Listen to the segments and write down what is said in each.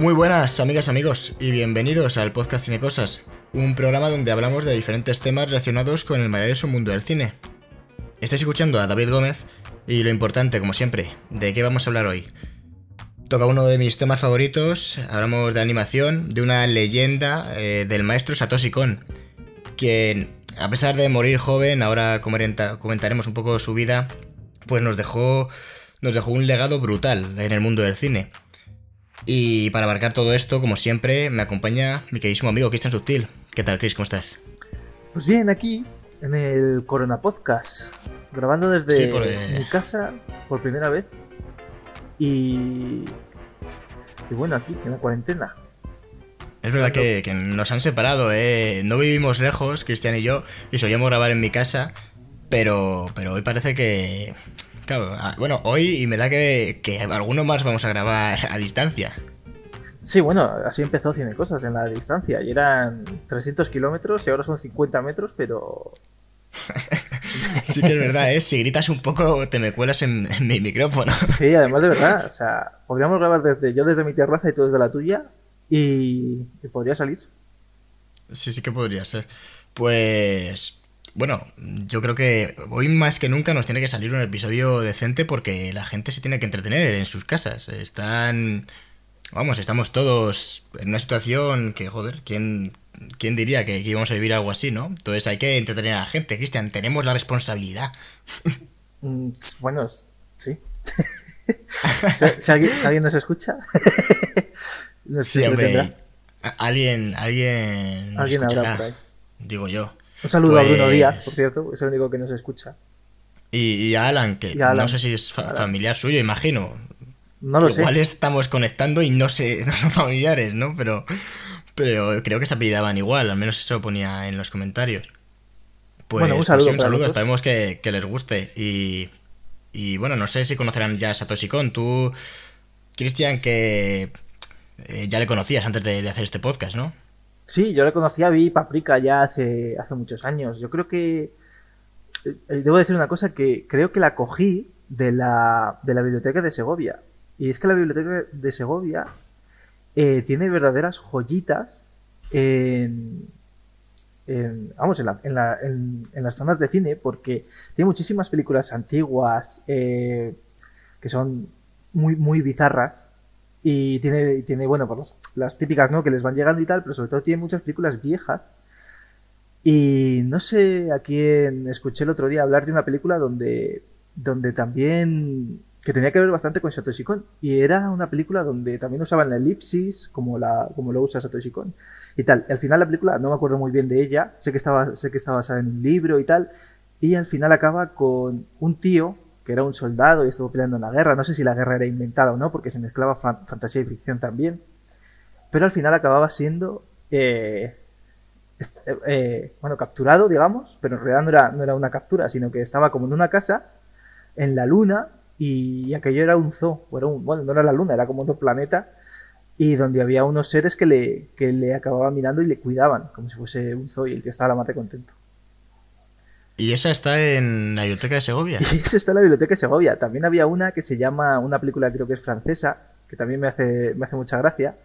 Muy buenas amigas, amigos, y bienvenidos al podcast Cinecosas, un programa donde hablamos de diferentes temas relacionados con el maravilloso mundo del cine. Estáis escuchando a David Gómez, y lo importante, como siempre, ¿de qué vamos a hablar hoy? Toca uno de mis temas favoritos, hablamos de animación, de una leyenda eh, del maestro Satoshi Kon, quien, a pesar de morir joven, ahora comentaremos un poco su vida, pues nos dejó un legado brutal en el mundo del cine. Y para abarcar todo esto, como siempre, me acompaña mi queridísimo amigo Cristian Subtil. ¿Qué tal, Chris? ¿Cómo estás? Pues bien, aquí, en el Corona Podcast, grabando desde eh, mi casa por primera vez. Y, y bueno, aquí, en la cuarentena. Es verdad que, nos han separado, ¿eh? No vivimos lejos, Cristian y yo, y solíamos grabar en mi casa, pero, pero hoy parece que... Claro, ah, bueno, hoy y me da que, que algunos más vamos a grabar a distancia. Sí, bueno, así empezó Cine Cosas en la distancia. Y eran 300 kilómetros y ahora son 50 metros, pero sí que es verdad, ¿eh? Si gritas un poco te me cuelas en, mi micrófono. Sí, además de verdad. O sea, podríamos grabar desde yo desde mi terraza y tú desde la tuya y, podría salir. Sí, sí que podría ser. Pues... Bueno, yo creo que hoy más que nunca nos tiene que salir un episodio decente porque la gente se tiene que entretener en sus casas. Están... Vamos, estamos todos en una situación que, joder, ¿quién, ¿Quién diría que, íbamos a vivir algo así, no? Entonces hay que entretener a la gente, Cristian, tenemos la responsabilidad. Mm, bueno, sí. si, alguien, nos escucha. sí, hombre. Alguien, alguien. Alguien habrá por ahí. Digo yo. Un saludo a Bruno pues Díaz, por cierto, es el único que nos escucha. Y, a Alan, que no sé si es familiar suyo, imagino. No lo sé. Igual estamos conectando y no sé, no son familiares, ¿no? Pero. Pero creo que se apellidaban igual, al menos eso ponía en los comentarios. Pues, bueno, un saludo. Pues un saludo, esperemos que, les guste. Y, bueno, no sé si conocerán ya a Satoshi Kon. Tú, Cristian, que eh, ya le conocías antes de, hacer este podcast, ¿no? Sí, yo le conocía, vi Paprika ya hace, hace muchos años. Yo creo que. Eh, debo decir una cosa que creo que la cogí de la, de la biblioteca de Segovia. Y es que la biblioteca de Segovia eh, tiene verdaderas joyitas en, vamos, en, las zonas de cine, porque tiene muchísimas películas antiguas eh, que son muy, muy bizarras. Y tiene, tiene bueno, pues las típicas, ¿no? Que les van llegando y tal, pero sobre todo tiene muchas películas viejas. Y no sé a quién escuché el otro día hablar de una película donde, donde también que tenía que ver bastante con Satoshi Kon. Y era una película donde también usaban la elipsis, como, la, como lo usa Satoshi Kon. Y tal. al final la película, no me acuerdo muy bien de ella, sé que, estaba, sé que estaba basada en un libro y tal. Y al final acaba con un tío era un soldado y estuvo peleando en la guerra. No sé si la guerra era inventada o no, porque se mezclaba fantasía y ficción también. Pero al final acababa siendo, eh, eh, bueno, capturado, digamos, pero en realidad no era, no era una captura, sino que estaba como en una casa, en la luna, y aquello era un zoo, bueno, no era la luna, era como otro planeta, y donde había unos seres que le, que le acababan mirando y le cuidaban, como si fuese un zoo, y el tío estaba la contento. ¿Y esa está en la biblioteca de Segovia? Y esa está en la biblioteca de Segovia. También había una que se llama, una película creo que es francesa, que también me hace, me hace mucha gracia,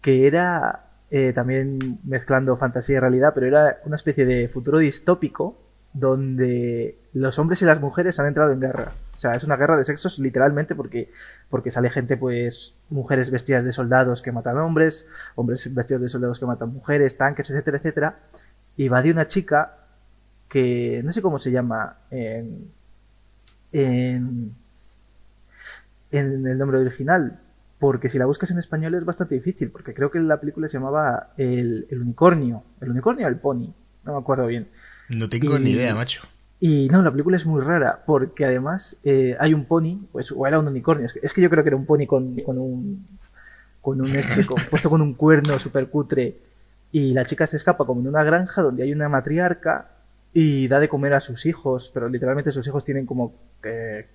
que era eh, también mezclando fantasía y realidad, pero era una especie de futuro distópico donde los hombres y las mujeres han entrado en guerra. O sea, es una guerra de sexos literalmente porque, porque sale gente, pues, mujeres vestidas de soldados que matan hombres, hombres vestidos de soldados que matan mujeres, tanques, etcétera, etcétera. Y va de una chica que no sé cómo se llama en, en, en el nombre original, porque si la buscas en español es bastante difícil, porque creo que la película se llamaba El, el unicornio, el unicornio o el pony, no me acuerdo bien. No tengo ni idea, macho. Y no, la película es muy rara, porque además eh, hay un pony, pues, o era un unicornio, es que, yo creo que era un pony con, con un. con un este, puesto con un cuerno super cutre. Y la chica se escapa como en una granja donde hay una matriarca y da de comer a sus hijos, pero literalmente sus hijos tienen como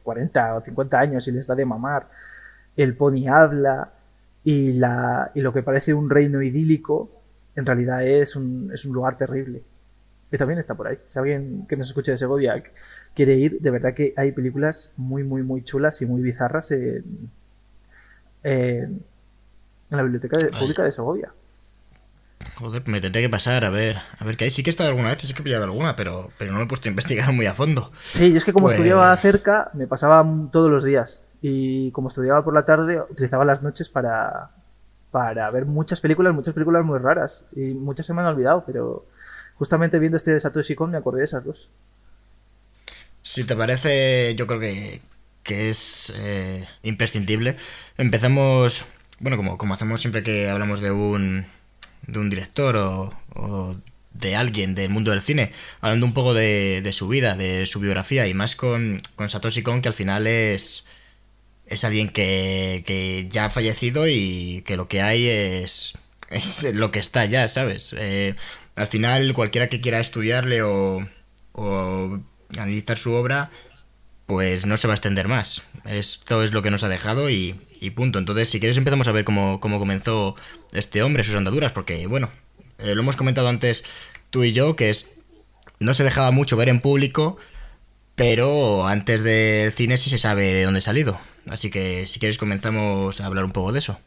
40 o 50 años y les da de mamar. El pony habla y, la, y lo que parece un reino idílico en realidad es un, es un lugar terrible que también está por ahí. Si alguien que nos escuche de Segovia quiere ir, de verdad que hay películas muy, muy, muy chulas y muy bizarras en, en la biblioteca pública de Segovia. Joder, me tendré que pasar a ver, a ver qué hay. Sí que he estado alguna vez, sí que he pillado alguna, pero, pero no me he puesto a investigar muy a fondo. Sí, yo es que como pues estudiaba cerca, me pasaba todos los días. Y como estudiaba por la tarde, utilizaba las noches para, para ver muchas películas, muchas películas muy raras. Y muchas se me han olvidado, pero justamente viendo este de Satoshi Kon me acordé de esas dos. Si te parece, yo creo que, que es eh, imprescindible. Empezamos, bueno, como, como hacemos siempre que hablamos de un de un director o, de alguien del mundo del cine, hablando un poco de, de, su vida, de su biografía, y más con, con Satoshi Kon, que al final es, es alguien que, que ya ha fallecido y que lo que hay es, es lo que está ya, ¿sabes? Eh, al final, cualquiera que quiera estudiarle o, o analizar su obra, pues no se va a extender más. Esto es lo que nos ha dejado y, punto. Entonces, si quieres, empezamos a ver cómo, cómo comenzó este hombre, sus andaduras, porque, bueno, eh, lo hemos comentado antes tú y yo, que es no se dejaba mucho ver en público, pero antes del cine sí se sabe de dónde ha salido. Así que, si quieres, comenzamos a hablar un poco de eso.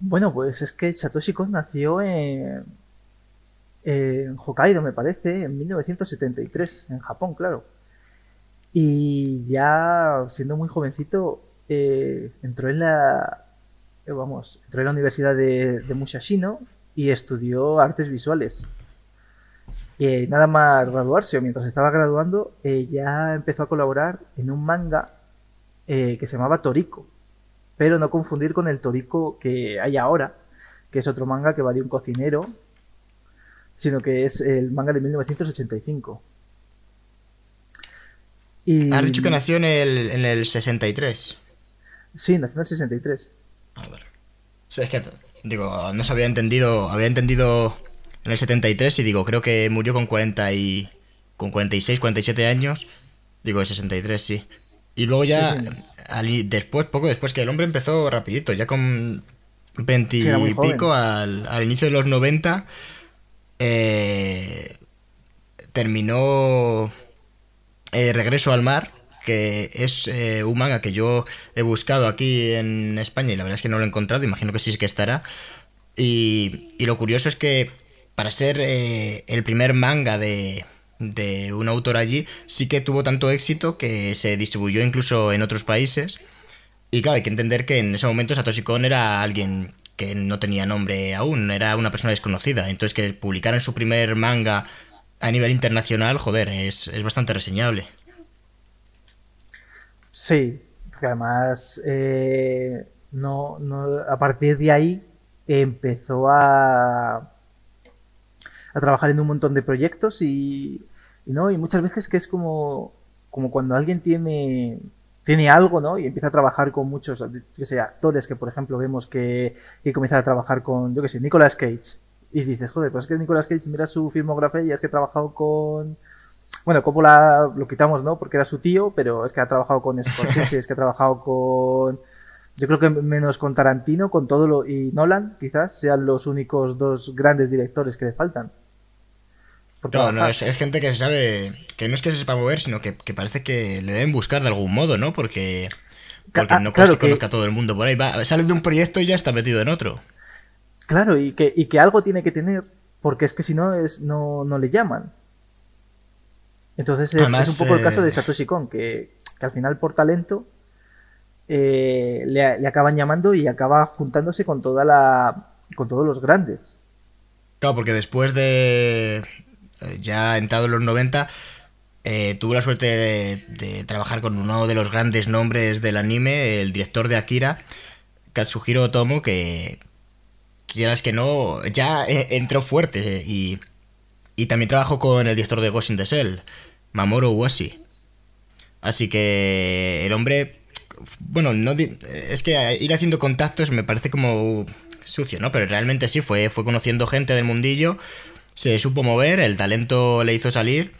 Bueno, pues es que Satoshi Kon nació en, en Hokkaido, me parece, en 1973, en Japón, claro. Y ya siendo muy jovencito, eh, entró en la eh, vamos, entró en la Universidad de, de Mushashino y estudió artes visuales. Y nada más graduarse, o mientras estaba graduando, eh, ya empezó a colaborar en un manga que se llamaba Toriko. Pero no confundir con el Toriko que hay ahora, que es otro manga que va de un cocinero, sino que es el manga de 1985. Y... Has dicho que nació en el, en el 63. Sí, nació en el 63. A ver. es que, digo, no se había entendido, había entendido en el 73 y digo, creo que murió con 40 y... con 46, 47 años. Digo, el 63, sí. Y luego ya, después, poco después que el hombre empezó rapidito, ya con 20 y pico al, al, inicio de los 90, eh, terminó eh, Regreso al Mar, que es eh, un manga que yo he buscado aquí en España y la verdad es que no lo he encontrado, imagino que sí que estará. Y, lo curioso es que para ser eh, el primer manga de, de un autor allí, sí que tuvo tanto éxito que se distribuyó incluso en otros países. Y claro, hay que entender que en ese momento Satoshi Kon era alguien que no tenía nombre aún, era una persona desconocida. Entonces que publicaran su primer manga a nivel internacional, joder, es, es bastante reseñable. Sí, porque además eh, no, no, a partir de ahí empezó a, a trabajar en un montón de proyectos y, no y muchas veces que es como, como cuando alguien tiene tiene algo, ¿no? Y empieza a trabajar con muchos, sé, actores que, por ejemplo, vemos que, que comienza a trabajar con, yo que sé, Nicolas Cage. Y dices, joder, pues es que Nicolas Cage mira su filmografía y es que ha trabajado con, bueno, Coppola lo quitamos, ¿no? Porque era su tío, pero es que ha trabajado con Scorsese, es que ha trabajado con. Yo creo que menos con Tarantino, con todo lo. y Nolan, quizás, sean los únicos dos grandes directores que le faltan. No, no, es, gente que se sabe. que no es que se sepa mover, sino que, parece que le deben buscar de algún modo, ¿no? Porque. Porque ah, no claro que conozca a todo el mundo por ahí. Va, sale de un proyecto y ya está metido en otro. Claro, y que, y que algo tiene que tener, porque es que si no, es, no, no le llaman. Entonces es, un poco el caso de eh, Satoshi Kon, que, al final por talento eh, le, acaban llamando y acaba juntándose con toda la con todos los grandes. Claro, porque después de eh, ya entrado en los 90 tuvo la suerte de, trabajar con uno de los grandes nombres del anime, el director de Akira, Katsuhiro Otomo, que quieras que no, ya entró fuerte y y también trabajo con el director de Ghost in the Shell, Mamoru Uwashi. Así que el hombre, bueno, no es que ir haciendo contactos me parece como sucio, ¿no? Pero realmente sí, fue, fue conociendo gente del mundillo, se supo mover, el talento le hizo salir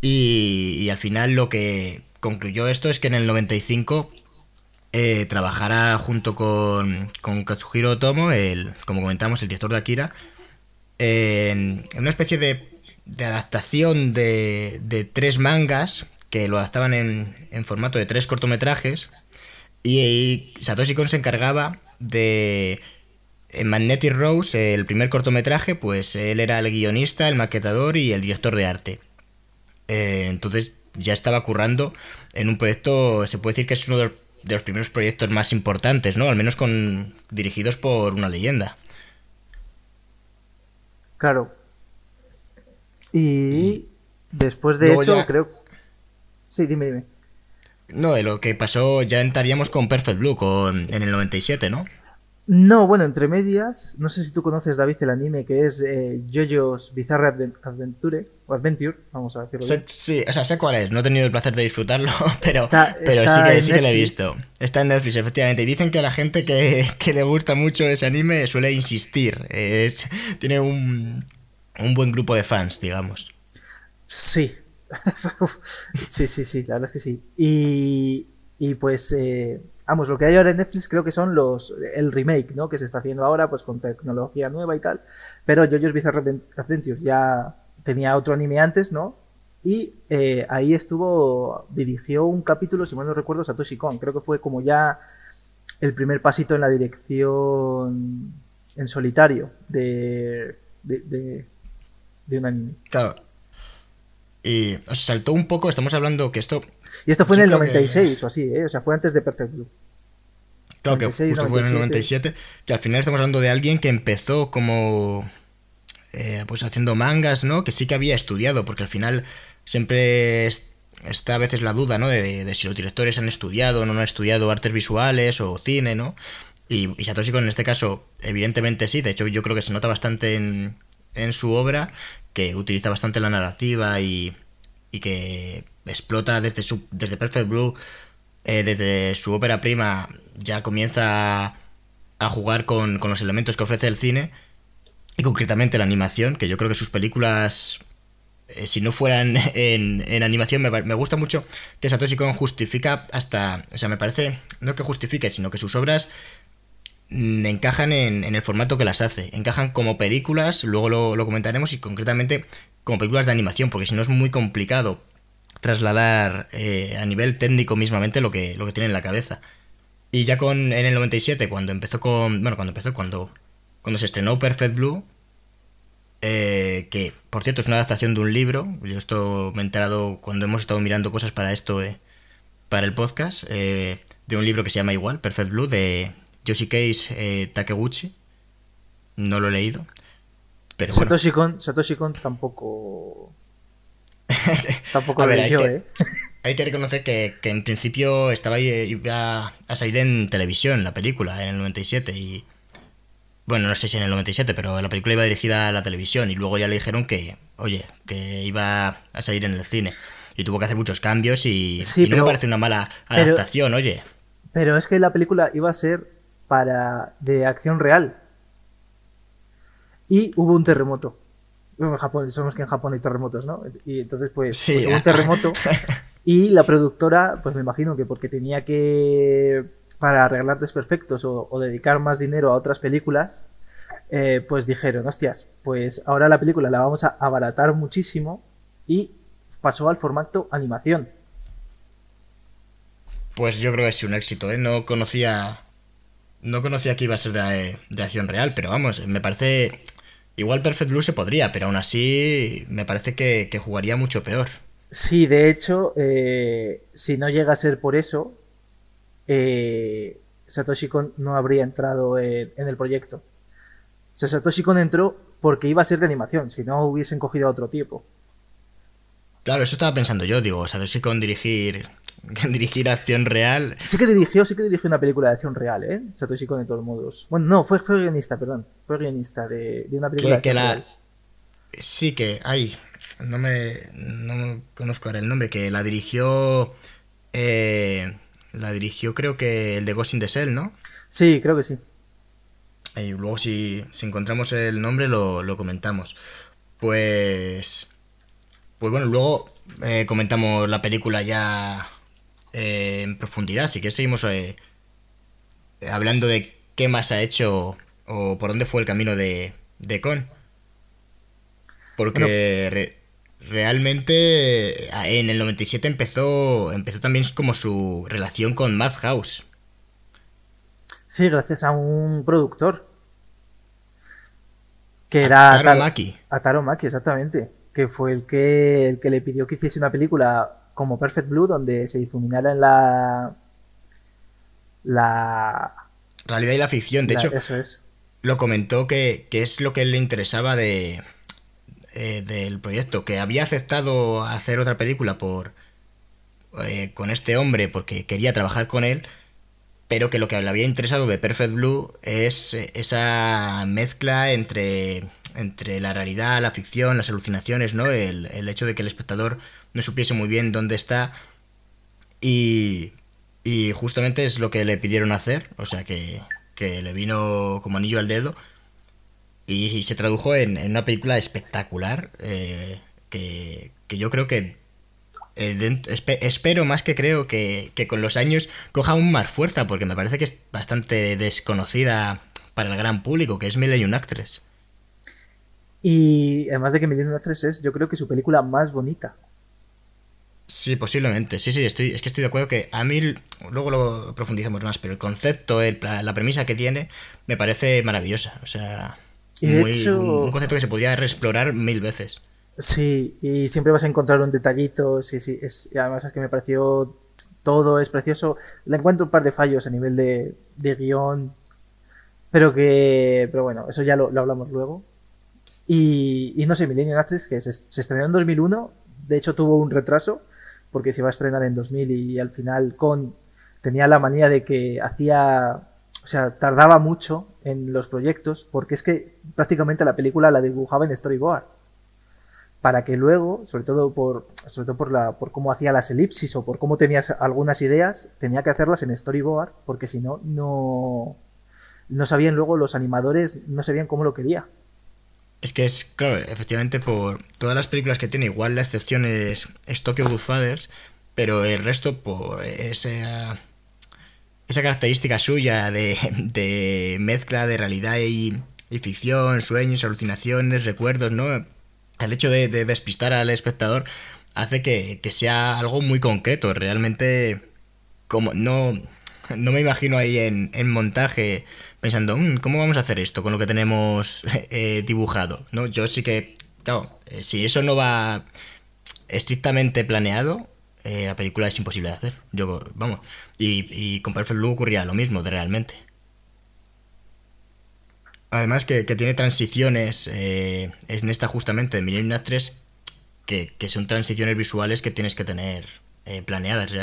y, al final lo que concluyó esto es que en el 95 eh, trabajará junto con, con Katsuhiro Otomo, el, como comentamos, el director de Akira, en una especie de de adaptación de, de tres mangas que lo adaptaban en, en formato de tres cortometrajes. Y, Satoshi Kon se encargaba de en Magnetic Rose, el primer cortometraje, pues él era el guionista, el maquetador y el director de arte. Eh, entonces ya estaba currando en un proyecto, se puede decir que es uno de los, primeros proyectos más importantes, ¿no? Al menos con dirigidos por una leyenda. Claro. Y, después de eso, creo... Sí, dime, dime. No, de lo que pasó ya entraríamos con Perfect Blue con, en el 97, ¿no? No, bueno, entre medias, no sé si tú conoces, David, el anime que es eh, JoJo's Bizarre Adventure, o Adventure, vamos a decirlo. sí, o sea, sé cuál es, no he tenido el placer de disfrutarlo, pero, pero sí que, sí que lo he visto. Está en Netflix, efectivamente, y dicen que a la gente que, le gusta mucho ese anime suele insistir, es, tiene un, un buen grupo de fans, digamos. Sí, sí, sí, sí, la verdad es que sí. Y, y pues... Eh, Vamos, lo que hay ahora en Netflix creo que son los el remake, ¿no? Que se está haciendo ahora, pues con tecnología nueva y tal. Pero JoJo's Bizarre Adventure ya tenía otro anime antes, ¿no? Y eh, ahí estuvo, dirigió un capítulo, si mal no recuerdo, Satoshi Kon. Creo que fue como ya el primer pasito en la dirección en solitario de, de, de, un anime. Claro. Y saltó un poco, estamos hablando que esto y esto fue en el 96 o así, ¿eh? O sea, fue antes de Perfect Blue. Claro que fue en el 97, que al final estamos hablando de alguien que empezó como eh, pues haciendo mangas, ¿no? Que sí que había estudiado, porque al final siempre está a veces la duda, ¿no? De, si los directores han estudiado o no han estudiado artes visuales o cine, ¿no? Y, y Satoshi en este caso, evidentemente sí, de hecho yo creo que se nota bastante en, en su obra, que utiliza bastante la narrativa y, y que explota desde, su, desde Perfect Blue, eh, desde su ópera prima, ya comienza a jugar con, los elementos que ofrece el cine y concretamente la animación, que yo creo que sus películas, eh, si no fueran en, animación, me, gusta mucho que Satoshi Kon justifica hasta, o sea, me parece, no que justifique, sino que sus obras mm, encajan en, el formato que las hace, encajan como películas, luego lo, lo comentaremos y concretamente como películas de animación, porque si no es muy complicado trasladar eh, a nivel técnico mismamente lo que, lo que tiene en la cabeza. Y ya con en el 97, cuando empezó con. Bueno, cuando empezó, cuando, cuando se estrenó Perfect Blue, eh, que por cierto es una adaptación de un libro. Yo esto me he enterado cuando hemos estado mirando cosas para esto, eh, para el podcast, de un libro que se llama igual, Perfect Blue, de Yoshikeis Takeguchi. No lo he leído. Pero Satoshi, Kon, Satoshi Kon tampoco Tampoco a ver, hay, que, ¿eh? hay que reconocer que, en principio estaba iba a salir en televisión la película en el 97 y bueno, no sé si en el 97, pero la película iba dirigida a la televisión y luego ya le dijeron que, oye, que iba a salir en el cine y tuvo que hacer muchos cambios y, no me parece una mala adaptación, oye. Pero es que la película iba a ser para de acción real y hubo un terremoto en Japón, sabemos que en Japón hay terremotos, ¿no? Y entonces, pues, pues un terremoto. y la productora, pues me imagino que porque tenía que, para arreglar desperfectos o, o dedicar más dinero a otras películas, eh, pues dijeron, hostias, pues ahora la película la vamos a abaratar muchísimo y pasó al formato animación. Pues yo creo que es un éxito, ¿eh? No conocía. No conocía que iba a ser de, de acción real, pero vamos, me parece Igual Perfect Blue se podría, pero aún así me parece que, jugaría mucho peor. Sí, de hecho, eh, si no llega a ser por eso, eh, Satoshi Kon no habría entrado en, el proyecto. O sea, Satoshi Kon entró porque iba a ser de animación, si no hubiesen cogido a otro tipo. Claro, eso estaba pensando yo, digo, Satoshi Kon dirigir dirigir acción real. Sí que dirigió, sí que dirigió una película de acción real, ¿eh? Satoshi Kon de todos modos. Bueno, no, fue, fue guionista, perdón. Fue guionista de, una película que, la... Sí que, ay, no me, no conozco ahora el nombre, que la dirigió... Eh, la dirigió creo que el de Ghost in the Shell, ¿no? Sí, creo que sí. Y luego si, si encontramos el nombre lo, lo comentamos. Pues... Pues bueno, luego eh, comentamos la película ya eh, en profundidad. Así que seguimos eh, hablando de qué más ha hecho o por dónde fue el camino de, de Con. Porque realmente en el 97 empezó, empezó también como su relación con Madhouse. Sí, gracias a un productor. Que era. Taro Maki. A Taro Maki, exactamente. Que fue el que, el que le pidió que hiciese una película como Perfect Blue, donde se difuminara en la. La. Realidad y la ficción. De la- hecho, Eso es. lo comentó que, que es lo que le interesaba de, eh, del proyecto, que había aceptado hacer otra película por eh, con este hombre porque quería trabajar con él, pero que lo que le había interesado de Perfect Blue es eh, esa mezcla entre, entre la realidad, la ficción, las alucinaciones, ¿no? El, el hecho de que el espectador no supiese muy bien dónde está y, y justamente es lo que le pidieron hacer, o sea que, que le vino como anillo al dedo y, se tradujo en, una película espectacular eh, que, que yo creo que eh, espero más que creo que, que con los años coja aún más fuerza porque me parece que es bastante desconocida para el gran público, que es Millennium Actress. Y además de que Millennium Actress es, yo creo que su película más bonita. Sí, posiblemente. Sí, sí, estoy, es que estoy de acuerdo que a mí, luego lo profundizamos más, pero el concepto, el- la, la premisa que tiene, me parece maravillosa. O sea, muy- hecho- un, un concepto que se podría reexplorar mil veces. Sí, y siempre vas a encontrar un detallito, sí, sí, es, y además es que me pareció todo es precioso. Le encuentro un par de fallos a nivel de, de guion, pero que, pero bueno, eso ya lo, lo hablamos luego. Y, y no sé, Millennium Actress, que se, se estrenó en 2001, de hecho tuvo un retraso, porque se iba a estrenar en 2000 y al final con tenía la manía de que hacía, o sea, tardaba mucho en los proyectos, porque es que prácticamente la película la dibujaba en storyboard para que luego, sobre todo por, sobre todo por la, por cómo hacía las elipsis o por cómo tenías algunas ideas, tenía que hacerlas en storyboard, porque si no, no, no sabían luego los animadores, no sabían cómo lo quería. Es que es, claro, efectivamente por todas las películas que tiene, igual la excepción es, es Tokyo Godfathers, pero el resto por esa, esa característica suya de, de mezcla de realidad y, y ficción, sueños, alucinaciones, recuerdos, ¿no? El hecho de, de despistar al espectador hace que, que sea algo muy concreto, realmente como no, no me imagino ahí en, en montaje pensando, "Mm, ¿cómo vamos a hacer esto con lo que tenemos eh, dibujado? ¿No? Yo sí que, claro, eh, si eso no va estrictamente planeado, eh, la película es imposible de hacer. Yo, vamos, y, con Perfect Blue ocurría lo mismo, de realmente. Además que, que tiene transiciones, eh, en esta justamente, de Millennium Actress, que, que son transiciones visuales que tienes que tener eh, planeadas.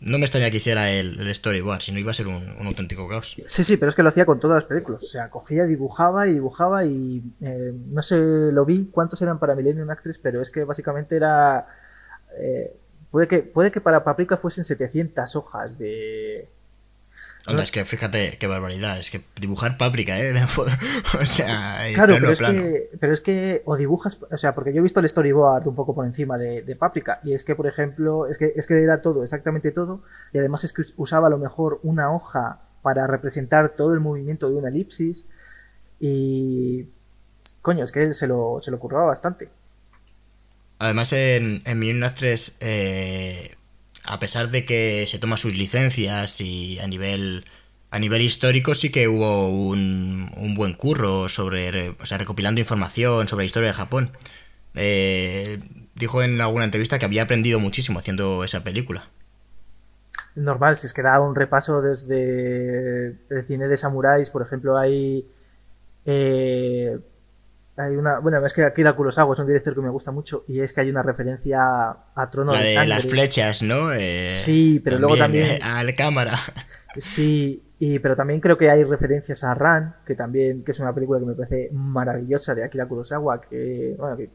No me extraña que hiciera el, storyboard, si no iba a ser un, un auténtico caos. Sí, sí, pero es que lo hacía con todas las películas. O sea, cogía, dibujaba y dibujaba y eh, no sé, lo vi cuántos eran para Millennium Actress, pero es que básicamente era... eh, puede, que, puede que para Paprika fuesen 700 hojas de... Onda, es que fíjate qué barbaridad, es que dibujar páprica, ¿eh? o sea, Claro, pero es, plano. que, pero es que o dibujas, o sea, porque yo he visto el storyboard un poco por encima de, de Paprika y es que, por ejemplo, es que, es que era todo, exactamente todo, y además es que us- usaba a lo mejor una hoja para representar todo el movimiento de una elipsis y... Coño, es que él se lo, se lo curraba bastante. Además, en, en Millennium Actress, eh, a pesar de que se toma sus licencias y a nivel a nivel histórico sí que hubo un, un buen curro sobre, re- o sea, recopilando información sobre la historia de Japón. Eh, dijo en alguna entrevista que había aprendido muchísimo haciendo esa película. Normal, si es que da un repaso desde el cine de samuráis, por ejemplo, hay... eh, hay una, bueno, es que Akira Kurosawa es un director que me gusta mucho y es que hay una referencia a Trono La de de Sangre. las flechas, ¿no? Eh, Sí, pero luego también- eh, a la cámara. Sí, y, pero también creo que hay referencias a Ran, que también que es una película que me parece maravillosa de Akira Kurosawa, que, bueno, que es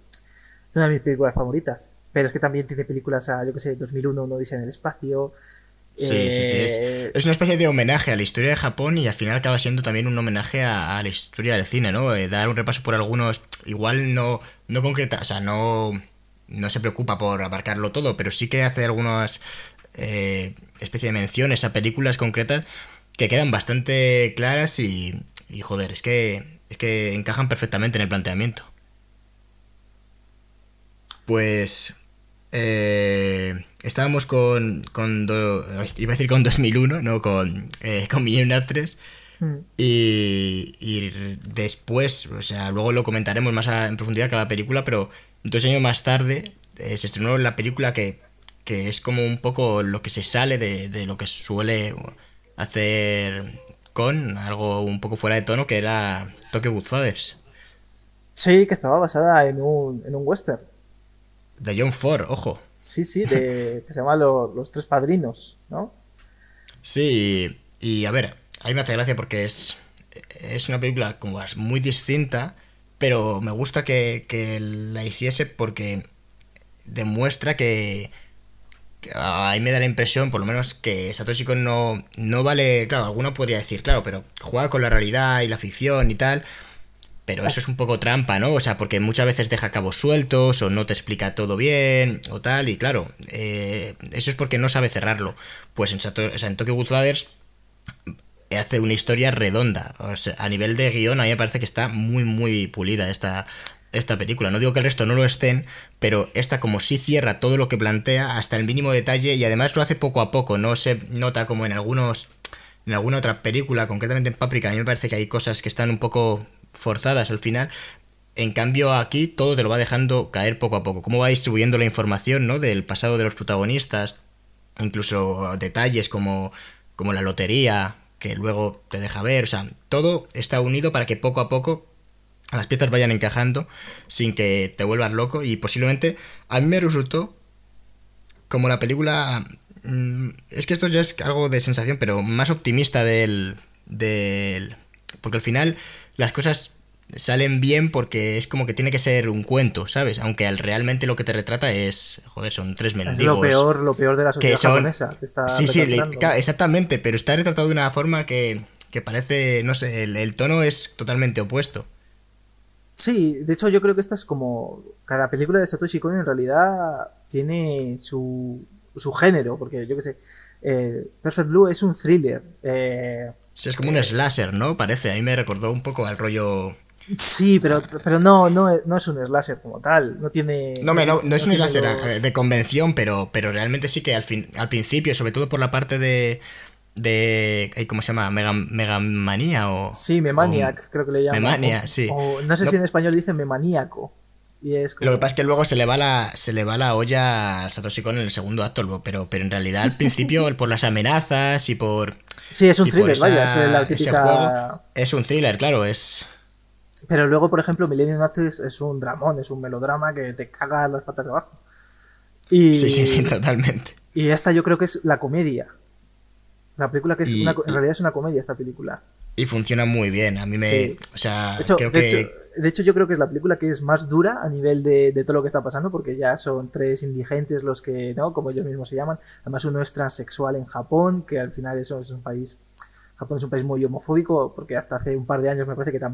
una de mis películas favoritas. Pero es que también tiene películas a, yo que sé, 2001, Uno dice en el espacio. Sí, sí, sí. Es, eh, es una especie de homenaje a la historia de Japón y al final acaba siendo también un homenaje a, a la historia del cine, ¿no? Eh, dar un repaso por algunos. Igual no, no concreta, o sea, no, no se preocupa por abarcarlo todo, pero sí que hace algunas eh, especie de menciones a películas concretas que quedan bastante claras y, y joder, es que, es que encajan perfectamente en el planteamiento. Pues. eh, estábamos con, con iba a decir con 2001, no, con, eh, con. Hmm. Y, y, después, o sea, luego lo comentaremos más en profundidad cada película, pero dos años más tarde eh, se estrenó la película que, que, es como un poco lo que se sale de, de lo que suele hacer con algo un poco fuera de tono, que era Tokyo Godfathers. Sí, que estaba basada en un, en un western. De John Ford, ojo. Sí, sí, de, que se llama Los Tres Padrinos, ¿no? Sí, y a ver, a mí me hace gracia porque es, es una película como muy distinta, pero me gusta que, que la hiciese porque demuestra que, a mí me da la impresión, por lo menos, que Satoshi Kon no, no vale. Claro, alguno podría decir, claro, pero juega con la realidad y la ficción y tal. Pero eso es un poco trampa, ¿no? O sea, porque muchas veces deja cabos sueltos o no te explica todo bien o tal. Y claro, eh, eso es porque no sabe cerrarlo. Pues en, Tokyo Godfathers hace una historia redonda. A nivel de guion, a mí me parece que está muy, muy pulida esta, esta película. No digo que el resto no lo estén, pero esta como sí cierra todo lo que plantea hasta el mínimo detalle y además lo hace poco a poco. No se nota como en algunos... En alguna otra película, concretamente en Paprika, a mí me parece que hay cosas que están un poco forzadas al final. En cambio, aquí todo te lo va dejando caer poco a poco. Cómo va distribuyendo la información, ¿no? Del pasado de los protagonistas. Incluso detalles como, como la lotería, que luego te deja ver. O sea, todo está unido para que poco a poco las piezas vayan encajando sin que te vuelvas loco. Y posiblemente a mí me resultó como la película... Mm, es que esto ya es algo de sensación, pero más optimista del... del porque al final las cosas salen bien porque es como que tiene que ser un cuento, ¿sabes? Aunque realmente lo que te retrata es, joder, son tres mendigos. Es lo peor, lo peor de la sociedad japonesa. sí, sí, exactamente, pero está retratado de una forma que, que parece, no sé, el, tono es totalmente opuesto. Sí, de hecho yo creo que esta es como... Cada película de Satoshi Kon en realidad tiene su, su género, porque yo qué sé, eh, Perfect Blue es un thriller. Eh, Sí, es como un slasher, ¿no? Parece, a mí me recordó un poco al rollo... Sí, pero, pero no, no, no es un slasher como tal, no tiene... No, no, no, es un slasher eh, de convención, pero, pero realmente sí que al, fin, al principio, sobre todo por la parte de... de ¿Cómo se llama? Mega, Megamanía o... Sí, Memaniac, creo que le llaman. Memania, sí. no sé si en español dice Memaníaco. Y es Lo que pasa es que luego se le va la, se le va la olla a Satoshi Kon en el segundo acto, pero, pero en realidad al principio por las amenazas y por Sí, es un thriller, vaya, es la típica... es un thriller, claro, es... Pero luego, por ejemplo, Millennium Actress es un dramón, es un melodrama que te caga las patas de abajo. Y... Sí, sí, sí, totalmente. Y esta yo creo que es la comedia. La película que es una, en realidad es una comedia esta película. Y funciona muy bien, a mí me... O sea, creo que de hecho, yo creo que es la película que es más dura a nivel de, todo lo que está pasando, porque ya son tres indigentes los que, ¿no? Como ellos mismos se llaman. Además, uno es transexual en Japón, que al final eso es un país. Japón es un país muy homofóbico, porque hasta hace un par de años me parece que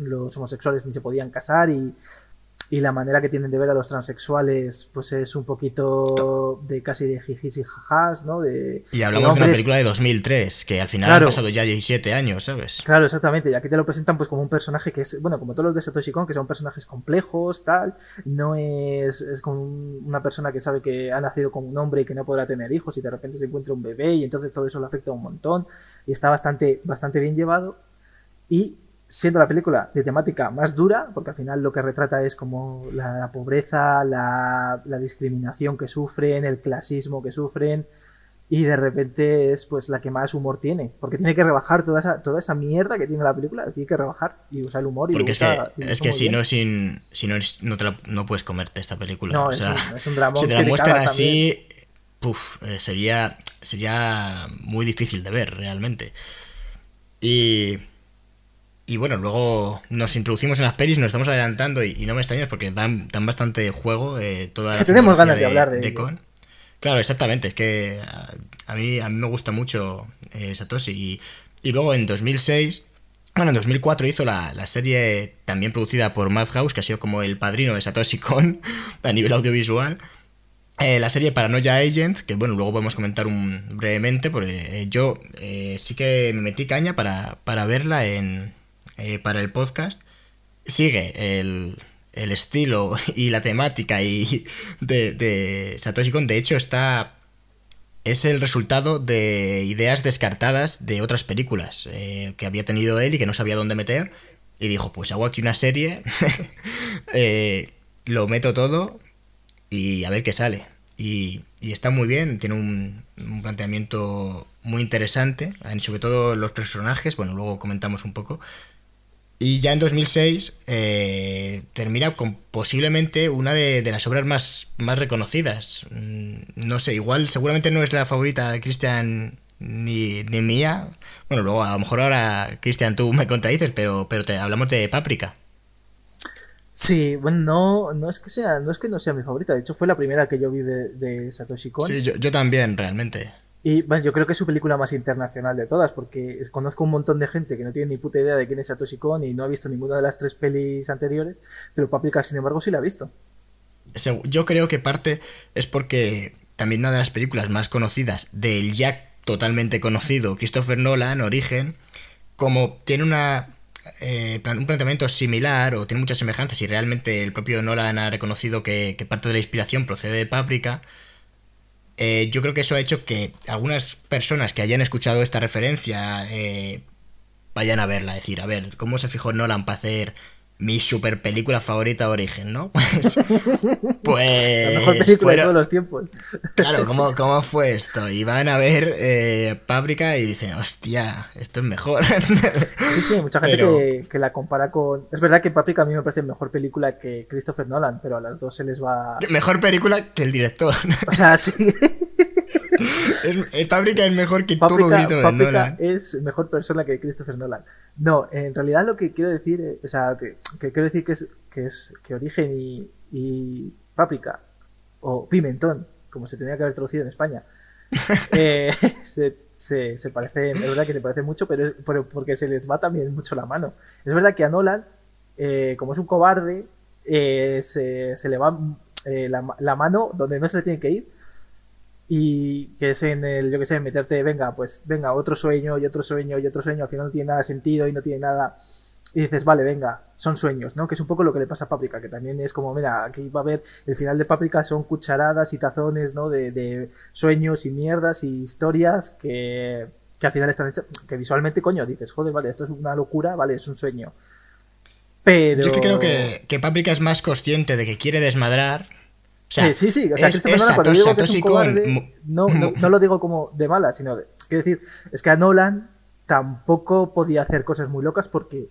los homosexuales ni se podían casar y y la manera que tienen de ver a los transexuales pues es un poquito de casi de jijis y jajas, ¿no? De, y hablamos de, una película de 2003, que al final han pasado ya 17 años, ¿sabes? Claro, exactamente, y aquí te lo presentan pues como un personaje que es, bueno, como todos los de Satoshi Kon, que son personajes complejos, tal, no es, es como una persona que sabe que ha nacido con un hombre y que no podrá tener hijos y de repente se encuentra un bebé y entonces todo eso le afecta un montón y está bastante, bastante bien llevado y siendo la película de temática más dura, porque al final lo que retrata es como la, pobreza, la, discriminación que sufren, el clasismo que sufren, y de repente es pues la que más humor tiene, porque tiene que rebajar toda esa, toda esa mierda que tiene la película, tiene que rebajar y usar el humor. Y porque es que, es que si no, sin, si no, no, te no puedes comerte esta película. No, es, un, drama. Si te la muestran así, puf, eh, sería, sería muy difícil de ver realmente. Y y bueno, luego nos introducimos en las pelis, nos estamos adelantando y, no me extrañas porque dan, dan bastante juego. Eh, toda tenemos ganas de, hablar de, Con. Claro, exactamente. Es que a, mí, a mí me gusta mucho eh, Satoshi. Y, y, luego en 2006, bueno, en 2004 hizo la, la, serie también producida por Madhouse, que ha sido como el padrino de Satoshi Kon a nivel audiovisual. Eh, la serie Paranoia Agent, que bueno, luego podemos comentar un, brevemente, porque yo sí que me metí caña para, para verla en, eh, para el podcast, sigue el, el estilo y la temática y de, de Satoshi Kon, de hecho, está es el resultado de ideas descartadas de otras películas eh, que había tenido él y que no sabía dónde meter. Y dijo, pues hago aquí una serie, eh, lo meto todo y a ver qué sale. Y, está muy bien, tiene un, un, planteamiento muy interesante, sobre todo los personajes, bueno, luego comentamos un poco. Y ya en 2006 eh, termina con posiblemente una de, las obras más, más reconocidas. Mm, no sé, igual seguramente no es la favorita de Christian ni, ni mía. Bueno, luego a lo mejor ahora, Cristian, tú me contradices, pero, pero te hablamos de Páprica. Sí, bueno, no, no es que sea, no es que no sea mi favorita, de hecho fue la primera que yo vi de, Satoshi Kon. Sí, yo, yo también, realmente. Y bueno, yo creo que es su película más internacional de todas, porque conozco un montón de gente que no tiene ni puta idea de quién es Satoshi Kon y no ha visto ninguna de las tres pelis anteriores, pero Paprika, sin embargo, sí la ha visto. Yo creo que parte es porque también una de las películas más conocidas del ya totalmente conocido Christopher Nolan, Origen, como tiene una eh, un planteamiento similar o tiene muchas semejanzas y realmente el propio Nolan ha reconocido que, que parte de la inspiración procede de Paprika, eh, yo creo que eso ha hecho que algunas personas que hayan escuchado esta referencia eh, vayan a verla, decir, a ver, ¿cómo se fijó Nolan para hacer mi super película favorita Origen, ¿no? Pues. pues la mejor película de todos los tiempos. Claro, ¿cómo, ¿cómo, fue esto? Y van a ver eh, Páprica y dicen, hostia, esto es mejor. Sí, sí, mucha gente que, la compara con. Es verdad que Páprica a mí me parece mejor película que Christopher Nolan, pero a las dos se les va. Mejor película que el director. O sea, sí. Páprica es mejor que todo grito de Nolan. es mejor persona que Christopher Nolan. No, en realidad lo que quiero decir, eh, o sea, que, quiero decir que es que es que Origen y, y Páprica o Pimentón, como se tenía que haber traducido en España, eh, se, se, se, parecen, es verdad que se parecen mucho, pero, porque se les va también mucho la mano. Es verdad que a Nolan, eh, como es un cobarde, se, se, le va la, la, mano donde no se le tiene que ir y que es en el, yo que sé, meterte, venga, pues venga, otro sueño y otro sueño y otro sueño, al final no tiene nada de sentido y no tiene nada. Y dices, vale, venga, son sueños, ¿no? Que es un poco lo que le pasa a Paprika, que también es como, mira, aquí va a haber, el final de Paprika son cucharadas y tazones, ¿no? De, de sueños y mierdas y historias que, que al final están hechas, que visualmente, coño, dices, joder, vale, esto es una locura, vale, es un sueño. Pero... Yo que creo que, que Paprika es más consciente de que quiere desmadrar sí, sí, sí. O sea, es, cuando digo que es un cobarde, no, no, lo digo como de mala, sino de. Quiero decir, es que a Nolan tampoco podía hacer cosas muy locas porque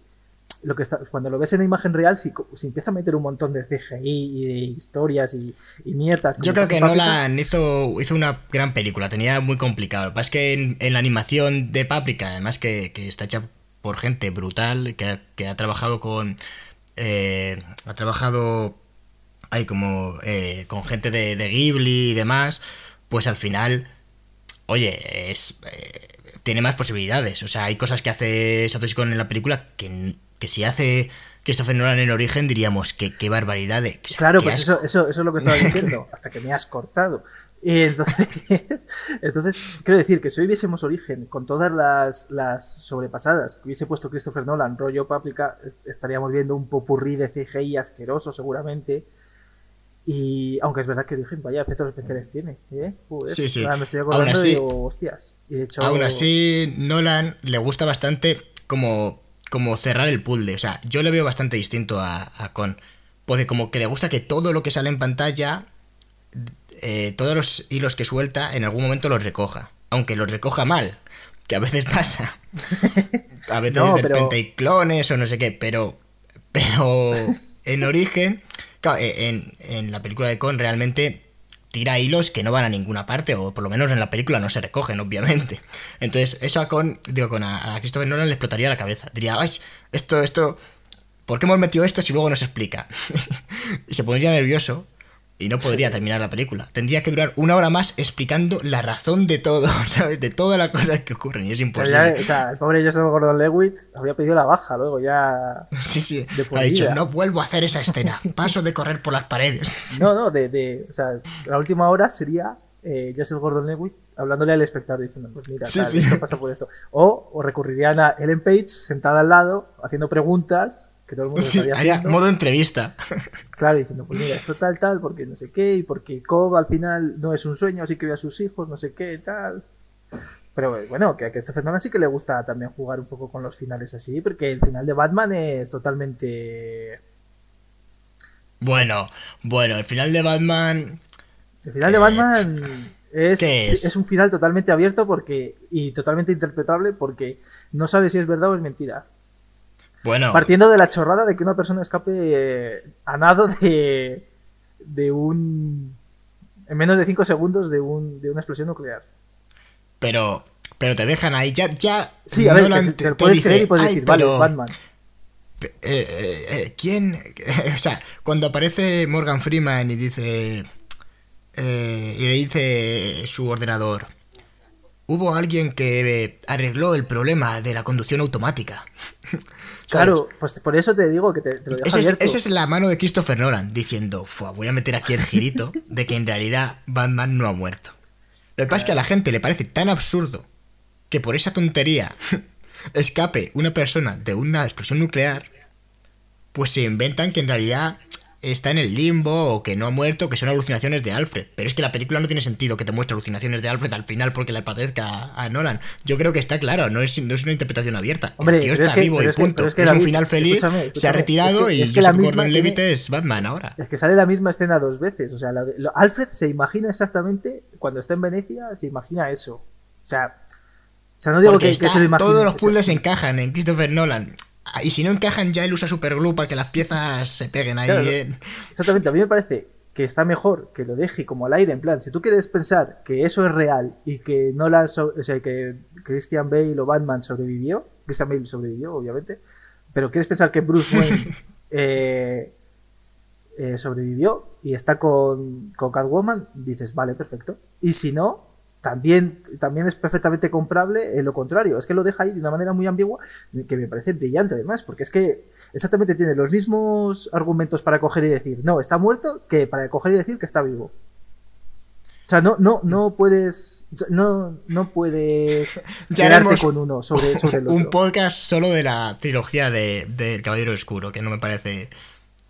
lo que está, cuando lo ves en imagen real, si, si empieza a meter un montón de CGI y de historias y, y mierdas. Yo creo que Nolan hizo, hizo una gran película, tenía muy complicado. Lo que pasa es que en, la animación de Paprika, además que, que, está hecha por gente brutal, que, que ha trabajado con. Eh, ha trabajado hay como eh, con gente de, de, Ghibli y demás, pues al final, oye, es eh, tiene más posibilidades. O sea, hay cosas que hace Satoshi Kon en la película que, que si hace Christopher Nolan en origen diríamos que qué barbaridad de... Claro, pues eso, eso, eso es lo que estaba diciendo, hasta que me has cortado. Y entonces, entonces, quiero decir que si hoy viésemos Origen con todas las, las sobrepasadas que hubiese puesto Christopher Nolan, rollo Paprika, estaríamos viendo un popurrí de CGI asqueroso seguramente, y aunque es verdad que Origen, vaya efectos especiales tiene, ¿eh? sí, sí. me estoy acordando así, hostias. Y de hecho, aún así, Nolan le gusta bastante como, como cerrar el puzzle. O sea, yo le veo bastante distinto a, a Con. Porque como que le gusta que todo lo que sale en pantalla, eh, todos los hilos que suelta, en algún momento los recoja. Aunque los recoja mal, que a veces pasa. A veces de repente hay clones o no sé qué, pero. Pero en origen eh, en, la película de Con realmente tira hilos que no van a ninguna parte, o por lo menos en la película no se recogen, obviamente. Entonces, eso a Con, digo, con a, Christopher Nolan le explotaría la cabeza. Diría, ay, esto, esto, ¿por qué hemos metido esto si luego no se explica? y se pondría nervioso y no podría terminar la película. Tendría que durar una hora más explicando la razón de todo, ¿sabes? De todas las cosas que ocurren y es imposible. o sea, el pobre Joseph Gordon Lewitt había pedido la baja luego ya. Sí, sí. ha dicho, no vuelvo a hacer esa escena. Paso de correr por las paredes. No, no, de, de o sea, la última hora sería eh, Joseph Gordon Lewitt hablándole al espectador diciendo, pues mira, esto pasa por esto. O, o recurrirían a Ellen Page sentada al lado haciendo preguntas que todo el mundo Sí, estaría haría modo entrevista. Claro, diciendo, pues mira, esto tal, tal, porque no sé qué, y porque Cobb al final no es un sueño, así que ve a sus hijos, no sé qué, tal. Pero eh, bueno, que a Christopher Nolan sí que le gusta también jugar un poco con los finales así, porque el final de Batman es totalmente... Bueno, bueno, el final de Batman. El final de Batman es, ¿qué es? es un final totalmente abierto porque y totalmente interpretable porque no sabes si es verdad o es mentira. Bueno, Partiendo de la chorrada de que una persona escape eh, a nado de, de un... En menos de 5 segundos de, un, de una explosión nuclear. pero. Pero te dejan ahí, ya. ya Sí, a ver, Nolan que te- te, lo te puedes dice, creer y puedes "Ay, decir, vale, es Batman. eh, eh, eh, ¿Quién? o sea, cuando aparece Morgan Freeman y dice. y le dice su ordenador. Hubo alguien que arregló el problema de la conducción automática. ¿Sabes? Claro, pues por eso te digo que te, te lo dejo Esa es, abierto. esa es la mano de Christopher Nolan diciendo, "Fua, voy a meter aquí el girito de que en realidad Batman no ha muerto. Lo que pasa es que a la gente le parece tan absurdo que por esa tontería escape una persona de una explosión nuclear, pues se inventan que en realidad está en el limbo o que no ha muerto, que son alucinaciones de Alfred. Pero es que la película no tiene sentido que te muestre alucinaciones de Alfred al final porque le padezca a, a Nolan. Yo creo que está claro, no es, no es una interpretación abierta. Hombre, el tío es está que- vivo pero y es que- punto. es Es, que un final feliz, escúchame, se ha retirado es que- y es que la misma tiene- es Batman ahora. Es que sale la misma escena dos veces. O sea, la de- lo- Alfred se imagina exactamente, cuando está en Venecia, se imagina eso. O sea, o sea no digo que, que se lo imagine. todos los puzzles encajan en Christopher Nolan. Ah, Y si no encajan, ya él usa superglue para que las piezas se peguen ahí Claro, bien. Exactamente, a mí me parece que está mejor que lo deje como al aire, en plan, si tú quieres pensar que eso es real y que Nolan, so- o sea, que Christian Bale o Batman sobrevivió, Christian Bale sobrevivió, obviamente, pero quieres pensar que Bruce Wayne eh, eh, sobrevivió y está con, con Catwoman, dices, vale, perfecto. Y si no, también, también es perfectamente comprable eh, lo contrario. Es que lo deja ahí de una manera muy ambigua que me parece brillante además, porque es que exactamente tiene los mismos argumentos para coger y decir, no, está muerto, que para coger y decir que está vivo. O sea, no, no, no puedes. No, no puedes Ya con uno sobre, sobre el otro. Un podcast solo de la trilogía de, del Caballero Oscuro, que no me parece.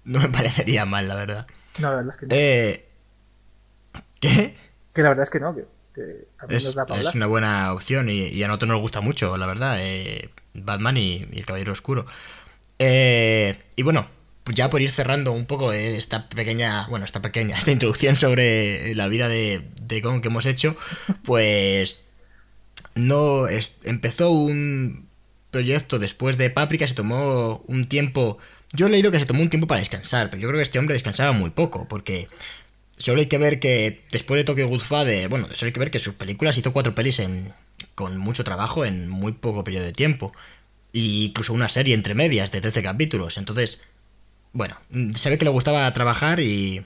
No me parecería mal, la verdad. No, la verdad es que no. Eh, ¿Qué? Que la verdad es que no, que, que también Es, nos da para es hablar. una buena opción y, y a nosotros nos gusta mucho, la verdad, eh, Batman y, y el Caballero Oscuro. Eh, y bueno, ya por ir cerrando un poco esta pequeña, bueno, esta pequeña, esta introducción sobre la vida de, de Gon que hemos hecho, pues no es- empezó un proyecto después de Paprika, se tomó un tiempo, yo he leído que se tomó un tiempo para descansar, pero yo creo que este hombre descansaba muy poco, porque Solo hay que ver que después de Tokyo Godfather, bueno, solo hay que ver que sus películas hizo cuatro pelis en, con mucho trabajo en muy poco periodo de tiempo. Y incluso una serie entre medias de 13 capítulos. Entonces, bueno, se ve que le gustaba trabajar y,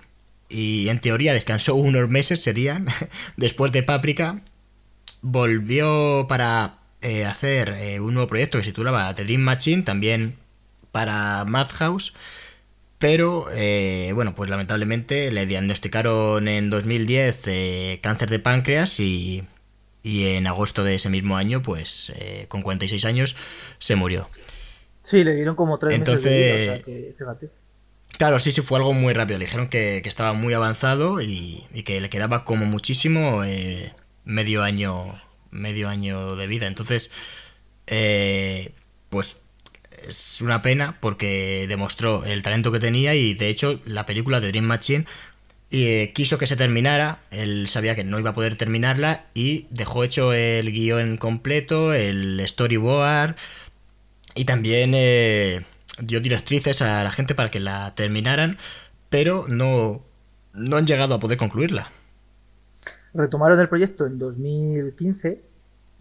y en teoría descansó unos meses, serían, después de Paprika. Volvió para eh, hacer eh, un nuevo proyecto que se titulaba The Dream Machine, también para Madhouse. Pero, eh, bueno, pues lamentablemente le diagnosticaron en 2010 eh, cáncer de páncreas y, y en agosto de ese mismo año, pues eh, con 46 años, se murió. Sí, le dieron como tres meses de vida, o sea Entonces- que, fíjate. Claro, sí, sí, fue algo muy rápido. Le dijeron que, que estaba muy avanzado y, y que le quedaba como muchísimo medio año medio año de vida. Entonces, eh, pues es una pena porque demostró el talento que tenía y de hecho la película de Dream Machine eh, quiso que se terminara, él sabía que no iba a poder terminarla y dejó hecho el guion completo, el storyboard y también eh, dio directrices a la gente para que la terminaran, pero no, no han llegado a poder concluirla. Retomaron el proyecto en 2015,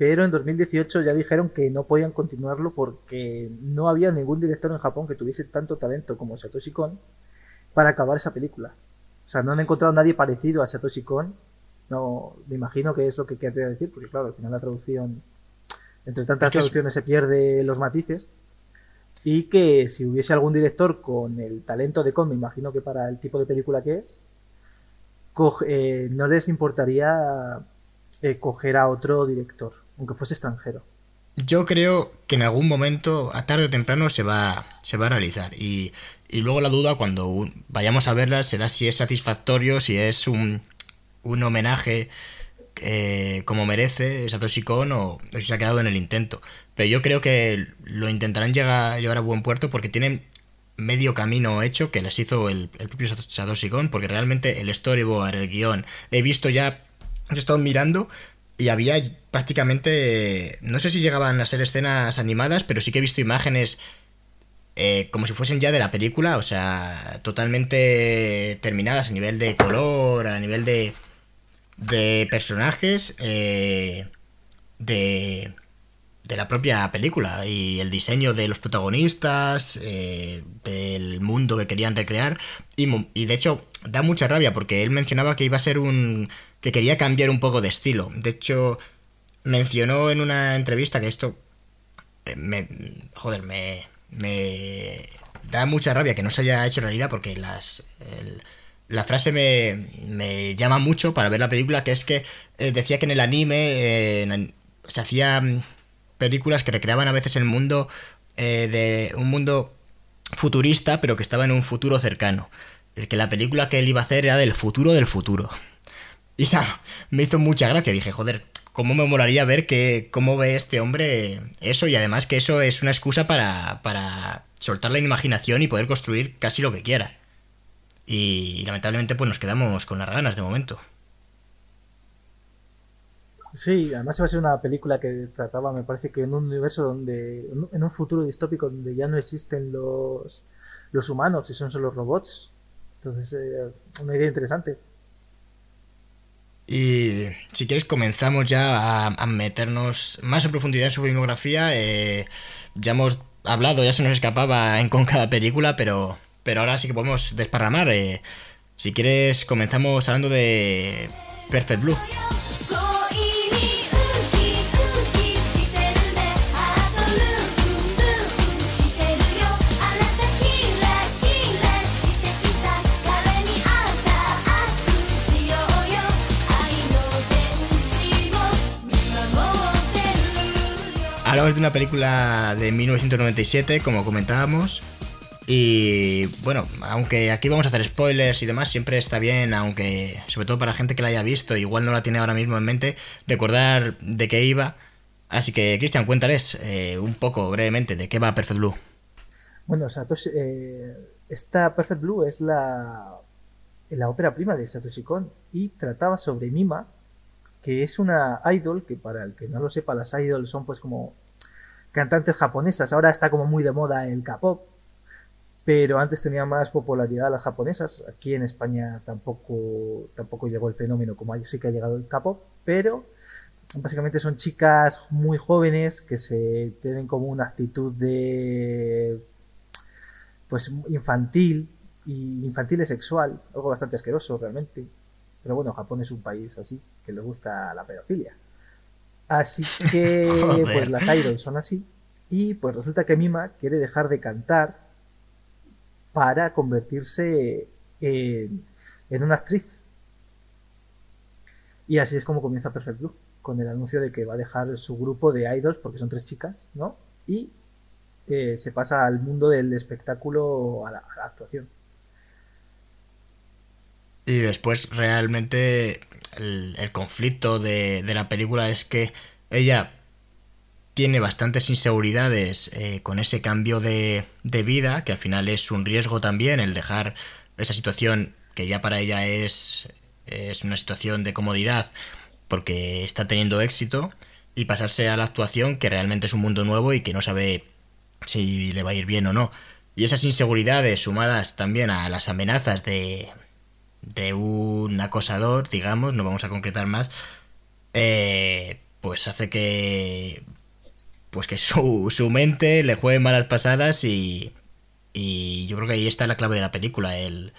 pero en 2018 ya dijeron que no podían continuarlo porque no había ningún director en Japón que tuviese tanto talento como Satoshi Kon para acabar esa película. O sea, no han encontrado a nadie parecido a Satoshi Kon. No, me imagino que es lo que quería decir, porque claro, al final la traducción, entre tantas Es que es- traducciones se pierde los matices. Y que si hubiese algún director con el talento de Kon, me imagino que para el tipo de película que es, coge- eh, no les importaría eh, coger a otro director, aunque fuese extranjero. yo creo que en algún momento, a tarde o temprano, se va, se va a realizar. Y, y luego la duda cuando vayamos a verla será si es satisfactorio, si es un, un homenaje eh, como merece Satoshi Kon o, si se ha quedado en el intento. Pero yo creo que lo intentarán llegar, llevar a buen puerto porque tienen medio camino hecho que les hizo el, el propio Satoshi Kon, porque realmente el storyboard, el guion, he visto ya, he estado mirando y había prácticamente, no sé si llegaban a ser escenas animadas, pero sí que he visto imágenes eh, como si fuesen ya de la película, o sea, totalmente terminadas a nivel de color, a nivel de, de personajes, eh, de, de la propia película y el diseño de los protagonistas, eh, del mundo que querían recrear. Y, y, de hecho, da mucha rabia porque él mencionaba que iba a ser un. Que quería cambiar un poco de estilo. De hecho, mencionó en una entrevista que esto. Me, joder, me. me da mucha rabia que no se haya hecho realidad porque las. La frase me, me, llama mucho para ver la película, que es que eh, decía que en el anime eh, se hacían películas que recreaban a veces el mundo eh, de un mundo futurista, pero que estaba en un futuro cercano. Que la película que él iba a hacer era del futuro del futuro. Y me hizo mucha gracia. Dije, joder, cómo me molaría ver que, cómo ve este hombre eso y además que eso es una excusa para, para soltar la imaginación y poder construir casi lo que quiera. Y, lamentablemente pues nos quedamos con las ganas de momento. Sí, además iba a ser una película que trataba, me parece que en un universo donde, en un futuro distópico donde ya no existen los, los humanos y son solo robots. Entonces, eh, una idea interesante. Y si quieres comenzamos ya a, meternos más en profundidad en su filmografía. Eh, ya hemos hablado, ya se nos escapaba en con cada película, pero, pero ahora sí que podemos desparramar. Eh, si quieres comenzamos hablando de Perfect Blue. Hablamos de una película de 1997, como comentábamos. Y bueno, aunque aquí vamos a hacer spoilers y demás, siempre está bien, aunque sobre todo para gente que la haya visto, igual no la tiene ahora mismo en mente, recordar de qué iba. Así que, Cristian, cuéntales eh, un poco brevemente de qué va Perfect Blue. Bueno, Satoshi, eh, esta Perfect Blue es la, la ópera prima de Satoshi Kon y trataba sobre Mima, que es una idol, que para el que no lo sepa, las idols son pues como cantantes japonesas. Ahora está como muy de moda el K-pop, pero antes tenía más popularidad las japonesas. Aquí en España tampoco, tampoco llegó el fenómeno como ahí sí que ha llegado el K-pop, pero básicamente son chicas muy jóvenes que se tienen como una actitud de pues infantil y infantil y sexual, algo bastante asqueroso realmente. Pero bueno, Japón es un país así, que le gusta la pedofilia. Así que, pues las idols son así. Y pues resulta que Mima quiere dejar de cantar para convertirse en, en una actriz. Y así es como comienza Perfect Blue, con el anuncio de que va a dejar su grupo de idols, porque son tres chicas, ¿no? Y eh, se pasa al mundo del espectáculo, a la, a la actuación. Y después realmente el, conflicto de, la película es que ella tiene bastantes inseguridades eh, con ese cambio de, vida, que al final es un riesgo también el dejar esa situación que ya para ella es una situación de comodidad porque está teniendo éxito y pasarse a la actuación que realmente es un mundo nuevo y que no sabe si le va a ir bien o no. Y esas inseguridades sumadas también a las amenazas de, de un acosador, digamos, no vamos a concretar más, eh, pues hace que pues que su, su mente le juegue malas pasadas y, y yo creo que ahí está la clave de la película, el,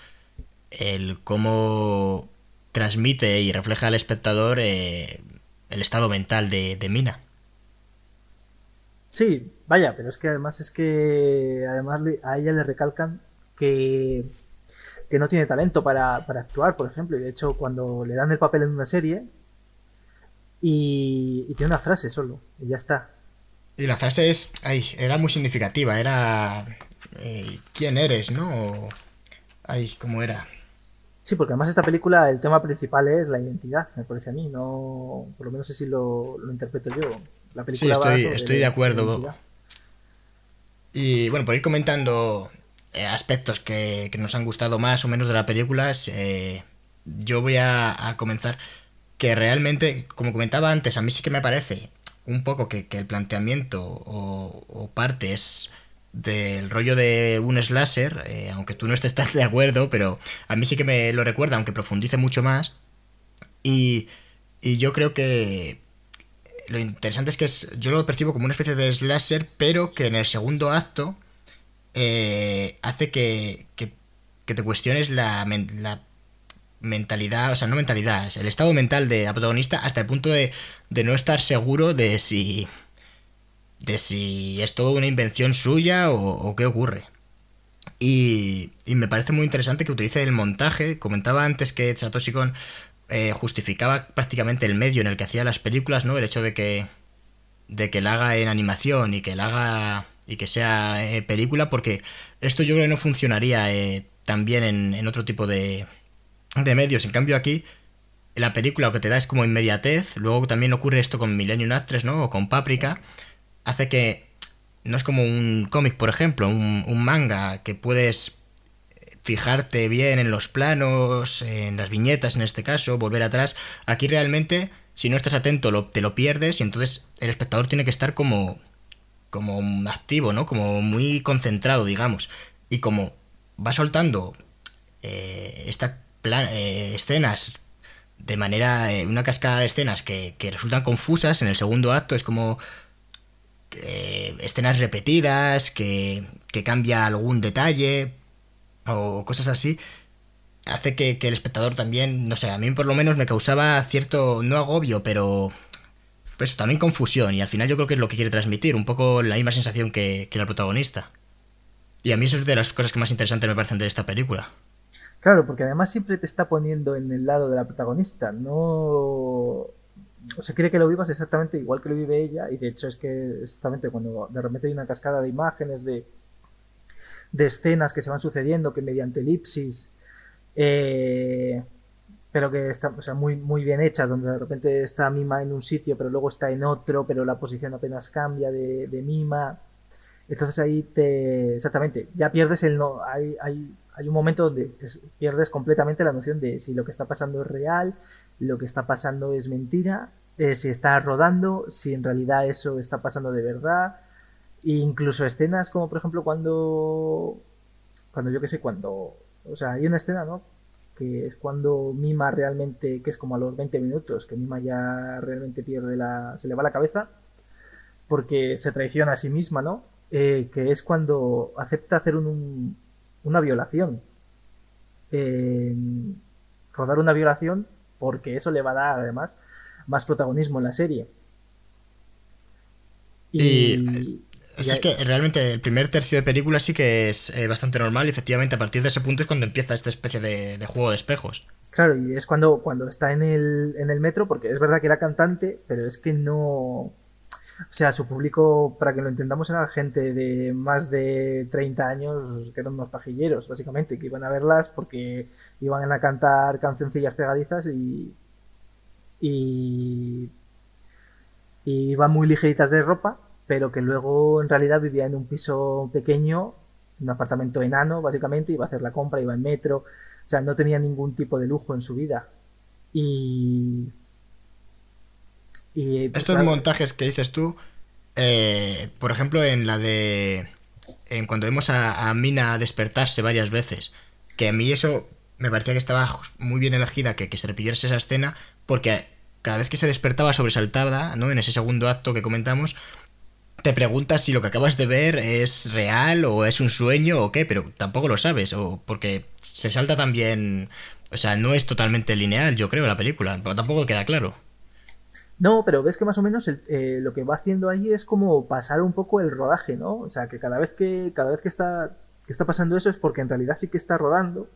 el cómo transmite y refleja al espectador eh, el estado mental de, de, Mina. Sí, vaya, pero es que además es que además a ella le recalcan que que no tiene talento para, para, actuar, por ejemplo. Y de hecho, cuando le dan el papel en una serie y, y, tiene una frase solo, y ya está. Y la frase es, ay, era muy significativa, era, eh, ¿quién eres, no? Ay, ¿cómo era? Sí, porque además esta película el tema principal es la identidad, me parece a mí, no, por lo menos así lo, lo interpreto yo. La película sí, estoy, estoy de acuerdo. Y bueno, por ir comentando aspectos que, que, nos han gustado más o menos de la película, eh, yo voy a, a, comenzar que realmente, como comentaba antes, a mí sí que me parece un poco que, que el planteamiento o, o, parte es del rollo de un slasher, eh, aunque tú no estés tan de acuerdo, pero a mí sí que me lo recuerda, aunque profundice mucho más. Y, y yo creo que lo interesante es que es, yo lo percibo como una especie de slasher, pero que en el segundo acto eh, hace que, que, que, te cuestiones la, la, mentalidad, o sea, no mentalidad, es el estado mental de la protagonista hasta el punto de, de no estar seguro de si de si es todo una invención suya o, qué ocurre. Y, y, me parece muy interesante que utilice el montaje. Comentaba antes que Satoshi Kon eh, justificaba prácticamente el medio en el que hacía las películas, ¿no? El hecho de que de que la haga en animación y que la haga y que sea eh, película, porque esto yo creo que no funcionaría eh, también en, otro tipo de, medios. En cambio aquí la película lo que te da es como inmediatez. Luego también ocurre esto con Millennium Actress, ¿no? O con Paprika hace que no es como un cómic, por ejemplo, un, un, manga que puedes fijarte bien en los planos, en las viñetas en este caso, volver atrás. Aquí realmente, si no estás atento, lo, te lo pierdes y entonces el espectador tiene que estar como, como activo, ¿no? Como muy concentrado, digamos. Y como va soltando eh, estas eh, escenas de manera, eh, una cascada de escenas que, que resultan confusas en el segundo acto, es como eh, escenas repetidas, que, que, cambia algún detalle o cosas así, hace que, que, el espectador también, no sé, a mí por lo menos me causaba cierto, no agobio, pero pues también confusión y al final yo creo que es lo que quiere transmitir, un poco la misma sensación que, que la protagonista. Y a mí eso es de las cosas que más interesantes me parecen de esta película. Claro, porque además siempre te está poniendo en el lado de la protagonista, no o sea, quiere que lo vivas exactamente igual que lo vive ella y de hecho es que exactamente cuando de repente hay una cascada de imágenes de, de escenas que se van sucediendo que mediante elipsis eh, pero que están o sea, muy, muy bien hechas donde de repente está Mima en un sitio pero luego está en otro pero la posición apenas cambia de, Mima entonces ahí te exactamente ya pierdes el no hay, hay hay un momento donde es, pierdes completamente la noción de si lo que está pasando es real, lo que está pasando es mentira, eh, si está rodando, si en realidad eso está pasando de verdad. E incluso escenas como por ejemplo cuando, cuando yo qué sé, cuando, o sea, hay una escena, ¿no? Que es cuando Mima realmente, que es como a los 20 minutos, que Mima ya realmente pierde la, se le va la cabeza, porque se traiciona a sí misma, ¿no? Eh, que es cuando acepta hacer un, una violación. Eh, rodar una violación porque eso le va a dar además más protagonismo en la serie. Y, y es, es que realmente el primer tercio de película sí que es eh, bastante normal y efectivamente a partir de ese punto es cuando empieza esta especie de, de, juego de espejos. Claro, y es cuando, cuando está en el, en el metro, porque es verdad que era cantante, pero es que no, o sea, su público, para que lo entendamos, era gente de más de 30 años, que eran unos pajilleros, básicamente, que iban a verlas porque iban a cantar cancioncillas pegadizas y. y. y iban muy ligeritas de ropa, pero que luego en realidad vivía en un piso pequeño, un apartamento enano, básicamente, iba a hacer la compra, iba en metro, o sea, no tenía ningún tipo de lujo en su vida. Y y, pues, Estos claro, montajes que dices tú, eh, por ejemplo, en la de. En cuando vemos a, a, Mina despertarse varias veces, que a mí eso me parecía que estaba muy bien elegida que, que se repitiese esa escena, porque cada vez que se despertaba sobresaltada, ¿no? En ese segundo acto que comentamos, te preguntas si lo que acabas de ver es real o es un sueño o qué, pero tampoco lo sabes, o porque se salta también. O sea, no es totalmente lineal, yo creo, la película, tampoco queda claro. No, pero ves que más o menos eh, lo que va haciendo ahí es como pasar un poco el rodaje, ¿no? O sea, que cada vez que, cada vez que está, que está pasando eso es porque en realidad sí que está rodando,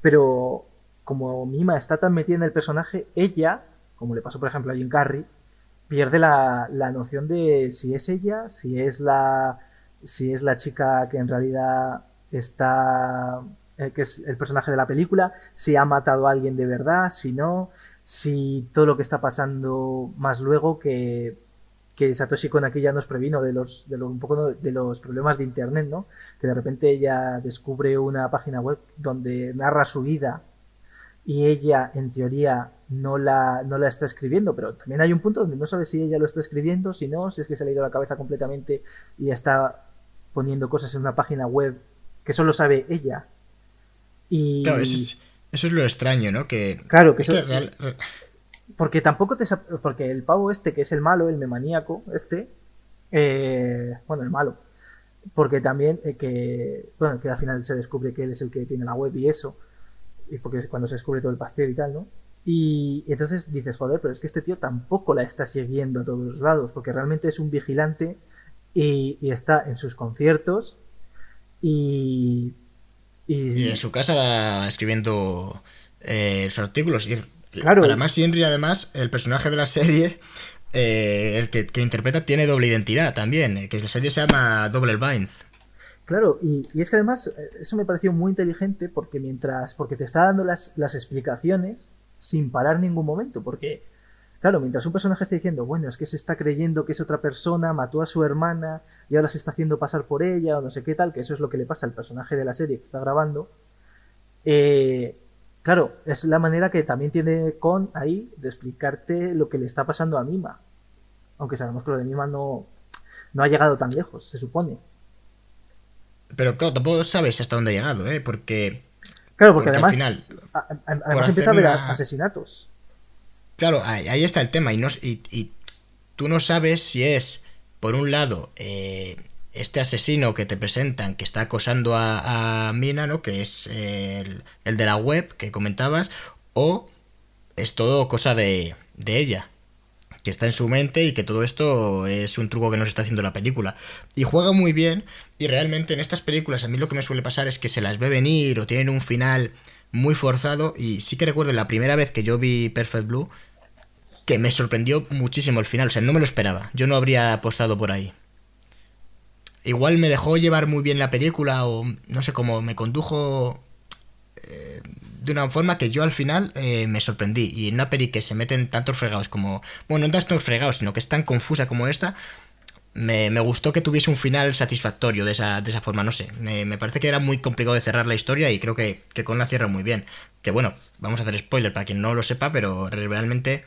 pero como Mima está tan metida en el personaje, ella, como le pasó por ejemplo a Jim Carrey, pierde la, la noción de si es ella, si es la, si es la chica que en realidad está eh, que es el personaje de la película, si ha matado a alguien de verdad, si no, si todo lo que está pasando más luego que, que Satoshi Kon aquí ya nos previno de los, de un poco de los problemas de internet, ¿no? Que de repente ella descubre una página web donde narra su vida y ella en teoría no la, no la está escribiendo, pero también hay un punto donde no sabe si ella lo está escribiendo, si no, si es que se le ha ido la cabeza completamente y está poniendo cosas en una página web que solo sabe ella Claro, eso es, lo extraño, ¿no? Que, claro, que, eso, Porque tampoco te... Porque el pavo este, que es el malo, el memaníaco, este... Eh, bueno, el malo. Porque también eh, que... Bueno, que al final se descubre que él es el que tiene la web y eso. Porque es cuando se descubre todo el pastel y tal, ¿no? Y, entonces dices, joder, pero es que este tío tampoco la está siguiendo a todos los lados, porque realmente es un vigilante y, y está en sus conciertos y, y, en su casa escribiendo eh, sus artículos. Y claro. Para más Henry, además, el personaje de la serie, eh, el que, interpreta, tiene doble identidad también, eh, que la serie se llama Double Binds. Claro, y, es que además eso me pareció muy inteligente porque mientras, porque te está dando las, las explicaciones sin parar ningún momento, porque Claro, mientras un personaje está diciendo, bueno, es que se está creyendo que es otra persona, mató a su hermana y ahora se está haciendo pasar por ella o no sé qué tal, que eso es lo que le pasa al personaje de la serie que está grabando. Eh, claro, es la manera que también tiene Con ahí de explicarte lo que le está pasando a Mima. Aunque sabemos que lo de Mima no, no ha llegado tan lejos, se supone. Pero claro, tampoco sabes hasta dónde ha llegado, ¿eh? Porque... Claro, porque, además, además empieza a haber asesinatos. Claro, ahí, está el tema. Y, no, y, tú no sabes si es, por un lado, eh, este asesino que te presentan, que está acosando a, Mina, ¿no? Que es el, de la web que comentabas, o es todo cosa de, de ella que está en su mente y que todo esto es un truco que nos está haciendo la película. Y juega muy bien y realmente en estas películas a mí lo que me suele pasar es que se las ve venir o tienen un final muy forzado y sí que recuerdo la primera vez que yo vi Perfect Blue que me sorprendió muchísimo el final, o sea, no me lo esperaba, yo no habría apostado por ahí. Igual me dejó llevar muy bien la película o no sé cómo me condujo eh, de una forma que yo al final eh, me sorprendí. Y en una peli que se meten tantos fregados como... Bueno, no tantos fregados, sino que es tan confusa como esta, me, gustó que tuviese un final satisfactorio de esa, de esa forma, no sé. Me, parece que era muy complicado de cerrar la historia y creo que, con la cierra muy bien. Que bueno, vamos a hacer spoiler para quien no lo sepa, pero realmente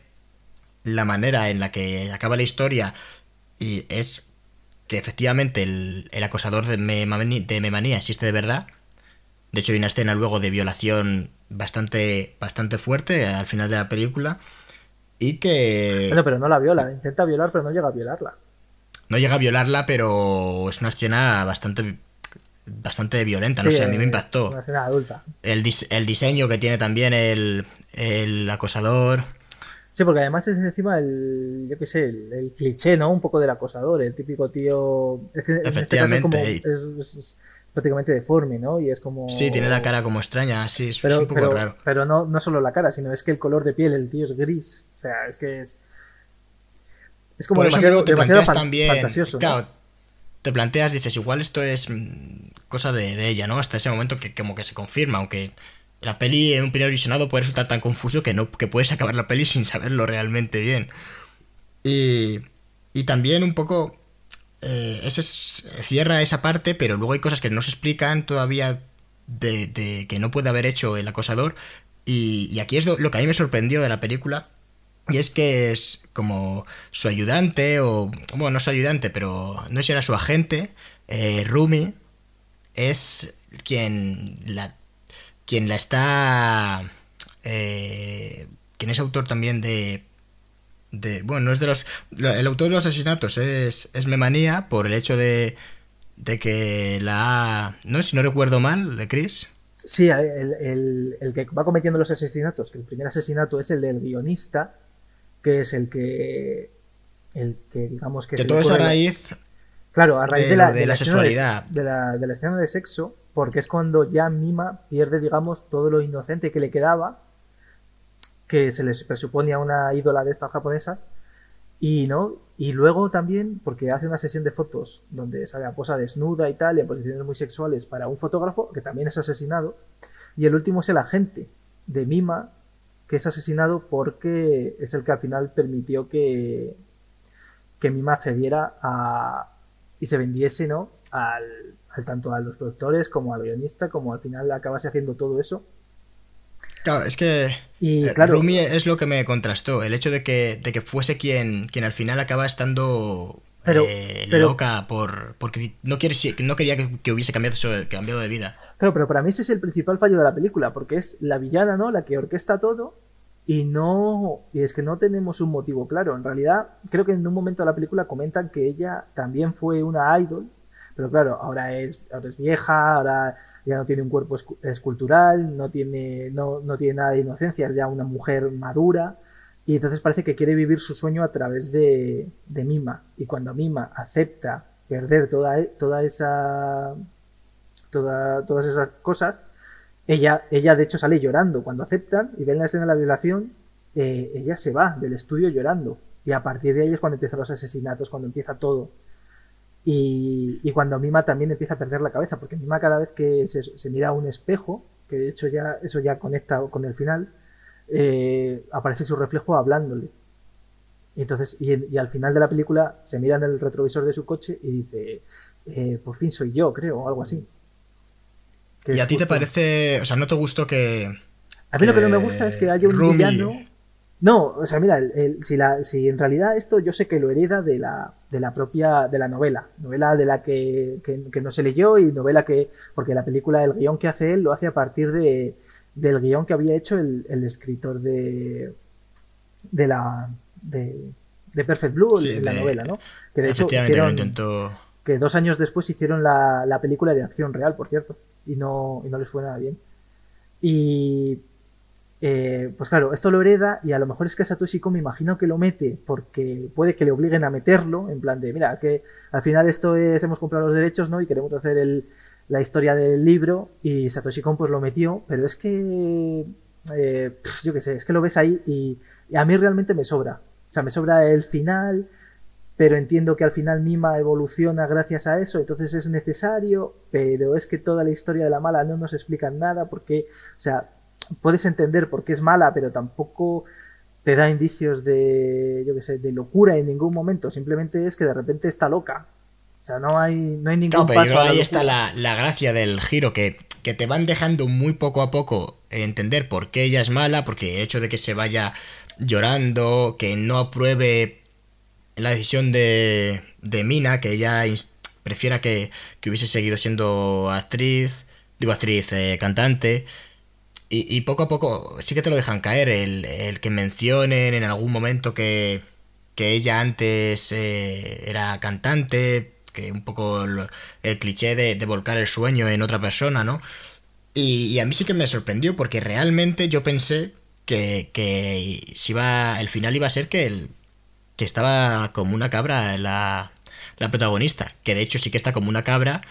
la manera en la que acaba la historia y es que efectivamente el, acosador de, de Memanía existe de verdad. De hecho hay una escena luego de violación bastante, bastante fuerte al final de la película. Y que... Bueno, pero no la viola, intenta violar pero no llega a violarla no llega a violarla, pero es una escena bastante bastante violenta, no sé, a mí me impactó. Una escena adulta. El, diseño que tiene también el, el, acosador. Sí, porque además es encima el, yo qué sé, el, cliché, ¿no? Un poco del acosador, el típico tío... Es que en este caso es, como, es, prácticamente deforme, ¿no? Y es como... Sí, tiene la cara como extraña, sí, es, un poco raro. Pero no, no solo la cara, sino es que el color de piel, el tío es gris. O sea, es que es es como demasiado, también, fantasioso. Claro, te planteas, dices, igual esto es mm, cosa de, ella, ¿no? Hasta ese momento que como que se confirma, aunque la peli en un primer visionado puede resultar tan confuso que no que puedes acabar la peli sin saberlo realmente bien. Y, y también un poco eh, ese cierra esa parte, pero luego hay cosas que no se explican todavía de, de que no puede haber hecho el acosador. Y, y aquí es lo, que a mí me sorprendió de la película, y es que es como su ayudante, o bueno, no su ayudante, pero no sé si era su agente, eh, Rumi, es quien la, quien la está... Eh, quien es autor también de... de bueno, no es de los... El autor de los asesinatos es, es Memanía por el hecho de, de que la... No, si no recuerdo mal, de Chris. Sí, el, el, el, que va cometiendo los asesinatos, que el primer asesinato es el del guionista, que es el que, el que digamos que... Que todo es a raíz... Claro, a raíz de, la, de, la, sexualidad. De, la, de la escena de sexo, porque es cuando ya Mima pierde, digamos, todo lo inocente que le quedaba, que se les presupone a una ídola de esta japonesa, Y, ¿no? y luego también, porque hace una sesión de fotos donde sale a posa desnuda y tal, y en posiciones muy sexuales para un fotógrafo, que también es asesinado. Y el último es el agente de Mima, que es asesinado porque es el que al final permitió que, que Mima cediera a, y se vendiese, ¿no? Al, al, tanto a los productores como al guionista, como al final acabase haciendo todo eso. Claro, es que y, eh, claro, Rumi es lo que me contrastó, el hecho de que, de que fuese quien, quien al final acaba estando eh, loca por porque no, quiere, no quería que, hubiese cambiado, cambiado de vida. Claro, pero para mí ese es el principal fallo de la película, porque es la villana, ¿no? La que orquesta todo y no y es que no tenemos un motivo claro. En realidad, creo que en un momento de la película comentan que ella también fue una idol pero claro, ahora es, ahora es vieja, ahora ya no tiene un cuerpo escultural, no tiene, no, no tiene nada de inocencia, es ya una mujer madura. Y entonces parece que quiere vivir su sueño a través de, de Mima. Y cuando Mima acepta perder toda, toda esa. Toda, todas esas cosas, ella, ella de hecho sale llorando. Cuando aceptan y ven la escena de la violación, eh, ella se va del estudio llorando. Y a partir de ahí es cuando empiezan los asesinatos, cuando empieza todo. Y, cuando Mima también empieza a perder la cabeza, porque Mima cada vez que se, mira a un espejo, que de hecho ya eso ya conecta con el final, eh, aparece su reflejo hablándole. Y entonces, y, al final de la película se mira en el retrovisor de su coche y dice, eh, por fin soy yo, creo, o algo así. ¿Y a ti te parece, o sea, no te gustó que... A mí lo que no me gusta es que haya un villano no, o sea, mira, si, la, si en realidad esto yo sé que lo hereda de la, de la propia, de la novela, novela de la que, que, no se leyó y novela que, porque la película, el guion que hace él lo hace a partir de, del guion que había hecho el, el escritor de, de la, de, de Perfect Blue, en la novela, ¿no? Que de hecho hicieron, que dos años después hicieron la, la película de acción real, por cierto, y no, y no les fue nada bien. Y eh, pues claro, esto lo hereda y a lo mejor es que Satoshi Kon me imagino que lo mete porque puede que le obliguen a meterlo, en plan de, mira, es que al final esto es, hemos comprado los derechos, ¿no? Y queremos hacer el, la historia del libro y Satoshi Kon pues lo metió, pero es que, eh, yo qué sé, es que lo ves ahí y, a mí realmente me sobra. O sea, me sobra el final, pero entiendo que al final Mima evoluciona gracias a eso, entonces es necesario, pero es que toda la historia de la mala no nos explica nada porque, o sea, puedes entender por qué es mala, pero tampoco te da indicios de, yo qué sé, de locura en ningún momento. Simplemente es que de repente está loca. O sea, no hay, no hay ningún claro, pero ahí está la, gracia del giro, que, que, te van dejando muy poco a poco entender por qué ella es mala, porque el hecho de que se vaya llorando, que no apruebe la decisión de, de Mina, que ella prefiera que, que, hubiese seguido siendo actriz, digo actriz, eh, cantante, y, poco a poco sí que te lo dejan caer, el, que mencionen en algún momento que, ella antes eh, era cantante, que un poco el, cliché de, volcar el sueño en otra persona, ¿no? Y, a mí sí que me sorprendió porque realmente yo pensé que, que si iba, el final iba a ser que, el, que estaba como una cabra la, la protagonista, que de hecho sí que está como una cabra,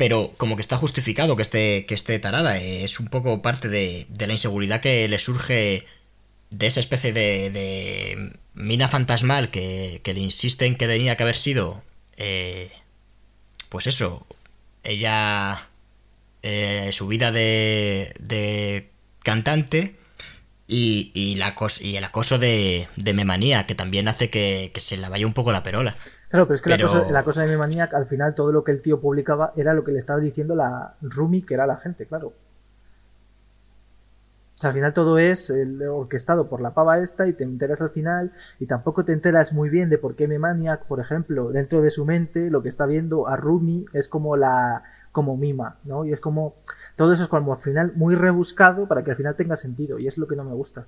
pero como que está justificado que esté, que esté tarada. Es un poco parte de, la inseguridad que le surge de esa especie de, mina fantasmal que, le insisten que tenía que haber sido, eh, pues eso, ella, eh, su vida de, de cantante y, la y el acoso de, de Memanía, que también hace que, se la vaya un poco la perola. Claro, pero es que La, cosa, la, cosa, de Memanía, al final todo lo que el tío publicaba era lo que le estaba diciendo la Rumi, que era la gente, claro al final todo es orquestado por la pava esta y te enteras al final y tampoco te enteras muy bien de por qué Memaniac, por ejemplo, dentro de su mente lo que está viendo a Rumi es como la como mima, ¿no? Y es como todo eso es como al final muy rebuscado para que al final tenga sentido y es lo que no me gusta.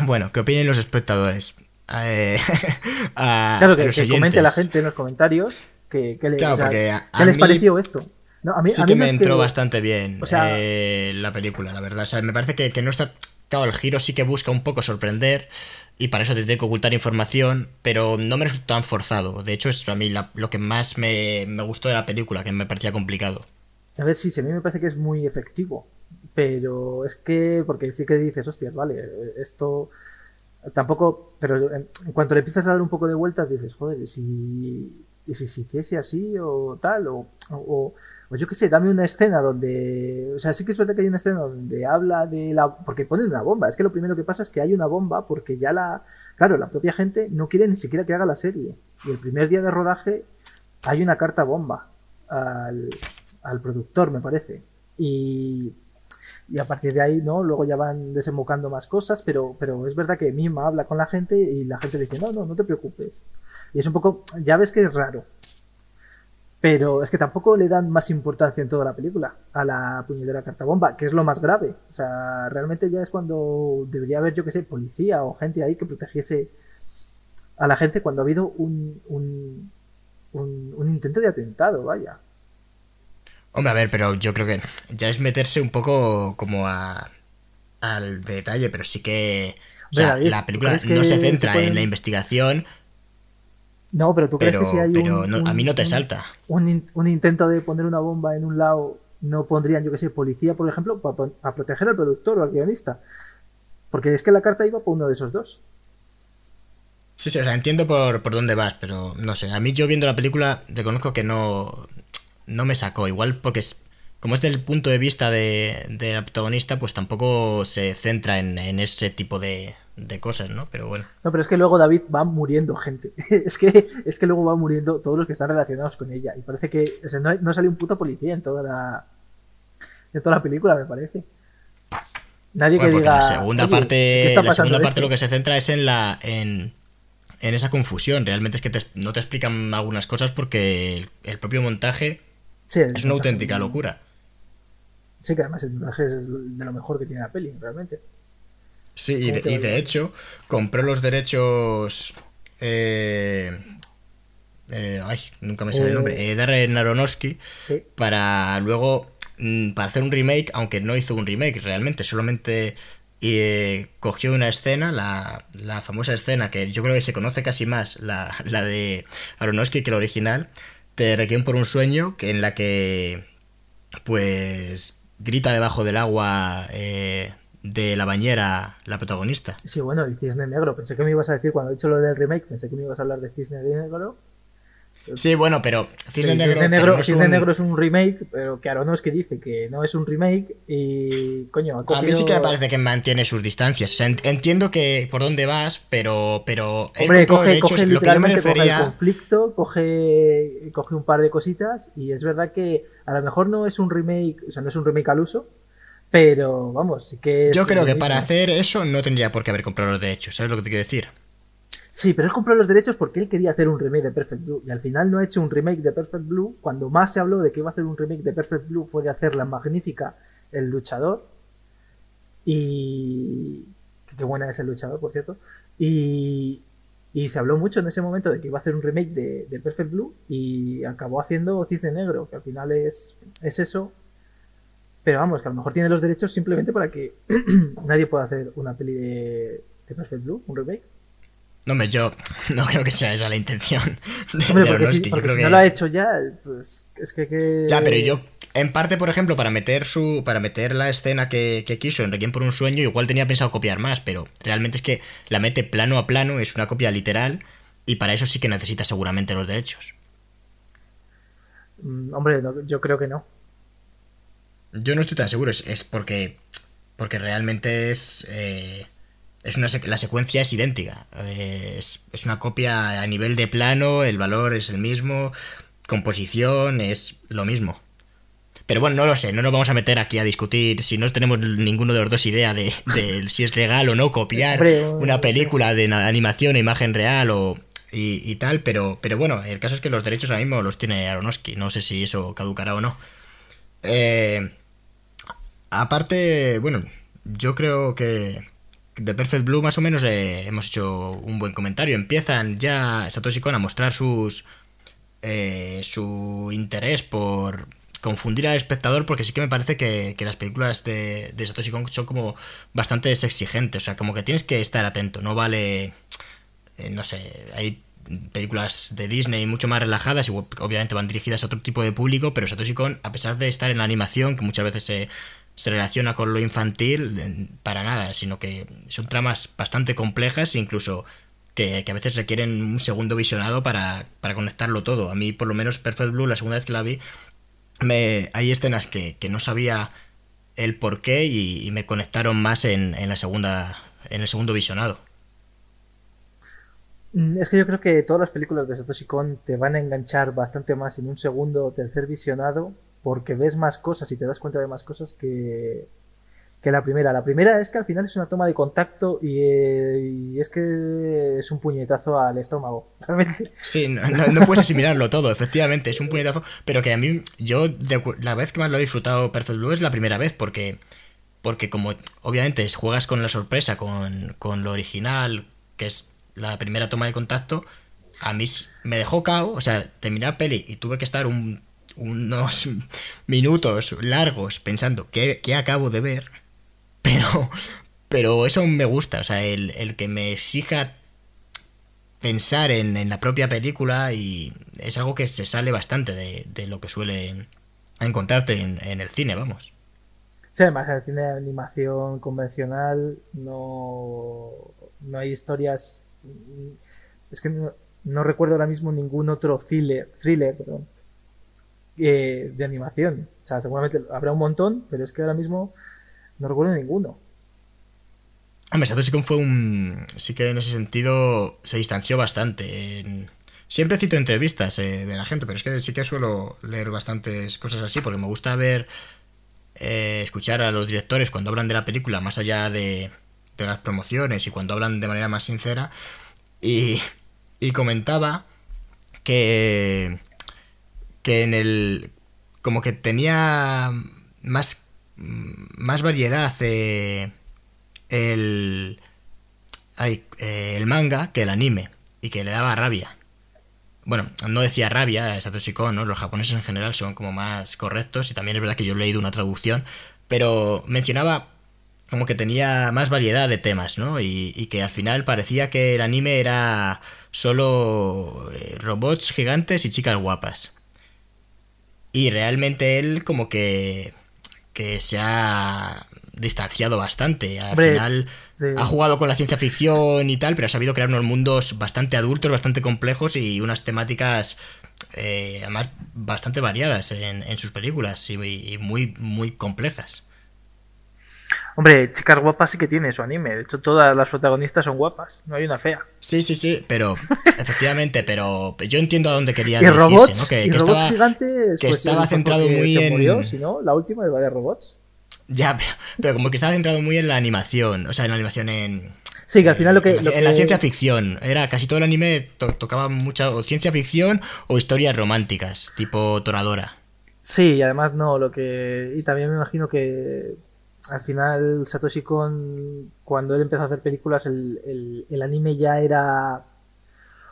Bueno, ¿qué opinen los espectadores? Eh, claro, que, comente la gente en los comentarios que, ¿qué les pareció esto? No, a mí, sí que me entró bastante bien eh, la película, la verdad. O sea, me parece que, no está. Claro, el giro sí que busca un poco sorprender y para eso te tiene que ocultar información, pero no me resulta tan forzado. De hecho, es a mí lo que más me, gustó de la película, que me parecía complicado. A ver, sí, a mí me parece que es muy efectivo, pero es que, porque sí que dices, hostia, vale, esto Tampoco, pero en, cuanto le empiezas a dar un poco de vueltas, dices, joder, si, si se hiciese así o tal, o, yo qué sé, dame una escena donde, o sea, sí que es verdad que hay una escena donde habla de la, porque ponen una bomba, es que lo primero que pasa es que hay una bomba porque ya la, claro, la propia gente no quiere ni siquiera que haga la serie, y el primer día de rodaje hay una carta bomba al, al productor, me parece, y y a partir de ahí, ¿no? Luego ya van desembocando más cosas, pero, pero es verdad que Mima habla con la gente y la gente dice, no, no, no te preocupes. Y es un poco, ya ves que es raro. Pero es que tampoco le dan más importancia en toda la película a la puñetera carta bomba, que es lo más grave. O sea, realmente ya es cuando debería haber, yo que sé, policía o gente ahí que protegiese a la gente cuando ha habido un, un, un, un intento de atentado, vaya. Hombre, a ver, pero yo creo que ya es meterse un poco como a, al detalle, pero sí que... O sea, la película no se centra en la investigación. No, pero tú crees que si hay un, a mí no te salta. Un, un, intento de poner una bomba en un lado, no pondrían, yo que sé, policía, por ejemplo, para, proteger al productor o al guionista. Porque es que la carta iba por uno de esos dos. Sí, sí, o sea, entiendo por, por dónde vas, pero no sé. A mí yo viendo la película reconozco que no, no me sacó. Igual porque es, como es del punto de vista de, de la protagonista, pues tampoco se centra en, ese tipo de, de, cosas, ¿no? Pero bueno. No, pero es que luego David va muriendo gente. es, que, es que luego va muriendo todos los que están relacionados con ella. Y parece que no, no sale un puto policía en toda la, en toda la película, me parece. Nadie que diga. La segunda parte, la segunda parte lo que se centra es en la. En, en esa confusión. Realmente es que no te explican algunas cosas porque el propio montaje es una auténtica locura. Sí, que además el montaje es de lo mejor que tiene la peli, realmente. Sí, y de, hecho, compró los derechos. Eh, eh, ay, nunca me sale el nombre. Eh, Darren Aronofsky. Para luego. Mm, para hacer un remake, aunque no hizo un remake realmente, solamente cogió una escena, la, la, famosa escena que yo creo que se conoce casi más, la, la de Aronofsky que la original, te requieren por un sueño que en la que pues grita debajo del agua eh, de la bañera la protagonista. Sí, bueno, el cisne negro. Pensé que me ibas a decir cuando he dicho lo del remake, pensé que me ibas a hablar de cisne negro. Sí, bueno, pero Cisne, Negro, Negro, es un remake, pero que Aronofsky dice que no es un remake y coño, A mí sí que me parece que mantiene sus distancias. entiendo que por dónde vas, pero pero Hombre, coge, coge lo que yo me refería... el conflicto, coge coge un par de cositas y es verdad que a lo mejor no es un remake, o sea, no es un remake al uso, pero vamos, sí que Yo creo que para hacer eso no tendría por qué haber comprado los derechos, ¿sabes lo que te quiero decir? Sí, pero él compró los derechos porque él quería hacer un remake de Perfect Blue y al final no ha hecho un remake de Perfect Blue. Cuando más se habló de que iba a hacer un remake de Perfect Blue fue de hacer la magnífica El Luchador. Y... Qué buena es El Luchador, por cierto. Y, y se habló mucho en ese momento de que iba a hacer un remake de, Perfect Blue y acabó haciendo Cisne Negro, que al final es, es eso. Pero vamos, que a lo mejor tiene los derechos simplemente para que nadie pueda hacer una peli de, de Perfect Blue, un remake. No, me yo no creo que sea esa la intención. De, Hombre, porque, si, no lo ha hecho ya, pues es que, Ya, pero yo, en parte, por ejemplo, para meter su para meter la escena que, quiso en Requiem por un sueño, igual tenía pensado copiar más, pero realmente es que la mete plano a plano, es una copia literal, y para eso sí que necesita seguramente los derechos. Mm, hombre, yo creo que no. Yo no estoy tan seguro, es, porque, porque realmente es... Eh, es una la secuencia es idéntica. Es, una copia a nivel de plano, el valor es el mismo, composición es lo mismo. Pero bueno, no lo sé, no nos vamos a meter aquí a discutir si no tenemos ninguno de los dos idea de, si es legal o no copiar una película de animación, imagen real o, y, tal, pero, pero bueno, el caso es que los derechos ahora mismo los tiene Aronofsky, no sé si eso caducará o no. Eh, aparte, bueno, yo creo que, de Perfect Blue más o menos eh, hemos hecho un buen comentario. Empiezan ya Satoshi Kon a mostrar sus eh, su interés por confundir al espectador porque sí que me parece que, las películas de, de, Satoshi Kon son como bastante exigentes. O sea, como que tienes que estar atento. No vale... Eh, no sé, hay películas de Disney mucho más relajadas y obviamente van dirigidas a otro tipo de público, pero Satoshi Kon, a pesar de estar en la animación, que muchas veces se se relaciona con lo infantil para nada, sino que son tramas bastante complejas, incluso que, a veces requieren un segundo visionado para, conectarlo todo. A mí, por lo menos, Perfect Blue, la segunda vez que la vi, hay escenas que, no sabía el por qué y, me conectaron más en, en, la segunda, en el segundo visionado. Mm, es que yo creo que todas las películas de Satoshi Kon te van a enganchar bastante más en un segundo o tercer visionado porque ves más cosas y te das cuenta de más cosas que, que la primera. La primera es que al final es una toma de contacto y, eh, es que es un puñetazo al estómago, realmente. Sí, no, puedes asimilarlo todo, efectivamente, es un puñetazo, pero que a mí, yo, la vez que más lo he disfrutado Perfect Blue es la primera vez, porque, porque como obviamente juegas con la sorpresa, con, con lo original, que es la primera toma de contacto, a mí me dejó cao, o sea, terminé la peli y tuve que estar unos minutos largos pensando qué, acabo de ver, pero, pero eso me gusta, o sea, el, que me exija pensar en, la propia película y es algo que se sale bastante de, lo que suele encontrarte en, en, el cine, vamos. Sí, además en el cine de animación convencional no, no hay historias es que no, recuerdo ahora mismo ningún otro thriller, thriller eh, de animación. O sea, seguramente habrá un montón, pero es que ahora mismo no recuerdo ninguno. Hombre, Satoshi Kon fue un... Sí que en ese sentido se distanció bastante. Siempre cito entrevistas eh, de la gente, pero es que sí que suelo leer bastantes cosas así, porque me gusta ver, eh, escuchar a los directores cuando hablan de la película, más allá de, las promociones y cuando hablan de manera más sincera. Y comentaba que, que en el... como que tenía más, más variedad eh, el, eh, el manga que el anime y que le daba rabia. Bueno, no decía rabia Satoshi Kon, ¿no? Los japoneses en general son como más correctos y también es verdad que yo he leído una traducción, pero mencionaba como que tenía más variedad de temas, ¿no? Y, que al final parecía que el anime era solo eh, robots gigantes y chicas guapas. Y realmente él como que, que se ha distanciado bastante. Al final ha jugado con la ciencia ficción y tal, pero ha sabido crear unos mundos bastante adultos, bastante complejos y unas temáticas eh, además bastante variadas en, sus películas y, y muy, muy complejas. Hombre, chicas guapas sí que tiene su anime. De hecho, todas las protagonistas son guapas. No hay una fea. Sí, sí, sí, pero efectivamente, pero yo entiendo a dónde quería ¿Y robots? Que, robots gigantes? Que pues estaba centrado muy en. si no, la última iba de robots. Ya, pero, como que estaba centrado muy en la animación. O sea, en la animación en. Sí, que al final lo que. En la, ciencia ficción. Era casi todo el anime tocaba mucha o ciencia ficción o historias románticas, tipo Toradora. Sí, y además no, lo que. Y también me imagino que al final Satoshi Kon, cuando él empezó a hacer películas, el, anime ya era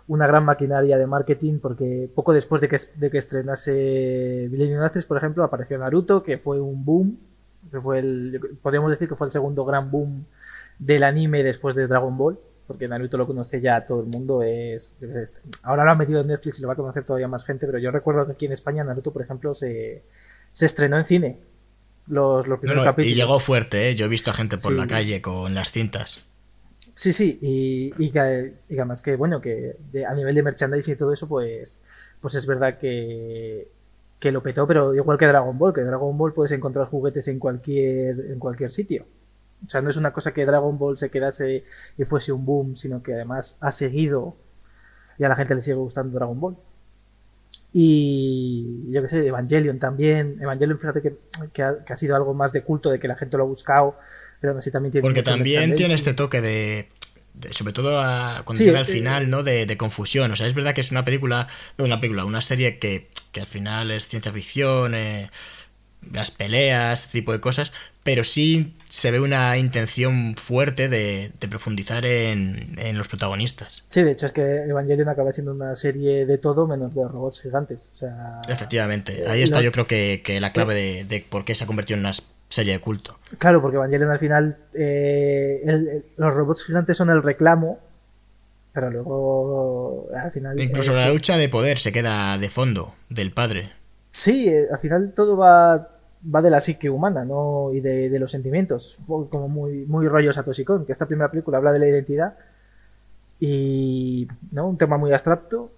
una gran maquinaria de marketing porque poco después de que, de que estrenase Millennium Actress, por ejemplo, apareció Naruto, que fue un boom, que fue el, podríamos decir que fue el segundo gran boom del anime después de Dragon Ball, porque Naruto lo conoce ya todo el mundo, es, ahora lo han metido en Netflix y lo va a conocer todavía más gente, pero yo recuerdo que aquí en España Naruto, por ejemplo, se, se estrenó en cine los, primeros capítulos. Y llegó fuerte, ¿eh? Yo he visto a gente por la calle con las cintas. Sí, sí, y, y, que, además que, bueno, que a nivel de merchandising y todo eso, pues, pues es verdad que, que lo petó, pero igual que Dragon Ball, que Dragon Ball puedes encontrar juguetes en cualquier, en cualquier sitio. O sea, no es una cosa que Dragon Ball se quedase y fuese un boom, sino que además ha seguido y a la gente le sigue gustando Dragon Ball. Y yo que sé, Evangelion también. Evangelion, fíjate que, ha, sido algo más de culto, de que la gente lo ha buscado, pero así también tiene. Porque también tiene este toque de. sobre todo cuando llega al eh, final, ¿no? De, confusión. O sea, es verdad que es una película. Una película, una serie que, que al final es ciencia ficción, eh, las peleas, este tipo de cosas, pero sí se ve una intención fuerte de, profundizar en, los protagonistas. Sí, de hecho es que Evangelion acaba siendo una serie de todo menos de robots gigantes. Efectivamente, ahí está yo creo que, la clave de, por qué se ha convertido en una serie de culto. Claro, porque Evangelion al final, eh, los robots gigantes son el reclamo, pero luego al final... Incluso eh, la lucha de poder se queda de fondo del padre. Sí, eh, al final todo va va de la psique humana, ¿no? Y de, los sentimientos, como muy, muy rollo Satoshi Kon, que esta primera película habla de la identidad y, ¿no? Un tema muy abstracto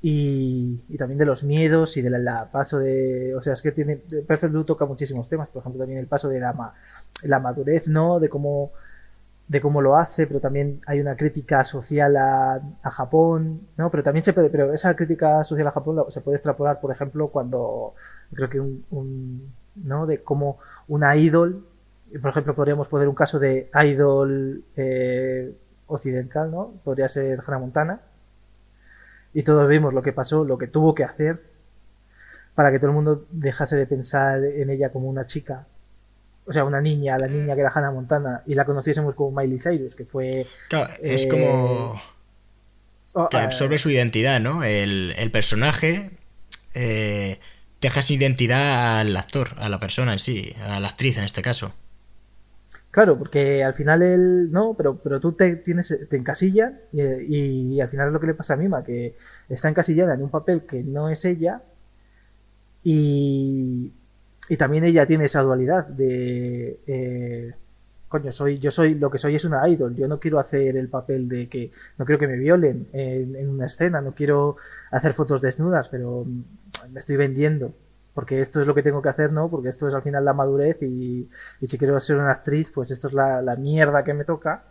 y, también de los miedos y del paso de, o sea, es que tiene, Perfect Blue toca muchísimos temas, por ejemplo, también el paso de la, la madurez, ¿no? De cómo de cómo lo hace, pero también hay una crítica social a, Japón, ¿no? Pero también se puede, pero esa crítica social a Japón se puede extrapolar, por ejemplo, cuando creo que un, ¿no? De cómo una idol, por ejemplo, podríamos poner un caso de idol eh, occidental, ¿no? Podría ser Hannah Montana. Y todos vimos lo que pasó, lo que tuvo que hacer para que todo el mundo dejase de pensar en ella como una chica o sea, una niña, la niña que era Hannah Montana, y la conociésemos como Miley Cyrus, que fue... Claro, es como... Eh, oh, que eh, absorbe su identidad, ¿no? El, personaje eh, deja sin identidad al actor, a la persona en sí, a la actriz en este caso. Claro, porque al final él, no, pero, pero tú te tienes, te encasillan y, y, al final es lo que le pasa a Mima, que está encasillada en un papel que no es ella y, y también ella tiene esa dualidad de... Eh, coño, soy, yo soy, lo que soy es una idol, yo no quiero hacer el papel de que, no quiero que me violen en, una escena, no quiero hacer fotos desnudas, pero me estoy vendiendo, porque esto es lo que tengo que hacer, ¿no? Porque esto es al final la madurez y, y si quiero ser una actriz, pues esto es la, la mierda que me toca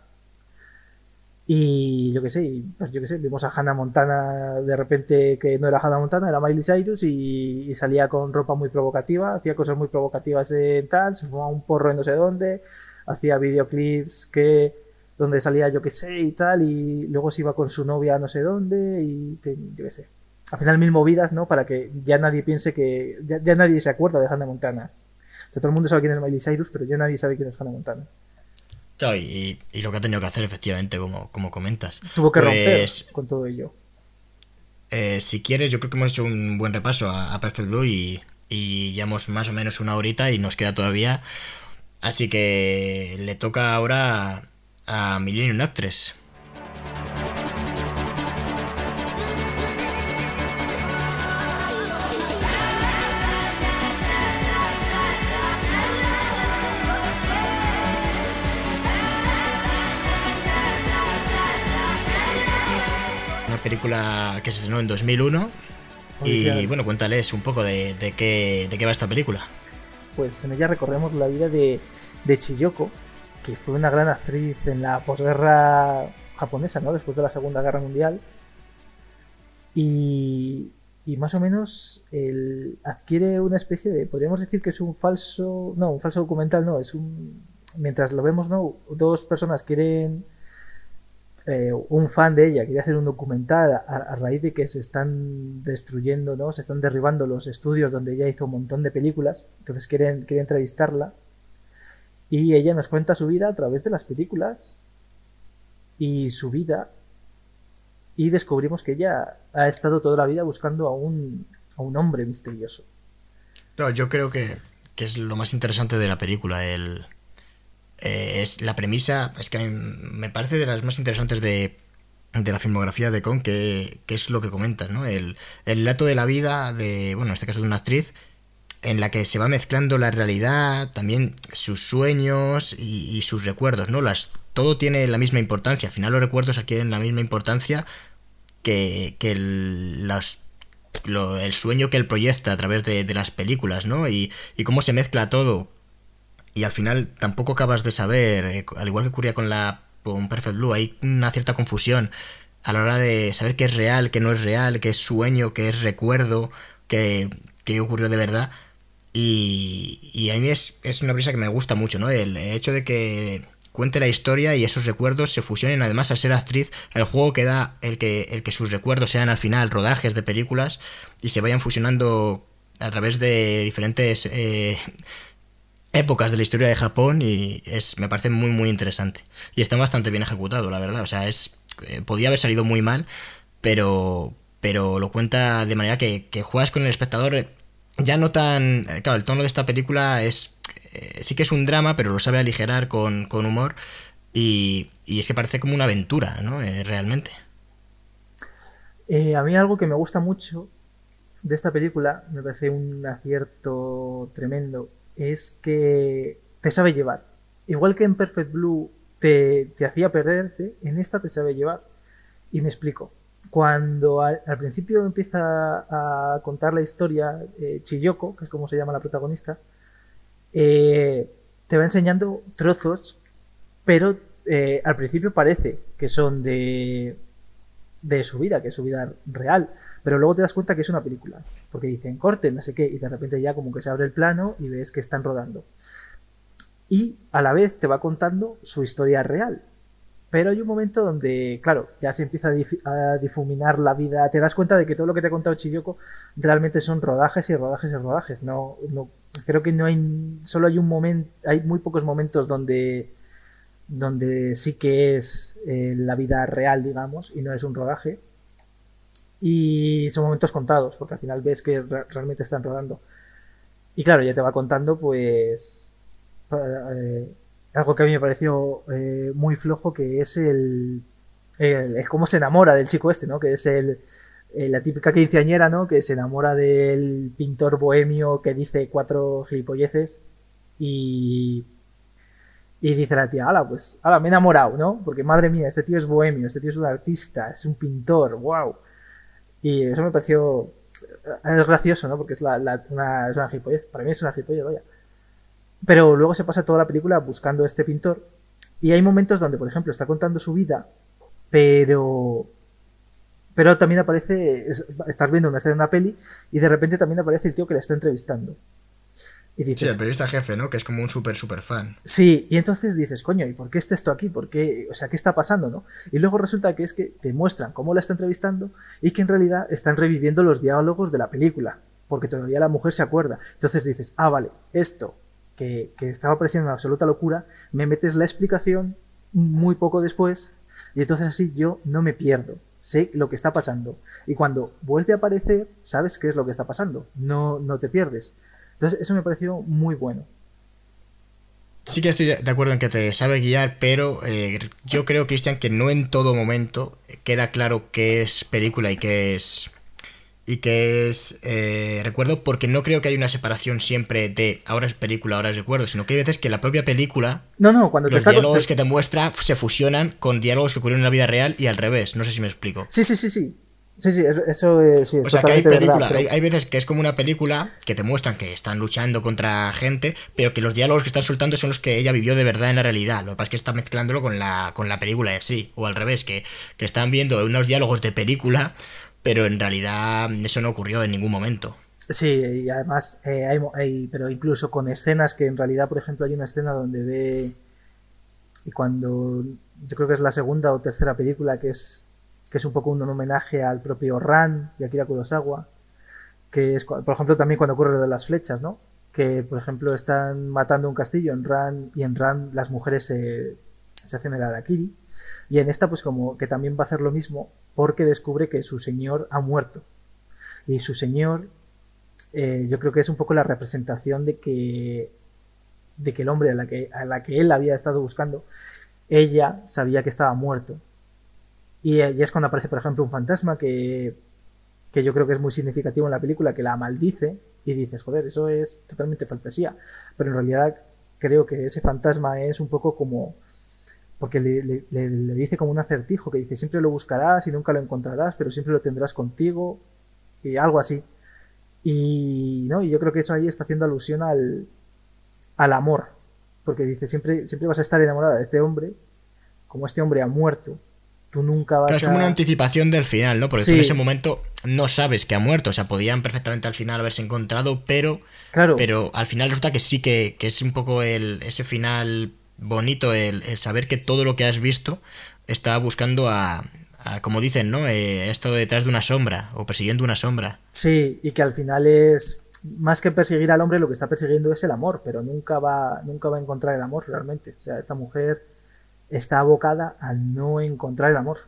y yo qué sé, pues yo qué sé, vimos a Hannah Montana de repente que no era Hannah Montana, era Miley Cyrus y, salía con ropa muy provocativa, hacía cosas muy provocativas en tal, se fumaba un porro en no sé dónde, hacía videoclips que donde salía yo qué sé y tal, y luego se iba con su novia a no sé dónde y yo qué sé. Al final mil movidas, ¿no? Para que ya nadie piense que. Ya, nadie se acuerda de Hannah Montana. todo el mundo sabe quién es Miley Cyrus, pero ya nadie sabe quién es Hannah Montana. Claro, y, lo que ha tenido que hacer, efectivamente, como, como comentas. Tuvo que romper pues, con todo ello. Eh, si quieres, yo creo que hemos hecho un buen repaso a, Perfect Blue y, y llevamos más o menos una horita y nos queda todavía. Así que le toca ahora a, a Millennium Actress. Película que se estrenó en 2001. Y bueno, cuéntales un poco de, qué, de qué va esta película. Pues en ella recorremos la vida de, de Chiyoko, que fue una gran actriz en la posguerra japonesa, ¿no? Después de la Segunda Guerra Mundial. Y, y más o menos el, adquiere una especie de, podríamos decir que es un falso, no, un falso documental, no, es un, mientras lo vemos, ¿no? Dos personas quieren eh, un fan de ella quiere hacer un documental a, raíz de que se están destruyendo, ¿no? Se están derribando los estudios donde ella hizo un montón de películas. Entonces quiere, quiere entrevistarla. Y ella nos cuenta su vida a través de las películas y su vida. Y descubrimos que ella ha estado toda la vida buscando a un, a un hombre misterioso. yo creo que, que es lo más interesante de la película, el, eh, es la premisa, es que me parece de las más interesantes de, de la filmografía de Con, que, es lo que comentas, ¿no? El, el relato de la vida de, bueno, en este caso de una actriz, en la que se va mezclando la realidad, también sus sueños y, sus recuerdos, ¿no? Las, todo tiene la misma importancia, al final los recuerdos adquieren la misma importancia que, que el, el sueño que él proyecta a través de, de las películas, ¿no? Y, y cómo se mezcla todo y al final tampoco acabas de saber, eh, al igual que ocurría con la Perfect Blue, hay una cierta confusión a la hora de saber qué es real, qué no es real, qué es sueño, qué es recuerdo, qué, qué ocurrió de verdad. Y, y a mí es, es, una prisa que me gusta mucho, ¿no? El, hecho de que cuente la historia y esos recuerdos se fusionen además al ser actriz el juego que da el que, el que sus recuerdos sean al final rodajes de películas y se vayan fusionando a través de diferentes eh, épocas de la historia de Japón y es me parece muy muy interesante. Y está bastante bien ejecutado la verdad. O sea es eh, podía haber salido muy mal pero pero lo cuenta de manera que, que juegas con el espectador eh, ya no tan eh, claro el tono de esta película es sí que es un drama pero lo sabe aligerar con, con humor y, y, es que parece como una aventura no realmente. A mí algo que me gusta mucho de esta película me parece un acierto tremendo es que te sabe llevar. Igual que en Perfect Blue te, hacía perderte, en esta te sabe llevar. Y me explico. Cuando al, principio empieza a contar la historia eh, Chiyoko, que es como se llama la protagonista, eh, te va enseñando trozos, pero eh, al principio parece que son de, de su vida, que es su vida real, pero luego te das cuenta que es una película, porque dicen corte, no sé qué, y de repente ya como que se abre el plano y ves que están rodando. Y a la vez te va contando su historia real. Pero hay un momento donde, claro, ya se empieza a, difuminar la vida, te das cuenta de que todo lo que te ha contado Chiyoko realmente son rodajes y rodajes y rodajes. No, no, creo que no hay, solo hay un momento, hay muy pocos momentos donde donde sí que es eh, la vida real, digamos, y no es un rodaje. Y son momentos contados, porque al final ves que realmente están rodando. Y claro, ya te va contando, pues, eh, algo que a mí me pareció eh, muy flojo, que es el, el, cómo se enamora del chico este, ¿no? Que es el, la típica quinceañera, ¿no? Que se enamora del pintor bohemio que dice cuatro gilipolleces y y dice la tía, ala, pues, ala, me he enamorado, ¿no? Porque madre mía, este tío es bohemio, este tío es un artista, es un pintor, wow. Y eso me pareció. Es gracioso, ¿no? Porque es, la, una, es una gipollez. Para mí es una gipollez, vaya. Pero luego se pasa toda la película buscando a este pintor. Y hay momentos donde, por ejemplo, está contando su vida, pero. Pero también aparece. Estás viendo una escena de una peli y de repente también aparece el tío que le está entrevistando. Y dices, sí, el periodista jefe, ¿no? Que es como un súper, súper fan. Sí, y entonces dices, coño, ¿y por qué está esto aquí? ¿Por qué? O sea, ¿qué está pasando, no? Y luego resulta que es que te muestran cómo la está entrevistando y que en realidad están reviviendo los diálogos de la película, porque todavía la mujer se acuerda. Entonces dices, ah, vale, esto que, que estaba pareciendo una absoluta locura, me metes la explicación muy poco después y entonces así yo no me pierdo sé lo que está pasando. Y cuando vuelve a aparecer, sabes qué es lo que está pasando. No, no te pierdes. Entonces, eso me pareció muy bueno. Sí que estoy de acuerdo en que te sabe guiar, pero eh, yo creo, Cristian, que no en todo momento queda claro qué es película y qué es y qué es eh, recuerdo, porque no creo que haya una separación siempre de ahora es película, ahora es recuerdo, sino que hay veces que la propia película, no, no, cuando los diálogos que te muestra se fusionan con diálogos que ocurrieron en la vida real y al revés. No sé si me explico. Sí, sí, sí, sí. Sí, sí, eso es. Sí, o sea, que hay, película, hay, veces que es como una película que te muestran que están luchando contra gente, pero que los diálogos que están soltando son los que ella vivió de verdad en la realidad. Lo que pasa es que está mezclándolo con la, con la película en sí. O al revés, que, que están viendo unos diálogos de película, pero en realidad eso no ocurrió en ningún momento. Sí, y además, eh, hay, hay, pero incluso con escenas que en realidad, por ejemplo, hay una escena donde ve. Y cuando. Yo creo que es la segunda o tercera película que es que es un poco un homenaje al propio Ran de Akira Kurosawa, que es, por ejemplo, también cuando ocurre lo de las flechas, ¿no? Que, por ejemplo, están matando un castillo en Ran y en Ran las mujeres se, hacen el Arakiri. Y en esta, pues como que también va a hacer lo mismo porque descubre que su señor ha muerto. Y su señor, eh, yo creo que es un poco la representación de que, de que el hombre a la que, a la que él había estado buscando, ella sabía que estaba muerto y, es cuando aparece, por ejemplo, un fantasma que, que yo creo que es muy significativo en la película, que la maldice y dices, joder, eso es totalmente fantasía. Pero en realidad creo que ese fantasma es un poco como... Porque le, le, dice como un acertijo, que dice, siempre lo buscarás y nunca lo encontrarás, pero siempre lo tendrás contigo, y algo así. Y, ¿no? y yo creo que eso ahí está haciendo alusión al, al amor, porque dice, siempre, siempre vas a estar enamorada de este hombre, como este hombre ha muerto, tú nunca vas Es como una anticipación del final, ¿no? Porque tú en ese momento no sabes que ha muerto. O sea, podían perfectamente al final haberse encontrado, pero. Claro. Pero al final resulta que sí que, es un poco el, ese final bonito, el, saber que todo lo que has visto está buscando a. como dicen, ¿no? Eh, estado detrás de una sombra o persiguiendo una sombra. Sí, y que al final es. Más que perseguir al hombre, lo que está persiguiendo es el amor, pero nunca va, nunca va a encontrar el amor realmente. O sea, esta mujer está abocada al no encontrar el amor.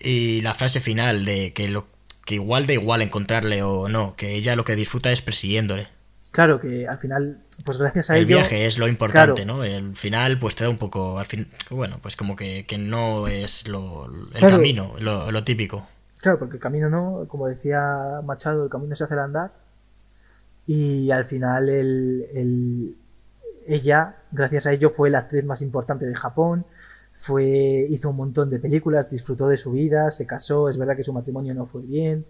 Y la frase final de que lo que igual da igual encontrarle o no, que ella lo que disfruta es persiguiéndole. Claro, que al final, pues gracias a el ello... El viaje es lo importante, ¿no? El final, pues te da un poco, al fin, bueno, pues como que, no es lo, el camino, lo, lo, típico. Claro, porque el camino no, como decía Machado, el camino se hace al andar. Y al final el, ella, gracias a ello, fue la actriz más importante de Japón. Fue, hizo un montón de películas, disfrutó de su vida, se casó. Es verdad que su matrimonio no fue bien,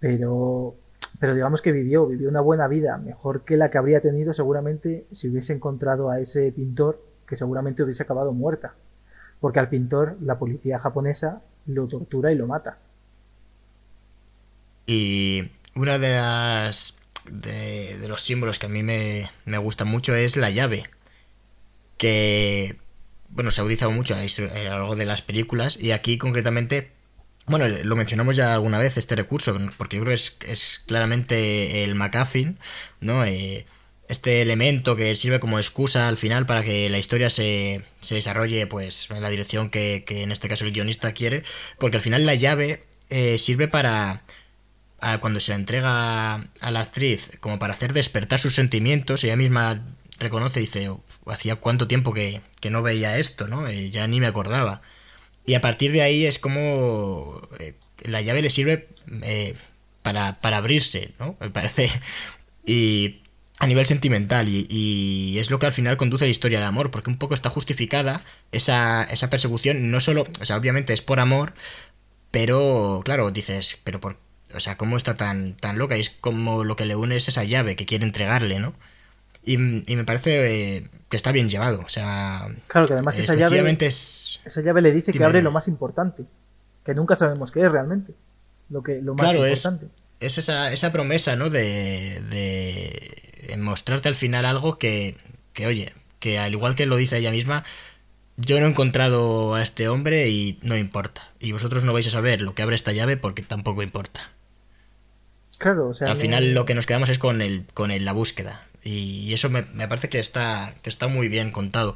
pero, pero digamos que vivió, vivió una buena vida, mejor que la que habría tenido seguramente si hubiese encontrado a ese pintor que seguramente hubiese acabado muerta. Porque al pintor la policía japonesa lo tortura y lo mata. Y una de las de, los símbolos que a mí me, me gusta mucho es la llave. Que bueno, se ha utilizado mucho a lo largo de las películas. Y aquí concretamente. Bueno, lo mencionamos ya alguna vez este recurso, porque yo creo que es, claramente el McAfee, ¿no? Eh, este elemento que sirve como excusa al final para que la historia se, se desarrolle pues en la dirección que, que, en este caso el guionista quiere, porque al final la llave eh, sirve para cuando se la entrega a la actriz como para hacer despertar sus sentimientos, ella misma reconoce dice, hacía cuánto tiempo que, no veía esto, ¿no? Ya ni me acordaba. Y a partir de ahí es como eh, la llave le sirve eh, para, para, abrirse, ¿no? Me parece. Y a nivel sentimental, y, es lo que al final conduce a la historia de amor, porque un poco está justificada esa, esa persecución, no solo, o sea, obviamente es por amor, pero claro, dices, pero por o sea, cómo está tan, tan loca. Y es como lo que le une es esa llave que quiere entregarle, ¿no? Y, me parece eh, que está bien llevado. O sea. Claro, que además esa llave. Es... Esa llave le dice que abre lo más importante. Que nunca sabemos qué es realmente. Lo, que, lo más importante. Es, esa, esa promesa, ¿no? De, de mostrarte al final algo que, que, oye, que al igual que lo dice ella misma, yo no he encontrado a este hombre y no importa. Y vosotros no vais a saber lo que abre esta llave porque tampoco importa. Claro, o sea. Al final lo que nos quedamos es con el, con la búsqueda. Y eso me, parece que está, que está muy bien contado.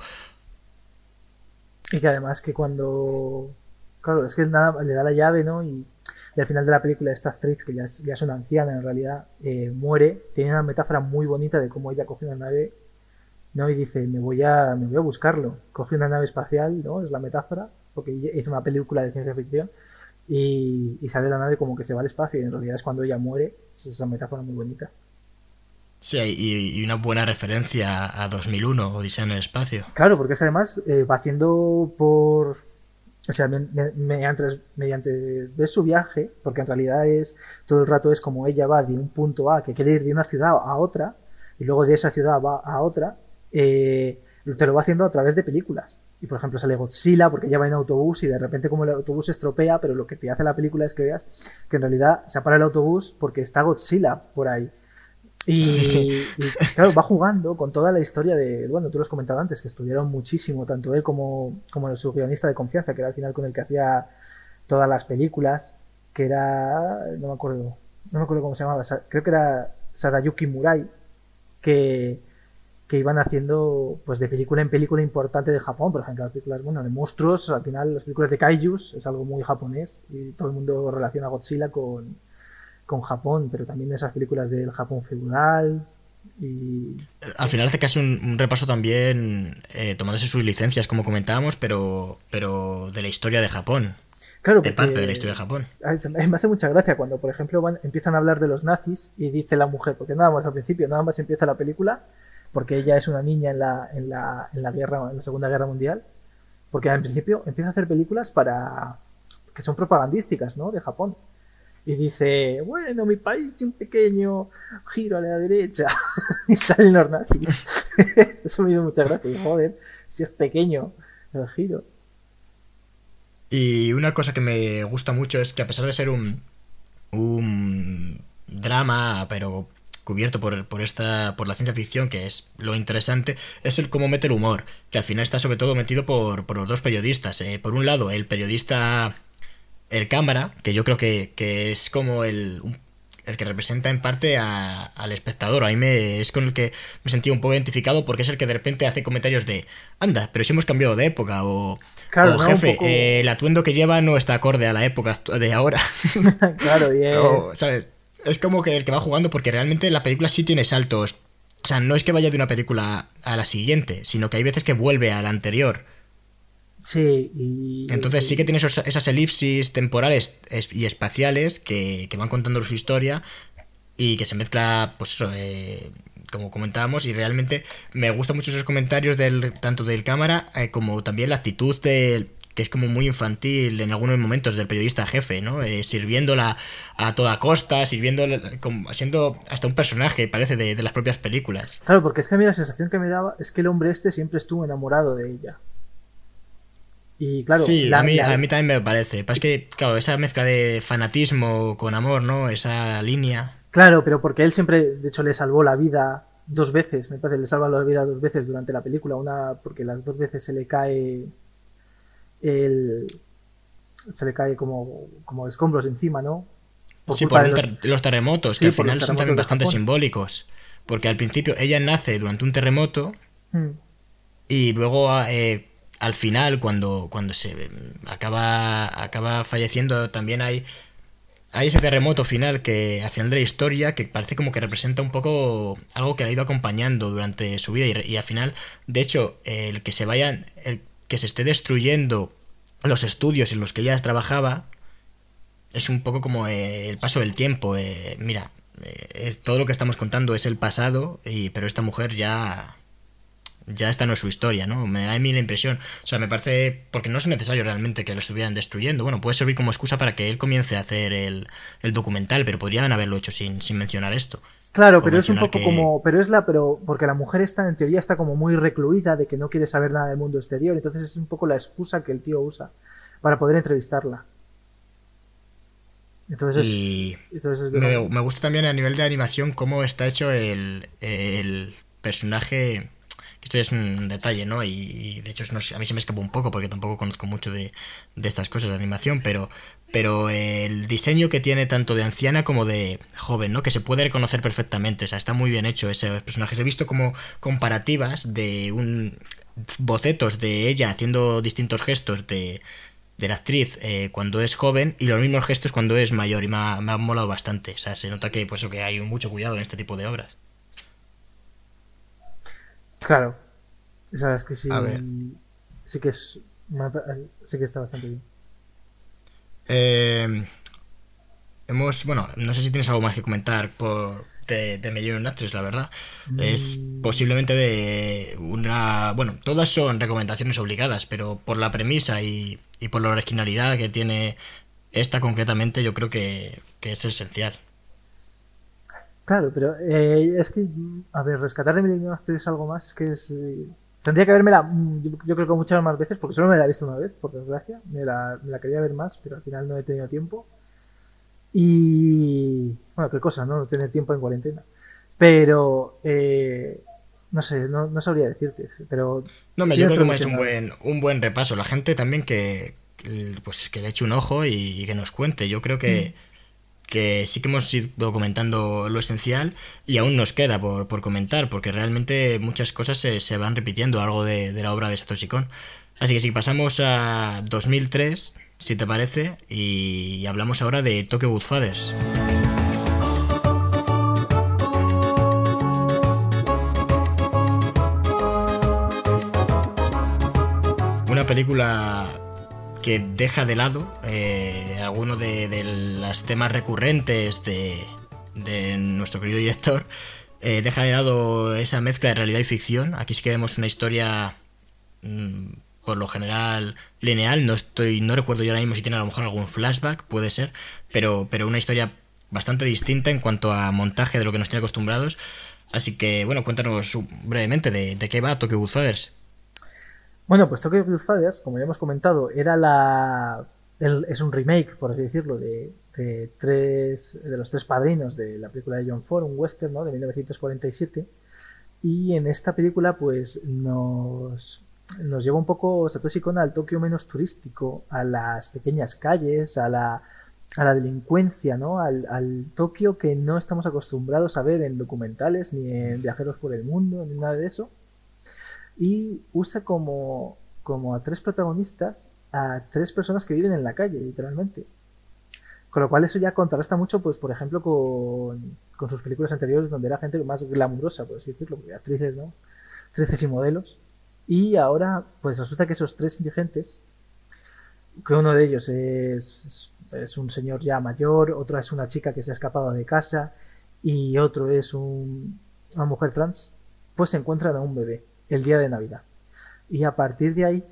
Y que además que cuando. Claro, es que nada, le da la llave, ¿no? Y, al final de la película esta actriz, que ya es, ya es una anciana en realidad, eh, muere. Tiene una metáfora muy bonita de cómo ella cogió una nave, ¿no? Y dice, me voy a, me voy a buscarlo. Coge una nave espacial, ¿no? Es la metáfora, porque hizo una película de ciencia ficción y, sale la nave como que se va al espacio y en realidad es cuando ella muere. Es esa metáfora muy bonita. Sí, y, una buena referencia a 2001, Odisea en el espacio. Claro, porque es que además eh, va haciendo por... O sea, mediante, mediante su viaje, porque en realidad es todo el rato es como ella va de un punto A, que quiere ir de una ciudad a otra, y luego de esa ciudad va a otra, eh, te lo va haciendo a través de películas. Y por ejemplo sale Godzilla porque ya va en autobús y de repente como el autobús estropea, pero lo que te hace la película es que veas que en realidad se para el autobús porque está Godzilla por ahí. Y, claro, va jugando con toda la historia de, bueno, tú lo has comentado antes, que estudiaron muchísimo, tanto él como, como su guionista de confianza, que era al final con el que hacía todas las películas, que era, no me acuerdo, no me acuerdo cómo se llamaba, creo que era Sadayuki Murai, que, que iban haciendo pues de película en película importante de Japón, por ejemplo, las películas bueno, de monstruos, al final las películas de kaijus es algo muy japonés y todo el mundo relaciona a Godzilla con, con Japón, pero también esas películas del Japón feudal y... Al final hace casi un, un repaso también eh, tomándose sus licencias, como comentábamos, pero, pero de la historia de Japón. Claro, de parte de la historia de Japón. Me hace mucha gracia cuando, por ejemplo, empiezan a hablar de los nazis y dice la mujer, porque nada más al principio, nada más empieza la película, porque ella es una niña en la, en la, en la guerra, en la Segunda Guerra Mundial, porque al principio empieza a hacer películas para que son propagandísticas, ¿no? De Japón. Y dice, bueno, mi país tiene un pequeño giro a la derecha. y salen los nazis. Eso me dio mucha gracia. Joder, si es pequeño el giro. Y una cosa que me gusta mucho es que a pesar de ser un, un drama, pero cubierto por, por, esta, por la ciencia ficción, que es lo interesante, es el cómo mete el humor, que al final está sobre todo metido por, por los dos periodistas. Eh, por un lado, el periodista, el cámara, que yo creo que, que es como el, el que representa en parte al espectador. A mí me, es con el que me sentí un poco identificado porque es el que de repente hace comentarios de, anda, pero si hemos cambiado de época o... Claro, jefe, eh, el atuendo que lleva no está acorde a la época de ahora. claro, y es... ¿sabes? es como que el que va jugando, porque realmente la película sí tiene saltos. O sea, no es que vaya de una película a la siguiente, sino que hay veces que vuelve a la anterior. Sí, y. Entonces sí, que tiene esas elipsis temporales y espaciales que, van contando su historia. y que se mezcla, pues eso, eh, como comentábamos, y realmente me gustan mucho esos comentarios del tanto del cámara eh, como también la actitud del que es como muy infantil en algunos momentos del periodista jefe, ¿no? Eh, sirviéndola a toda costa, sirviéndola, como, siendo hasta un personaje, parece, de, de, las propias películas. Claro, porque es que a mí la sensación que me daba es que el hombre este siempre estuvo enamorado de ella. Y claro, sí, la, a, mí, la... a mí también me parece. Es que, claro, esa mezcla de fanatismo con amor, ¿no? Esa línea. Claro, pero porque él siempre, de hecho, le salvó la vida dos veces, me parece, le salva la vida dos veces durante la película. Una porque las dos veces se le cae el, se le cae como, como escombros encima, ¿no? Por sí, por los... los... terremotos, sí, que al final son también bastante simbólicos. Porque al principio ella nace durante un terremoto hmm. y luego eh, al final, cuando, cuando se acaba, acaba falleciendo, también hay, hay ese terremoto final que al final de la historia que parece como que representa un poco algo que le ha ido acompañando durante su vida y, al final, de hecho, el que se vayan, el que se esté destruyendo los estudios en los que ella trabajaba es un poco como eh, el paso del tiempo. Eh, mira, eh, todo lo que estamos contando es el pasado, y, pero esta mujer ya ya esta no es su historia, ¿no? Me da a mí la impresión. O sea, me parece. Porque no es necesario realmente que lo estuvieran destruyendo. Bueno, puede servir como excusa para que él comience a hacer el, el documental, pero podrían haberlo hecho sin, sin mencionar esto. Claro, pero es un poco que... como. Pero es la. Pero. Porque la mujer está, en teoría, está como muy recluida de que no quiere saber nada del mundo exterior. Entonces es un poco la excusa que el tío usa para poder entrevistarla. Entonces, y entonces me, me, gusta también a nivel de animación cómo está hecho el, el personaje esto es un detalle, ¿no? Y, y de hecho no, a mí se me escapó un poco porque tampoco conozco mucho de, de, estas cosas de animación, pero, pero el diseño que tiene tanto de anciana como de joven, ¿no? Que se puede reconocer perfectamente, o sea, está muy bien hecho ese personaje. He visto como comparativas de un bocetos de ella haciendo distintos gestos de, de la actriz eh, cuando es joven y los mismos gestos cuando es mayor y me ha, me ha molado bastante. O sea, se nota que, pues, que hay mucho cuidado en este tipo de obras. Claro. Sabes que sí. Sí que es. Sí que está bastante bien. Eh, hemos. Bueno, no sé si tienes algo más que comentar por. De, de Million Actress, la verdad. Mm. Es posiblemente de una. Bueno, todas son recomendaciones obligadas, pero por la premisa y, y por la originalidad que tiene esta concretamente, yo creo que, que es esencial. Claro, pero eh, es que, a ver, rescatar de Millennium Actress algo más, es que es... Eh, tendría que verme la, yo, yo, creo que muchas más veces, porque solo me la he visto una vez, por desgracia. Me la, me la quería ver más, pero al final no he tenido tiempo. Y... Bueno, qué cosa, ¿no? No tener tiempo en cuarentena. Pero... Eh, no sé, no, no, sabría decirte, pero... No, me yo creo que hemos hecho un buen, un buen repaso. La gente también que, pues, que le eche un ojo y, y que nos cuente. Yo creo que... Mm que sí que hemos ido comentando lo esencial y aún nos queda por, por comentar, porque realmente muchas cosas se, se van repitiendo a lo largo de, de, la obra de Satoshi Kon. Así que si pasamos a 2003, si te parece, y hablamos ahora de Tokyo Godfathers. Una película que deja de lado eh, algunos de, los temas recurrentes de, nuestro querido director. Eh, deja de lado esa mezcla de realidad y ficción. Aquí sí que vemos una historia mmm, por lo general lineal. No estoy, no recuerdo yo ahora mismo si tiene a lo mejor algún flashback, puede ser, pero, pero una historia bastante distinta en cuanto a montaje de lo que nos tiene acostumbrados. Así que, bueno, cuéntanos brevemente de, qué va Tokyo Godfathers. Bueno, pues Tokyo Godfathers, como ya hemos comentado, era la. El, es un remake, por así decirlo, de, de, tres, de los tres padrinos de la película de John Ford, un western ¿no? de 1947. Y en esta película, pues nos, nos lleva un poco Satoshi Kon al Tokio menos turístico, a las pequeñas calles, a la, a la delincuencia, ¿no? Al, al Tokio que no estamos acostumbrados a ver en documentales, ni en viajeros por el mundo, ni nada de eso y usa como, como a tres protagonistas a tres personas que viven en la calle, literalmente. Con lo cual eso ya contrasta mucho, pues, por ejemplo, con, con sus películas anteriores, donde era gente más glamurosa, por así decirlo, actrices, ¿no? Actrices y modelos. Y ahora, pues resulta que esos tres indigentes, que uno de ellos es, es, un señor ya mayor, otra es una chica que se ha escapado de casa, y otro es un, una mujer trans, pues se encuentran a un bebé el día de Navidad. Y a partir de ahí,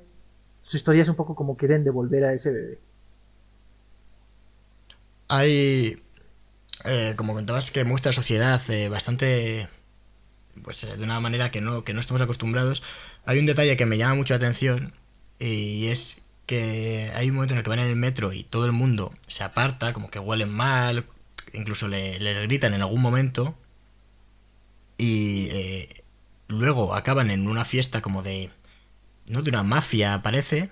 su historia es un poco como quieren devolver a ese bebé. Hay, eh, como comentabas, que muestra sociedad eh, bastante, pues eh, de una manera que no, que no estamos acostumbrados. Hay un detalle que me llama mucho la atención y es que hay un momento en el que van en el metro y todo el mundo se aparta, como que huelen mal, incluso le, le gritan en algún momento y luego acaban en una fiesta como de... no de una mafia parece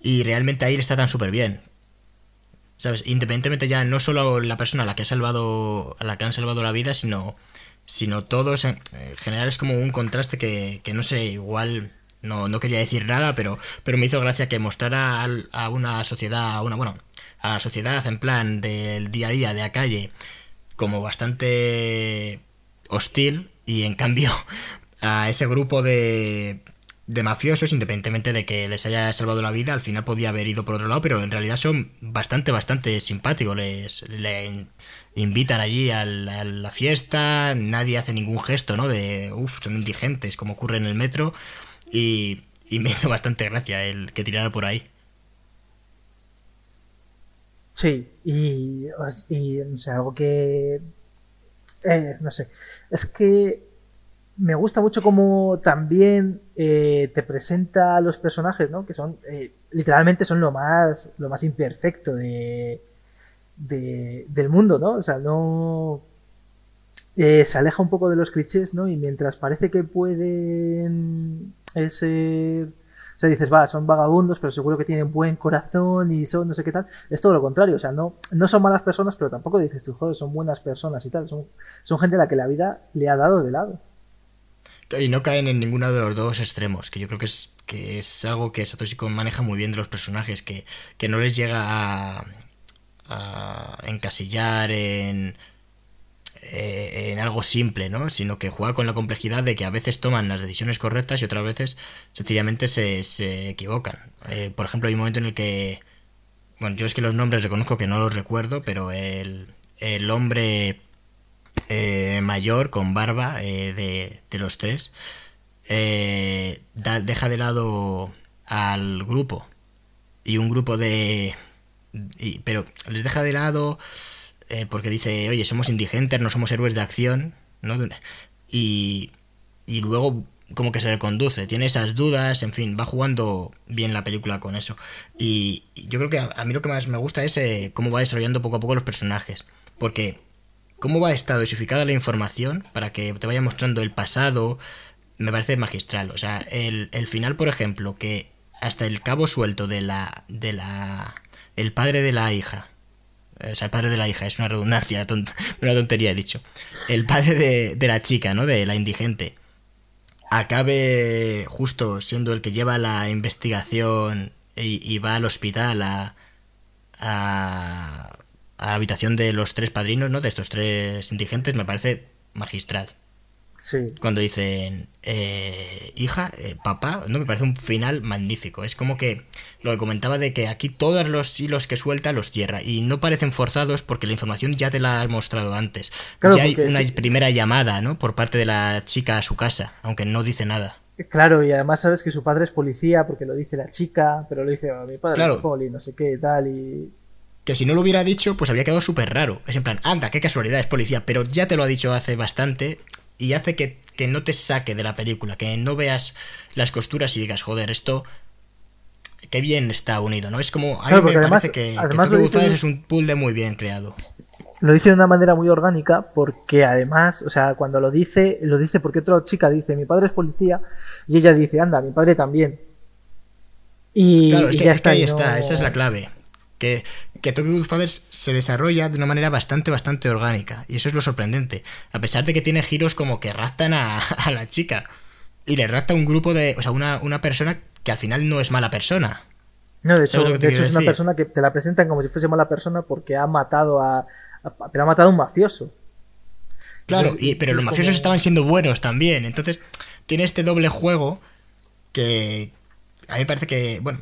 y realmente ahí está tan súper bien. ¿Sabes? Independientemente ya no solo la persona a la que ha salvado a la que han salvado la vida, sino sino todos en, general es como un contraste que, que no sé, igual no, no quería decir nada, pero, pero me hizo gracia que mostrara al- a una sociedad, a una, bueno, a la sociedad en plan del día a día, de la calle, como bastante hostil y en cambio a ese grupo de, de mafiosos, independientemente de que les haya salvado la vida, al final podía haber ido por otro lado, pero en realidad son bastante, bastante simpáticos. Les, le in- invitan allí al- a la fiesta, nadie hace ningún gesto, ¿no? De, uff, son indigentes, como ocurre en el metro, y, y me hizo bastante gracia el que tirara por ahí. Sí, y, y no sé, algo que... eh, no sé, es que me gusta mucho como también eh, te presenta a los personajes, ¿no? Que son, eh, literalmente son lo más, lo más imperfecto de, de- del mundo, ¿no? O sea, no... eh, se aleja un poco de los clichés, ¿no? Y mientras parece que pueden ser... Sea, dices, va, son vagabundos, pero seguro que tienen buen corazón y son no sé qué tal. Es todo lo contrario, o sea, no, no son malas personas, pero tampoco dices tú, joder, son buenas personas y tal. Son, son gente a la que la vida le ha dado de lado. Y no caen en ninguno de los dos extremos, que yo creo que es, que es algo que Satoshi maneja muy bien de los personajes, que, que no les llega a, a encasillar en, eh, en algo simple, ¿no? Sino que juega con la complejidad de que a veces toman las decisiones correctas y otras veces sencillamente se, se equivocan. Eh, por ejemplo, hay un momento en el que, bueno, yo es que los nombres reconozco que no los recuerdo, pero el, el hombre eh, mayor con barba eh, de, de los tres da- deja de lado al grupo y un grupo de pero les deja de lado eh, porque dice oye somos indigentes no somos héroes de acción y y luego como que se reconduce tiene esas dudas en fin va jugando bien la película con eso y, yo creo que a, mí lo que más me gusta es eh, cómo va desarrollando poco a poco los personajes porque cómo va a estar dosificada la información para que te vaya mostrando el pasado, me parece magistral. O sea, el, el final, por ejemplo, que hasta el cabo suelto de la. de la. el padre de la hija. O sea, el padre de la hija, es una redundancia, una tontería he dicho. El padre de, de la chica, ¿no? De la indigente. Acabe justo siendo el que lleva la investigación y, y va al hospital a, a, a la habitación de los tres padrinos, ¿no? De estos tres indigentes, me parece magistral. Sí. Cuando dicen eh, hija, eh, papá, no me parece un final magnífico. Es como que lo que comentaba de que aquí todos los hilos que suelta los cierra y no parecen forzados porque la información ya te la he mostrado antes. Claro, ya hay una sí- primera llamada, ¿no? Por parte de la chica a su casa, aunque no dice nada. Claro, y además sabes que su padre es policía porque lo dice la chica, pero lo dice "Oh, mi padre Claro. es poli, no sé qué, tal, y... Que si no lo hubiera dicho, pues habría quedado súper raro. Es en plan, anda, qué casualidad, es policía, pero ya te lo ha dicho hace bastante y hace que, que no te saque de la película, que no veas las costuras y digas, joder, esto... Qué bien está unido, ¿no? Es como... A mí Claro, me porque además- parece que, que además Godfather es un puzzle muy bien creado. Lo dice de una manera muy orgánica porque además, o sea, cuando lo dice, lo dice porque otra chica dice, mi padre es policía, y ella dice, anda, mi padre también. Y, Claro, es que, ya es que está. ahí y está, esa es la clave. Que, que Tokyo Godfather se desarrolla de una manera bastante, bastante orgánica. Y eso es lo sorprendente. A pesar de que tiene giros como que raptan a, a la chica. Y le rapta un grupo de. O sea, una, una persona que al final no es mala persona. No, de ¿Sabes hecho, de hecho es una persona que te la presentan como si fuese mala persona porque ha matado a, a- pero ha matado a un mafioso. Claro, Entonces, y, pero los como- mafiosos estaban siendo buenos también. Entonces, tiene este doble juego que. A mí me parece que. Bueno,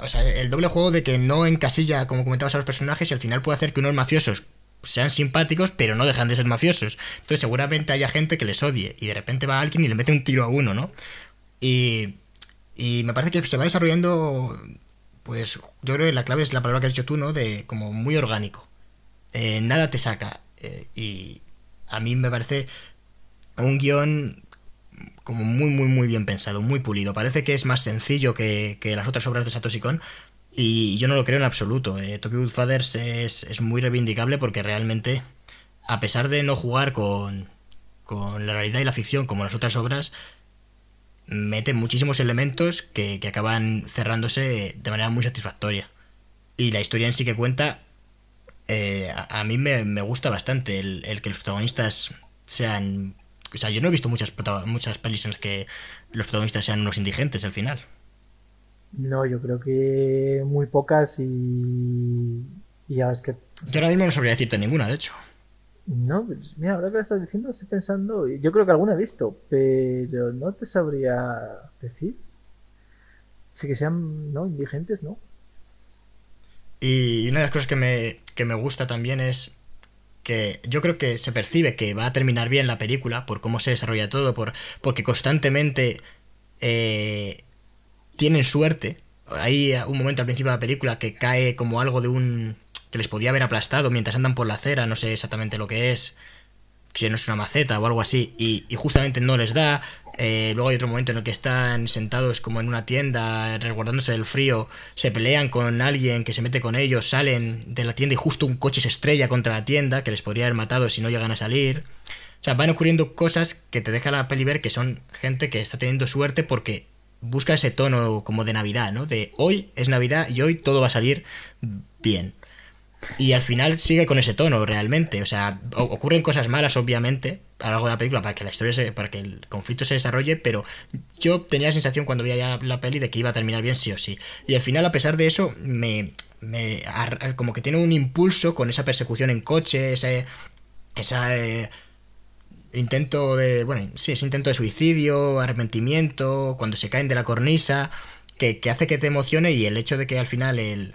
o sea, el doble juego de que no encasilla, como comentabas, a los personajes y al final puede hacer que unos mafiosos sean simpáticos, pero no dejan de ser mafiosos. Entonces seguramente haya gente que les odie y de repente va alguien y le mete un tiro a uno, ¿no? Y, y me parece que se va desarrollando, pues yo creo que la clave es la palabra que has dicho tú, ¿no? De como muy orgánico. Eh, nada te saca. Eh, y a mí me parece un guion como muy, muy, muy bien pensado, muy pulido. Parece que es más sencillo que, que las otras obras de Satoshi Kon. Y yo no lo creo en absoluto. Eh. Tokyo Godfathers es, es muy reivindicable porque realmente, a pesar de no jugar con, con la realidad y la ficción como las otras obras, mete muchísimos elementos que, que, acaban cerrándose de manera muy satisfactoria. Y la historia en sí que cuenta, eh, a, a, mí me, me, gusta bastante el, el, que los protagonistas sean... O sea, yo no he visto muchas, muchas pelis en las que los protagonistas sean unos indigentes al final. No, yo creo que muy pocas y... y ya es que... Yo ahora mismo no sabría decirte ninguna, de hecho. No, pues mira, ahora que lo estás diciendo, estoy pensando. Yo creo que alguna he visto, pero no te sabría decir. Sí que sean, ¿no? Indigentes, ¿no? Y una de las cosas que me, que me gusta también es que yo creo que se percibe que va a terminar bien la película por cómo se desarrolla todo, por, porque constantemente eh, tienen suerte. Hay un momento al principio de la película que cae como algo de un que les podía haber aplastado mientras andan por la acera, no sé exactamente lo que es, si no es una maceta o algo así, y, justamente no les da. Eh, luego hay otro momento en el que están sentados como en una tienda, resguardándose del frío, se pelean con alguien que se mete con ellos, salen de la tienda y justo un coche se estrella contra la tienda, que les podría haber matado si no llegan a salir. O sea, van ocurriendo cosas que te deja la peli ver que son gente que está teniendo suerte porque busca ese tono como de Navidad, ¿no? De hoy es Navidad y hoy todo va a salir bien. Y al final sigue con ese tono realmente. O sea, ocurren cosas malas, obviamente, a lo largo de la película para que la historia se, para que el conflicto se desarrolle, pero yo tenía la sensación cuando veía la peli de que iba a terminar bien sí o sí. Y al final, a pesar de eso, me, me como que tiene un impulso con esa persecución en coche, ese, esa eh, intento de, bueno, sí, ese intento de suicidio, arrepentimiento, cuando se caen de la cornisa, que, que hace que te emocione y el hecho de que al final el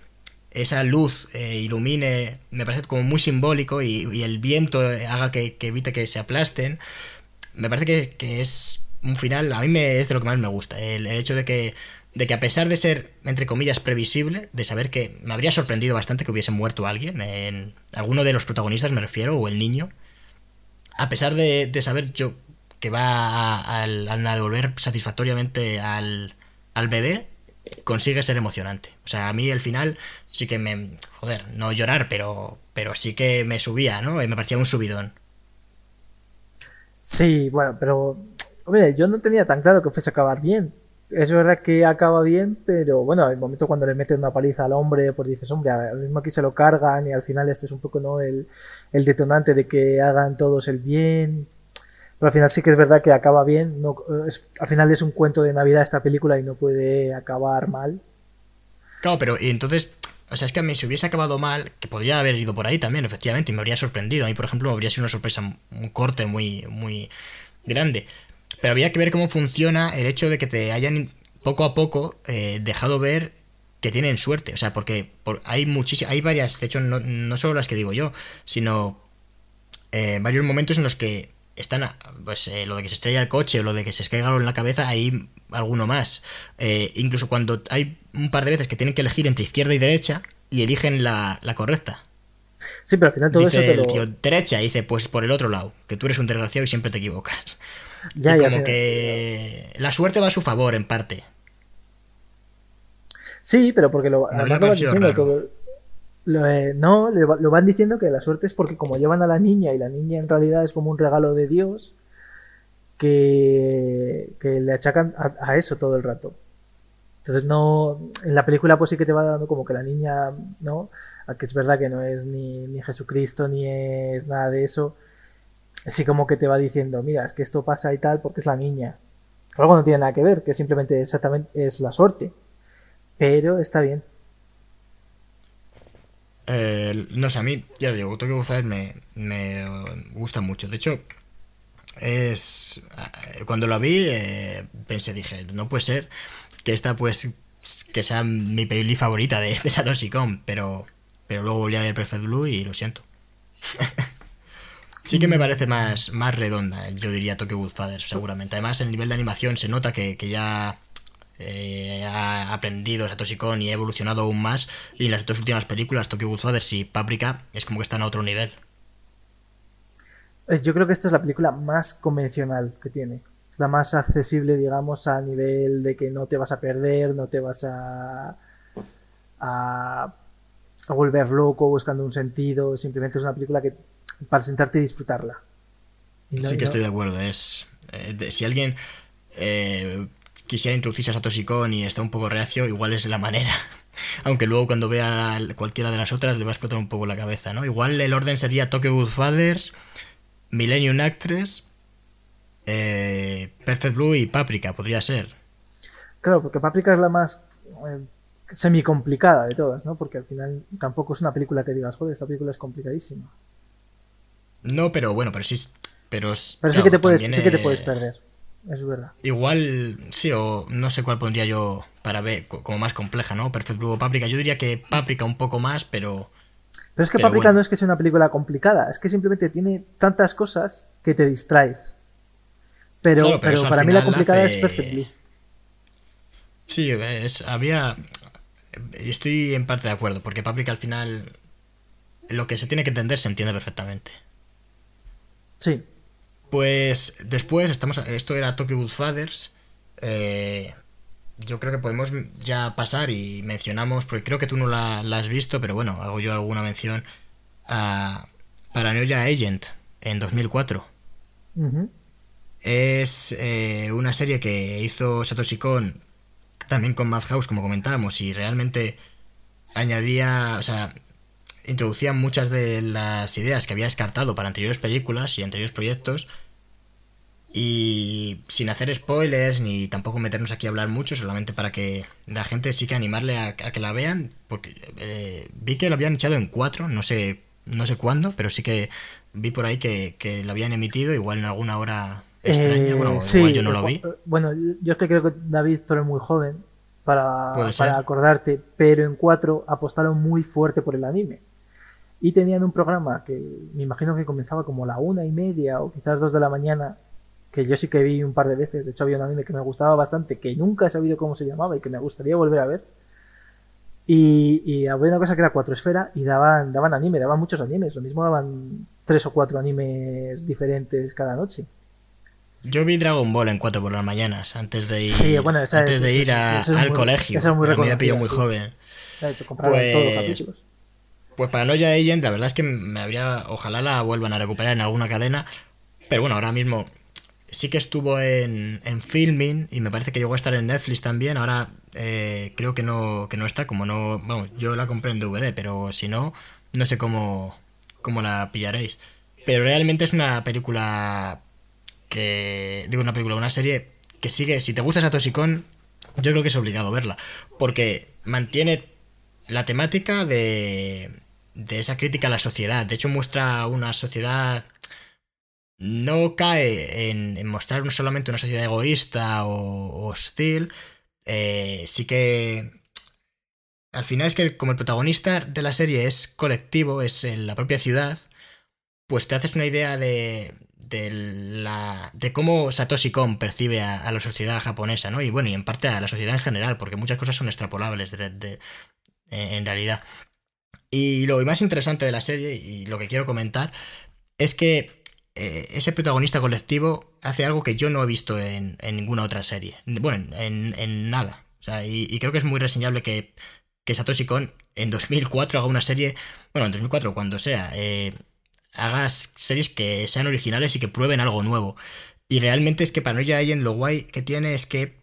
esa luz eh, ilumine, me parece como muy simbólico y, el viento haga que, evite que se aplasten. Me parece que, es un final, a mí me, es de lo que más me gusta, el, hecho de que, de que a pesar de ser, entre comillas, previsible, de saber que me habría sorprendido bastante que hubiese muerto alguien, en alguno de los protagonistas me refiero, o el niño, a pesar de, de saber yo que va a, a, a devolver satisfactoriamente al, al bebé, consigue ser emocionante. O sea, a mí el final sí que me... Joder, no llorar, pero, pero sí que me subía, ¿no? Me parecía un subidón. Sí, bueno, pero... Hombre, yo no tenía tan claro que fuese a acabar bien. Es verdad que acaba bien, pero bueno, el momento cuando le meten una paliza al hombre, pues dices, hombre, al mismo aquí se lo cargan y al final este es un poco, ¿no? El, el detonante de que hagan todos el bien. Pero al final sí que es verdad que acaba bien. No, al final es un cuento de Navidad esta película y no puede acabar mal. Claro, pero y entonces, o sea, es que a mí si hubiese acabado mal, que podría haber ido por ahí también, efectivamente, y me habría sorprendido. A mí, por ejemplo, me habría sido una sorpresa, un corte muy, muy grande. Pero habría que ver cómo funciona el hecho de que te hayan poco a poco eh, dejado ver que tienen suerte. O sea, porque por, hay muchísimas, hay varias, de hecho, no, no, solo las que digo yo, sino eh, varios momentos en los que están, pues eh, lo de que se estrella el coche o lo de que se caiga algo en la cabeza, hay alguno más. Eh, incluso cuando hay un par de veces que tienen que elegir entre izquierda y derecha y eligen la, la correcta. Sí, pero al final todo dice eso te el lo... tío derecha y dice pues por el otro lado, que tú eres un desgraciado y siempre te equivocas. Ya, y como ya, que la suerte va a su favor en parte. Sí, pero porque lo, además lo vas diciendo todo, eh, no, lo, lo, van diciendo que la suerte es porque como llevan a la niña y la niña en realidad es como un regalo de Dios, que, que le achacan a, a, eso todo el rato. Entonces no, en la película pues sí que te va dando como que la niña, ¿no? Que es verdad que no es ni, ni Jesucristo ni es nada de eso. Así como que te va diciendo, mira, es que esto pasa y tal porque es la niña. Algo no tiene nada que ver, que simplemente exactamente es la suerte. Pero está bien. Eh, no sé, a mí, ya digo, Tokyo Ghoul me, me gusta mucho. De hecho, es cuando lo vi, eh, pensé, dije, no puede ser que esta, pues, que sea mi peli favorita de, de Satoshi Kon, pero, pero luego volví a ver Perfect Blue y lo siento. sí que me parece más, más redonda, yo diría Tokyo Godfather, seguramente. Además, el nivel de animación se nota que, ya eh, ha aprendido Satoshi Kon y ha evolucionado aún más. Y en las dos últimas películas, Tokyo Godfather y Paprika, es como que están a otro nivel. Yo creo que esta es la película más convencional que tiene. Es la más accesible, digamos, a nivel de que no te vas a perder, no te vas a, a, volver loco buscando un sentido. Simplemente es una película que para sentarte y disfrutarla. sí que estoy de acuerdo. Es eh, si alguien eh, quisiera introducirse a Satoshi Kon y está un poco reacio, igual es la manera. Aunque luego cuando vea cualquiera de las otras le va a explotar un poco la cabeza, ¿no? Igual el orden sería Tokyo Godfathers, Millennium Actress, eh, Perfect Blue y Paprika, podría ser. Claro, porque Paprika es la más eh, semi complicada de todas, ¿no? Porque al final tampoco es una película que digas, joder, esta película es complicadísima. No, pero bueno, pero sí. Pero, pero sí, que te puedes, sí que te puedes perder. Es verdad. Igual, sí, o no sé cuál pondría yo para ver como más compleja, ¿no? Perfect Blue o Paprika. Yo diría que Paprika un poco más, pero. Pero es que Paprika no es que sea una película complicada, es que simplemente tiene tantas cosas que te distraes. Pero, pero, para mí la complicada es Perfect Sí, es, había. Estoy en parte de acuerdo, porque Paprika al final. Lo que se tiene que entender se entiende perfectamente. Sí. Pues después, estamos esto era Tokyo Godfathers. Eh, yo creo que podemos ya pasar y mencionamos, porque creo que tú no la, has visto, pero bueno, hago yo alguna mención a Paranoia Agent en 2004. Es eh, una serie que hizo Satoshi Kon también con Madhouse, como comentábamos, y realmente añadía, o sea, introducía muchas de las ideas que había descartado para anteriores películas y anteriores proyectos y sin hacer spoilers ni tampoco meternos aquí a hablar mucho, solamente para que la gente sí que animarle a, que la vean, porque eh, vi que lo habían echado en cuatro, no sé, no sé cuándo, pero sí que vi por ahí que, que lo habían emitido, igual en alguna hora extraña, bueno, sí, igual yo no lo vi. Bueno, yo es que creo que David, tú eres muy joven para, para acordarte, pero en cuatro apostaron muy fuerte por el anime. Y tenían un programa que me imagino que comenzaba como la una y media o quizás dos de la mañana que yo sí que vi un par de veces. De hecho, había un anime que me gustaba bastante, que nunca he sabido cómo se llamaba y que me gustaría volver a ver. Y, había una cosa que era cuatro esfera y daban, daban anime, daban muchos animes. Lo mismo daban tres o cuatro animes diferentes cada noche. Yo vi Dragon Ball en cuatro por las mañanas antes de ir, antes de ir al colegio. Eso muy a mí me pilló muy joven. De hecho, compraban pues, todos los capítulos. Pues Paranoia Agent, la verdad es que me habría. Ojalá la vuelvan a recuperar en alguna cadena. Pero bueno, ahora mismo sí que estuvo en, en filming y me parece que llegó a estar en Netflix también. Ahora eh, creo que no, que no está, como no. Vamos, yo la compré en DVD, pero si no, no sé cómo, cómo la pillaréis. Pero realmente es una película que. Digo, una película, una serie que sigue. Si te gusta Satoshi yo creo que es obligado verla. Porque mantiene la temática de, de esa crítica a la sociedad. De hecho, muestra una sociedad no cae en, mostrar solamente una sociedad egoísta o, hostil, eh, sí que al final es que como el protagonista de la serie es colectivo, es en la propia ciudad, pues te haces una idea de, de, la, de cómo Satoshi Kon percibe a, la sociedad japonesa, ¿no? Y bueno, y en parte a la sociedad en general, porque muchas cosas son extrapolables de, en realidad. Y lo más interesante de la serie, y lo que quiero comentar, es que eh, ese protagonista colectivo hace algo que yo no he visto en, ninguna otra serie. Bueno, en, nada. y, creo que es muy reseñable que, que, Satoshi Kon en 2004 haga una serie, bueno, en 2004 cuando sea, eh, haga series que sean originales y que prueben algo nuevo. Y realmente es que Paranoia en lo guay que tiene es que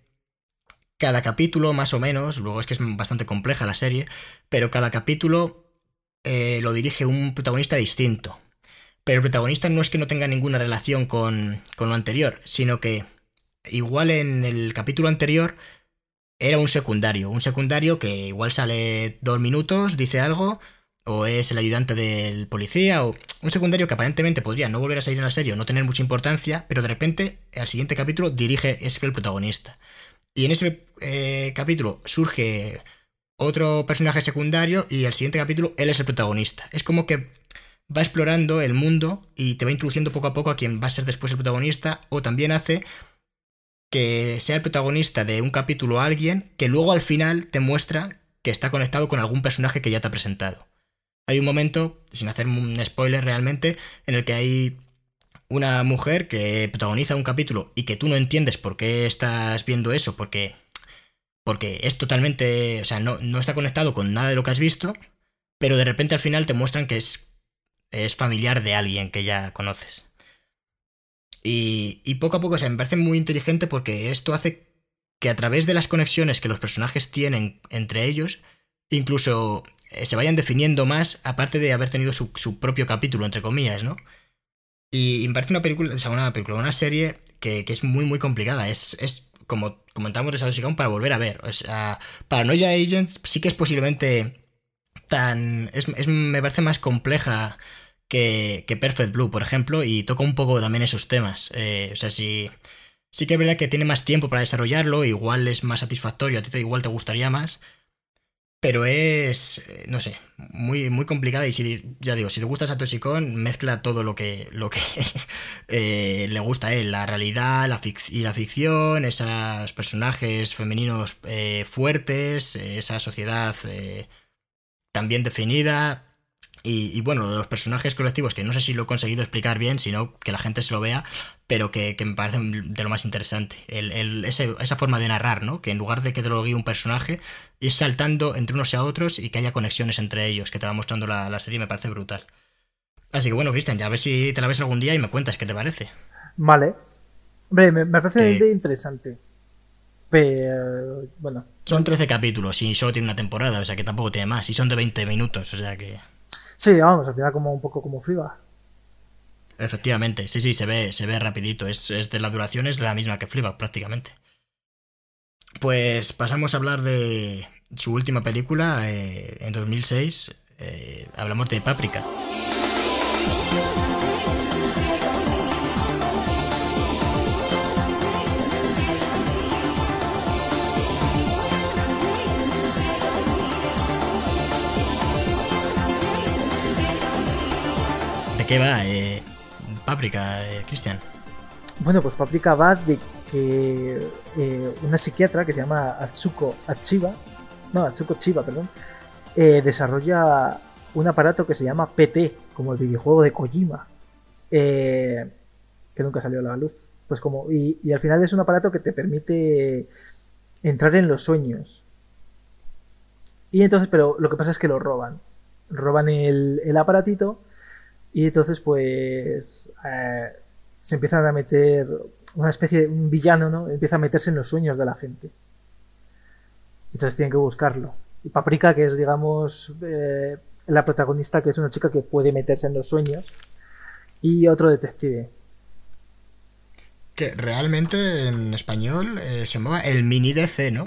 cada capítulo, más o menos, luego es que es bastante compleja la serie, pero cada capítulo eh, lo dirige un protagonista distinto. Pero el protagonista no es que no tenga ninguna relación con, lo anterior, sino que igual en el capítulo anterior era un secundario, un secundario que igual sale dos minutos, dice algo, o es el ayudante del policía, o un secundario que aparentemente podría no volver a salir en la serie o no tener mucha importancia, pero de repente al siguiente capítulo dirige es el protagonista. Y en ese eh, capítulo surge otro personaje secundario y el siguiente capítulo él es el protagonista. Es como que va explorando el mundo y te va introduciendo poco a poco a quien va a ser después el protagonista, o también hace que sea el protagonista de un capítulo alguien que luego al final te muestra que está conectado con algún personaje que ya te ha presentado. Hay un momento, sin hacer un spoiler realmente, en el que hay una mujer que protagoniza un capítulo y que tú no entiendes por qué estás viendo eso, porque, porque es totalmente, o sea, no, no está conectado con nada de lo que has visto, pero de repente al final te muestran que es, es familiar de alguien que ya conoces. Y, y poco a poco, o sea, me parece muy inteligente porque esto hace que a través de las conexiones que los personajes tienen entre ellos, incluso eh, se vayan definiendo más, aparte de haber tenido su, su propio capítulo, entre comillas, ¿no? Y, me parece una película, o sea, una película, una serie que, que es muy, muy complicada. Es, es como comentamos de Shadow para volver a ver. O sea, Paranoia Agents sí que es posiblemente tan. Es, es, me parece más compleja que, que, Perfect Blue, por ejemplo, y toca un poco también esos temas. Eh, o sea, sí. Sí que es verdad que tiene más tiempo para desarrollarlo, igual es más satisfactorio, a ti te, igual te gustaría más, pero es, eh, no sé, muy, muy complicada y si, ya digo, si te gusta Satoshi Kon, mezcla todo lo que, lo que eh, le gusta a él, la realidad la y la ficción, esos personajes femeninos eh, fuertes, esa sociedad también definida, y, bueno, de los personajes colectivos, que no sé si lo he conseguido explicar bien, sino que la gente se lo vea, pero que, me parece de lo más interesante. El, esa forma de narrar, ¿no? Que en lugar de que te lo guíe un personaje, ir saltando entre unos y a otros y que haya conexiones entre ellos, que te va mostrando la, serie, me parece brutal. Así que bueno, Cristian, ya a ver si te la ves algún día y me cuentas qué te parece. Vale. Hombre, me, parece interesante. Pero, bueno. Son 13 capítulos y solo tiene una temporada, o sea que tampoco tiene más. Y son de 20 minutos, o sea que. Sí, vamos, al final como un poco como Fliba. Efectivamente, sí, sí, se ve, se ve rapidito. Es, de la duración es la misma que Fliba, prácticamente. Pues pasamos a hablar de su última película eh, en 2006. Eh, hablamos de Paprika. qué va eh, Paprika, eh, Cristian? Bueno, pues Paprika va de que eh, una psiquiatra que se llama Atsuko Achiba, no, Atsuko Chiba, perdón, desarrolla un aparato que se llama PT, como el videojuego de Kojima, que nunca salió a la luz. Pues como, y, al final es un aparato que te permite entrar en los sueños. Y entonces, pero lo que pasa es que lo roban. Roban el, el aparatito y entonces, pues, eh, se empiezan a meter una especie de un villano, ¿no? Empieza a meterse en los sueños de la gente. Entonces tienen que buscarlo. Y Paprika, que es, digamos, eh, la protagonista, que es una chica que puede meterse en los sueños. Y otro detective. Que realmente en español eh, se llamaba el mini DC, ¿no?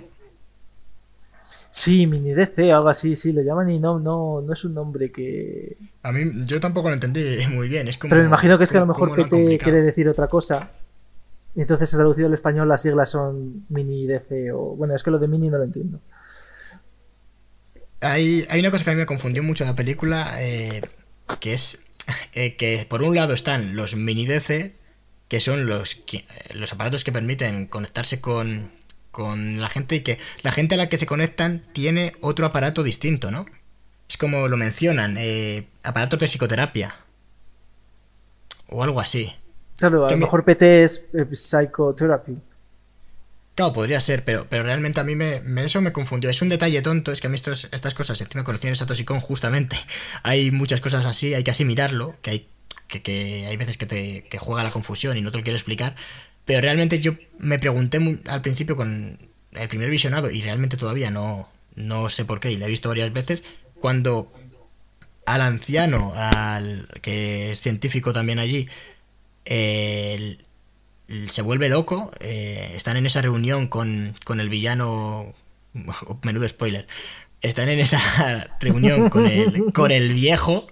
Sí, mini DC o algo así, sí, lo llaman y no, no, no es un nombre que. A mí, yo tampoco lo entendí muy bien. Es como, Pero me imagino que es que a lo mejor PT quiere decir otra cosa. Y entonces traducido al español las siglas son mini DC o. Bueno, es que lo de mini no lo entiendo. Hay, hay una cosa que a mí me confundió mucho la película, eh, que es eh, que por un lado están los mini DC, que son los, los aparatos que permiten conectarse con, con la gente y que la gente a la que se conectan tiene otro aparato distinto, ¿no? Es como lo mencionan, eh, aparatos de psicoterapia. O algo así. Claro, a lo mejor PT es eh, psychotherapy. Claro, podría ser, pero, pero realmente a mí me, eso me confundió. Es un detalle tonto, es que a mí estas cosas, encima con a Satoshi Kon, justamente, hay muchas cosas así, hay que asimilarlo, que hay, que, hay veces que te que juega la confusión y no te lo quiero explicar, pero realmente yo me pregunté al principio con el primer visionado, y realmente todavía no, no sé por qué, y la he visto varias veces, cuando al anciano, al que es científico también allí, se vuelve loco, eh, están en esa reunión con, con el villano, menudo spoiler, están en esa reunión con el, con el viejo,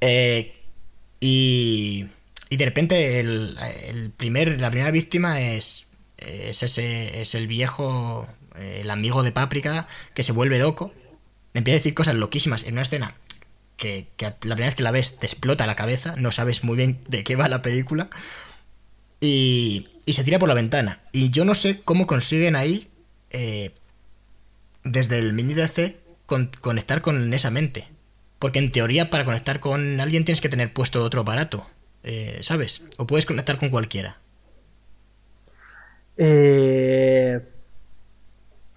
eh, y y de repente el, primer, la primera víctima es, es, ese, es el viejo, el amigo de Páprica, que se vuelve loco. Empieza a decir cosas loquísimas en una escena que, la primera vez que la ves te explota la cabeza, no sabes muy bien de qué va la película. Y, y se tira por la ventana. Y yo no sé cómo consiguen ahí, eh, desde el mini DC, conectar con esa mente. Porque en teoría para conectar con alguien tienes que tener puesto otro aparato, eh, ¿sabes? O puedes conectar con cualquiera. Eh...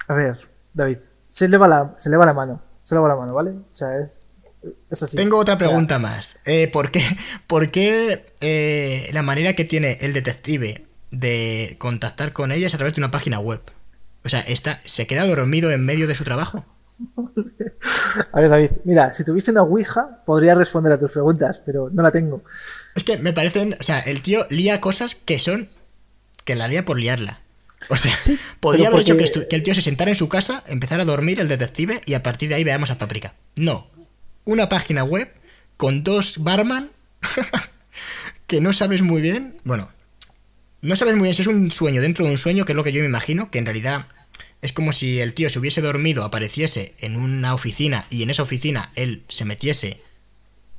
A ver, David, se le, va la, se la mano, se le va la mano, ¿vale? O sea, es, así. Tengo otra pregunta más. Eh, ¿Por qué, por qué eh, la manera que tiene el detective de contactar con ella es a través de una página web? O sea, está, ¿se queda dormido en medio de su trabajo? A ver, David, mira, si tuviese una Ouija, podría responder a tus preguntas, pero no la tengo. Es que me parecen. O sea, el tío lía cosas que son. que la lía por liarla. O sea, podría haber hecho que, el tío se sentara en su casa, empezara a dormir el detective y a partir de ahí veamos a Paprika. No. Una página web con dos barman que no sabes muy bien. Bueno, no sabes muy bien si es un sueño dentro de un sueño, que es lo que yo me imagino, que en realidad es como si el tío se hubiese dormido, apareciese en una oficina y en esa oficina él se metiese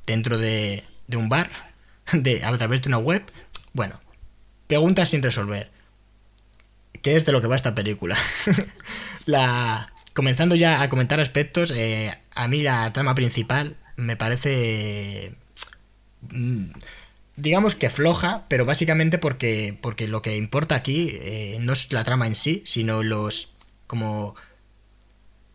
dentro de, de un bar de, a través de una web. Bueno, preguntas sin resolver. ¿Qué es de lo que va esta película? la, comenzando ya a comentar aspectos, eh, a mí la trama principal me parece... Mm, digamos que floja, pero básicamente porque, porque lo que importa aquí eh, no es la trama en sí, sino los como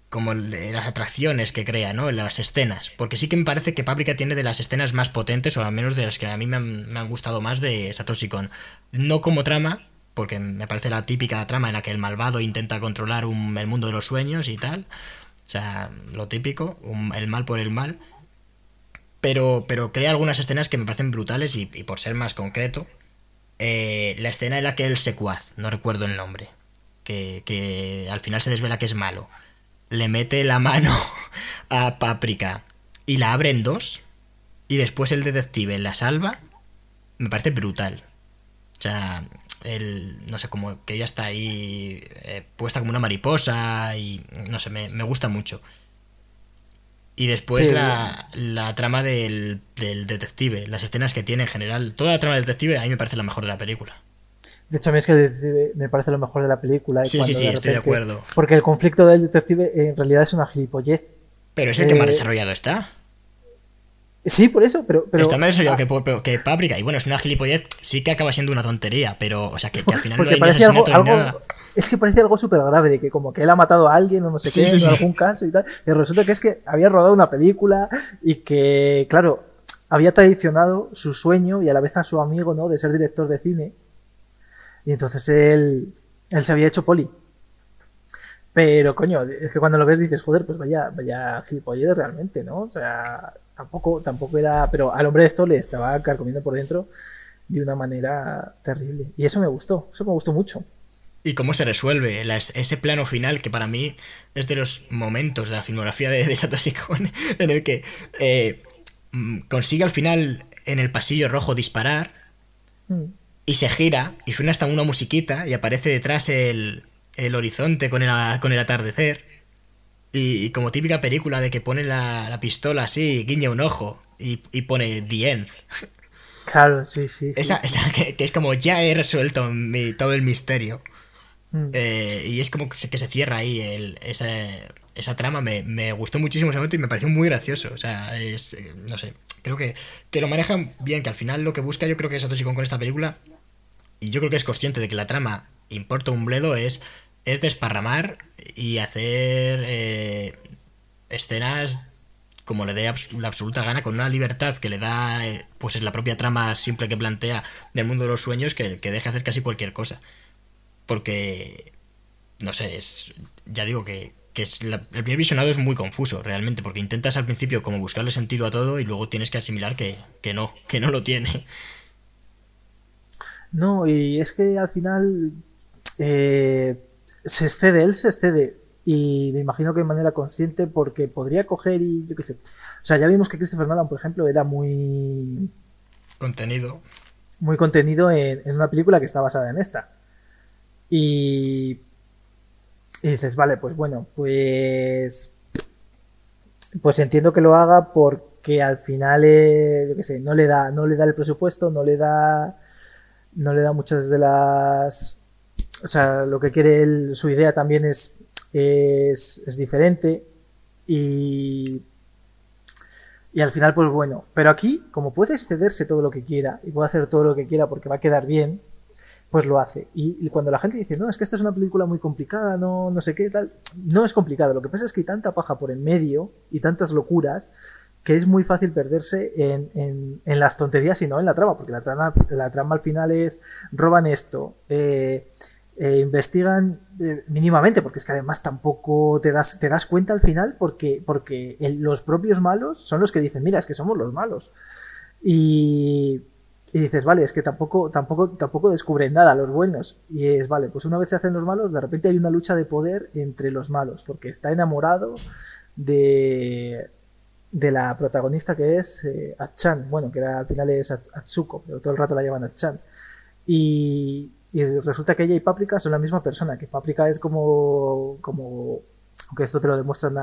como las atracciones que crea, ¿no? Las escenas. Porque sí que me parece que Paprika tiene de las escenas más potentes, o al menos de las que a mí me han, me han gustado más de Satoshi Kon. No como trama, porque me parece la típica trama en la que el malvado intenta controlar el mundo de los sueños y tal. O sea, lo típico, el mal por el mal. Pero, pero crea algunas escenas que me parecen brutales y, por ser más concreto, eh, la escena en la que el secuaz, no recuerdo el nombre, que, que al final se desvela que es malo, le mete la mano a Paprika y la abre en dos y después el detective la salva, me parece brutal. O sea, el, no sé, como que ella está ahí eh, puesta como una mariposa y no sé, me, gusta mucho. Y después la, la, trama del, del, detective, las escenas que tiene en general, toda la trama del detective a mí me parece la mejor de la película. De hecho, a mí es que el detective me parece lo mejor de la película. sí, sí, sí, estoy de acuerdo. Porque el conflicto del detective en realidad es una gilipollez. Pero es el que más eh, desarrollado está. Sí, por eso, pero. pero Está más desarrollado que, que Paprika. Y bueno, es una gilipollez, sí que acaba siendo una tontería, pero. O sea, que, al final Porque no parece algo, Es que parece algo súper grave, de que como que él ha matado a alguien o no sé qué, en algún caso y tal. Y resulta que es que había rodado una película y que, claro, había traicionado su sueño y a la vez a su amigo, ¿no? De ser director de cine. Y entonces él. Él se había hecho poli. Pero, coño, es que cuando lo ves dices, joder, pues vaya, vaya gilipollez realmente, ¿no? O sea, tampoco, tampoco era, pero al hombre de esto le estaba carcomiendo por dentro de una manera terrible. Y eso me gustó, eso me gustó mucho. Y cómo se resuelve ese plano final que para mí es de los momentos de la filmografía de, Satoshi Kon en el que eh, mm, consigue al final en el pasillo rojo disparar mm. Y se gira y suena hasta una musiquita y aparece detrás el, el horizonte con el, con el atardecer y, como típica película de que pone la, pistola así, guiña un ojo y, pone The End. Claro, sí, sí. esa, que, es como ya he resuelto mi, todo el misterio. Mm. Eh, y es como que se, que se cierra ahí el, esa, esa trama. Me, gustó muchísimo ese momento y me pareció muy gracioso. O sea, es. No sé. Creo que, que lo manejan bien, que al final lo que busca, yo creo que Satoshi Kon con esta película. Y yo creo que es consciente de que la trama importa un bledo, es es desparramar y hacer eh, escenas como le dé la absoluta gana, con una libertad que le da, eh, pues es la propia trama simple que plantea del mundo de los sueños, que, que deje hacer casi cualquier cosa. Porque, no sé, es, ya digo que, es el primer visionado es muy confuso, realmente, porque intentas al principio como buscarle sentido a todo y luego tienes que asimilar que, que no, que no lo tiene. No, y es que al final eh, se excede, él se excede. Y me imagino que de manera consciente porque podría coger y yo qué sé. O sea, ya vimos que Christopher Nolan, por ejemplo, era muy... Contenido. Muy contenido en, una película que está basada en esta. Y... Y dices, vale, pues bueno, pues... Pues entiendo que lo haga porque que al final, eh, yo qué sé, no le da, no le da el presupuesto, no le da, no le da muchas de las, o sea, lo que quiere él, su idea también es, es, es diferente y y al final, pues bueno, pero aquí, como puede excederse todo lo que quiera y puede hacer todo lo que quiera porque va a quedar bien, pues lo hace. Y, cuando la gente dice, no, es que esta es una película muy complicada, no, no sé qué, tal, no es complicado. Lo que pasa es que hay tanta paja por en medio y tantas locuras que es muy fácil perderse en, en, las tonterías y no en la trama, porque la trama, la trama al final es, roban esto, eh, eh, investigan eh, mínimamente, porque es que además tampoco te das, te das cuenta al final porque, porque los propios malos son los que dicen, mira, es que somos los malos. Y, y dices, vale, es que tampoco, tampoco, tampoco descubren nada los buenos. Y es, vale, pues una vez se hacen los malos, de repente hay una lucha de poder entre los malos, porque está enamorado de, de la protagonista que es eh, Achan, bueno, que era, al final es Atsuko, pero todo el rato la llaman Achan. Y, y resulta que ella y Paprika son la misma persona, que Paprika es como, como aunque esto te lo demuestran